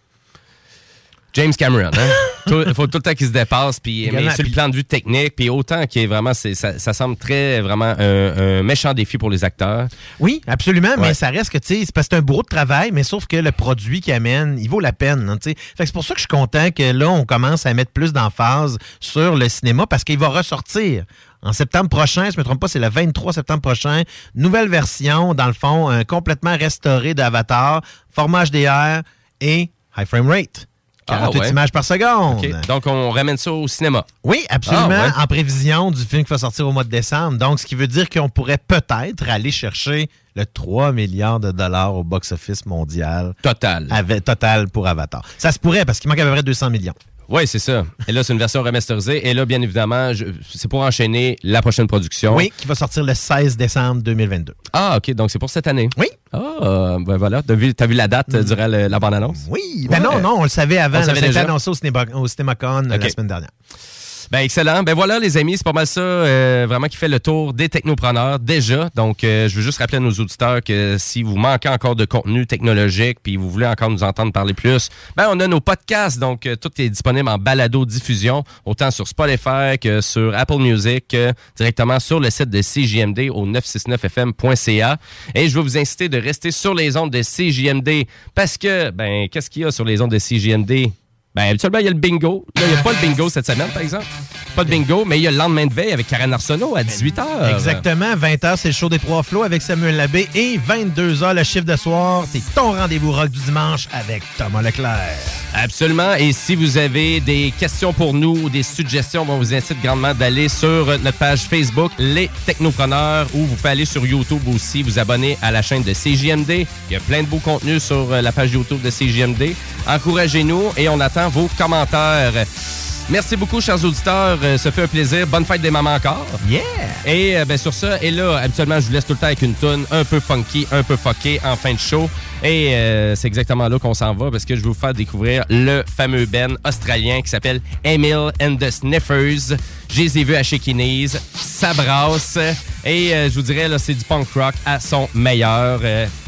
James Cameron, hein? Il faut tout le temps qu'il se dépasse, puis mais sur le plan de vue technique, puis autant qu'il est vraiment, ça, ça semble très vraiment un, un méchant défi pour les acteurs. Oui, absolument, mais ça reste que, tu sais, c'est parce que c'est un bourreau de travail, mais sauf que le produit qu'il amène, il vaut la peine, hein, c'est pour ça que je suis content que là, on commence à mettre plus d'emphase sur le cinéma parce qu'il va ressortir. En septembre prochain, je ne me trompe pas, c'est le 23 septembre prochain. Nouvelle version, dans le fond, euh, complètement restaurée d'Avatar, format HDR et high frame rate. 48 Ah, ouais. images par seconde. Donc, on ramène ça au cinéma. Oui, absolument, Ah, ouais. en prévision du film qui va sortir au mois de décembre. Donc, ce qui veut dire qu'on pourrait peut-être aller chercher le 3 milliards de dollars au box-office mondial. Total. Avec, total pour Avatar. Ça se pourrait parce qu'il manque à peu près 200 millions. Oui, c'est ça. Et là, c'est une version remasterisée. Et là, bien évidemment, je- c'est pour enchaîner la prochaine production. Oui, qui va sortir le 16 décembre 2022. Ah, OK. Donc, c'est pour cette année. Oui. Ah, ben voilà. T'as vu, la date euh, durant le- la bande-annonce? Oui. Ben non, non, on le savait avant. On le savait déjà? annoncé au, cinéma, au la semaine dernière. Ben excellent. Ben voilà, les amis, c'est pas mal ça, euh, vraiment qui fait le tour des technopreneurs déjà. Donc, euh, je veux juste rappeler à nos auditeurs que si vous manquez encore de contenu technologique, puis vous voulez encore nous entendre parler plus, ben on a nos podcasts. Donc, euh, tout est disponible en balado diffusion, autant sur Spotify que sur Apple Music, que directement sur le site de CJMD au 969fm.ca. Et je veux vous inciter de rester sur les ondes de CJMD parce que, ben, qu'est-ce qu'il y a sur les ondes de CJMD? Ben, habituellement, il y a le bingo. Là, il n'y a pas le bingo cette semaine, par exemple. Pas de bingo, mais il y a le lendemain de veille avec Karen Arsenault à 18h. Exactement. 20h, c'est le show des trois flots avec Samuel Labbé. Et 22h, le chiffre de soir, c'est ton rendez-vous rock du dimanche avec Thomas Leclerc. Absolument. Et si vous avez des questions pour nous ou des suggestions, on vous incite grandement d'aller sur notre page Facebook, Les Technopreneurs, ou vous pouvez aller sur YouTube aussi, vous abonner à la chaîne de CJMD. Il y a plein de beaux contenus sur la page YouTube de CJMD. Encouragez-nous et on attend vos commentaires. Merci beaucoup, chers auditeurs. Euh, Ça fait un plaisir. Bonne fête des mamans encore. Yeah! Et euh, ben, sur ça, et là, habituellement, je vous laisse tout le temps avec une toune un peu funky, un peu fucké en fin de show. Et euh, c'est exactement là qu'on s'en va parce que je vais vous faire découvrir le fameux Ben australien qui s'appelle Emil and the Sniffers. Je les ai vus à Shakinese. Ça brasse. Et euh, je vous dirais, là, c'est du punk rock à son meilleur.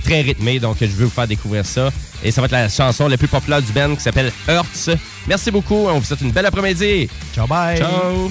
Très rythmé. Donc, je vais vous faire découvrir ça. Et ça va être la chanson la plus populaire du Ben qui s'appelle Hurts. Merci beaucoup. On vous souhaite une belle après-midi. Ciao, bye. Ciao.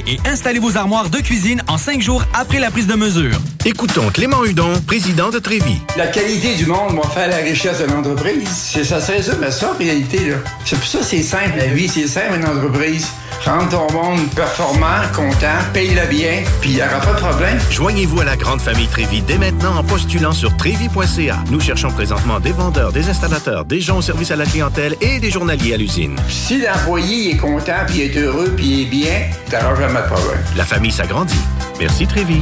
et installer vos armoires de cuisine en cinq jours après la prise de mesure. Écoutons Clément Hudon, président de Trévis. La qualité du monde va faire la richesse de l'entreprise. C'est ça, se résume à ça, en réalité. là. C'est pour ça que c'est simple, la vie, c'est simple, une entreprise. Rendre ton monde performant, content, paye-le bien, puis il n'y aura pas de problème. Joignez-vous à la grande famille Trévis dès maintenant en postulant sur trévis.ca. Nous cherchons présentement des vendeurs, des installateurs, des gens au service à la clientèle et des journaliers à l'usine. Si l'employé est content, puis est heureux, puis il est bien, t'auras La famille s'agrandit. Merci Trévis.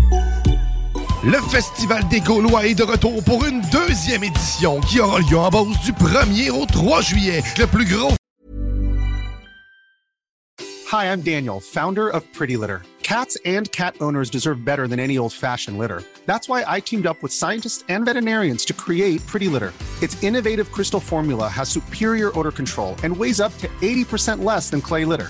Le Festival des Gaulois est de retour pour une deuxième édition qui aura lieu en Beauce du 1er au 3 juillet. Le plus gros Hi, I'm Daniel, founder of Pretty Litter. Cats and cat owners deserve better than any old fashioned litter. That's why I teamed up with scientists and veterinarians to create Pretty Litter. Its innovative crystal formula has superior odor control and weighs up to 80% less than clay litter.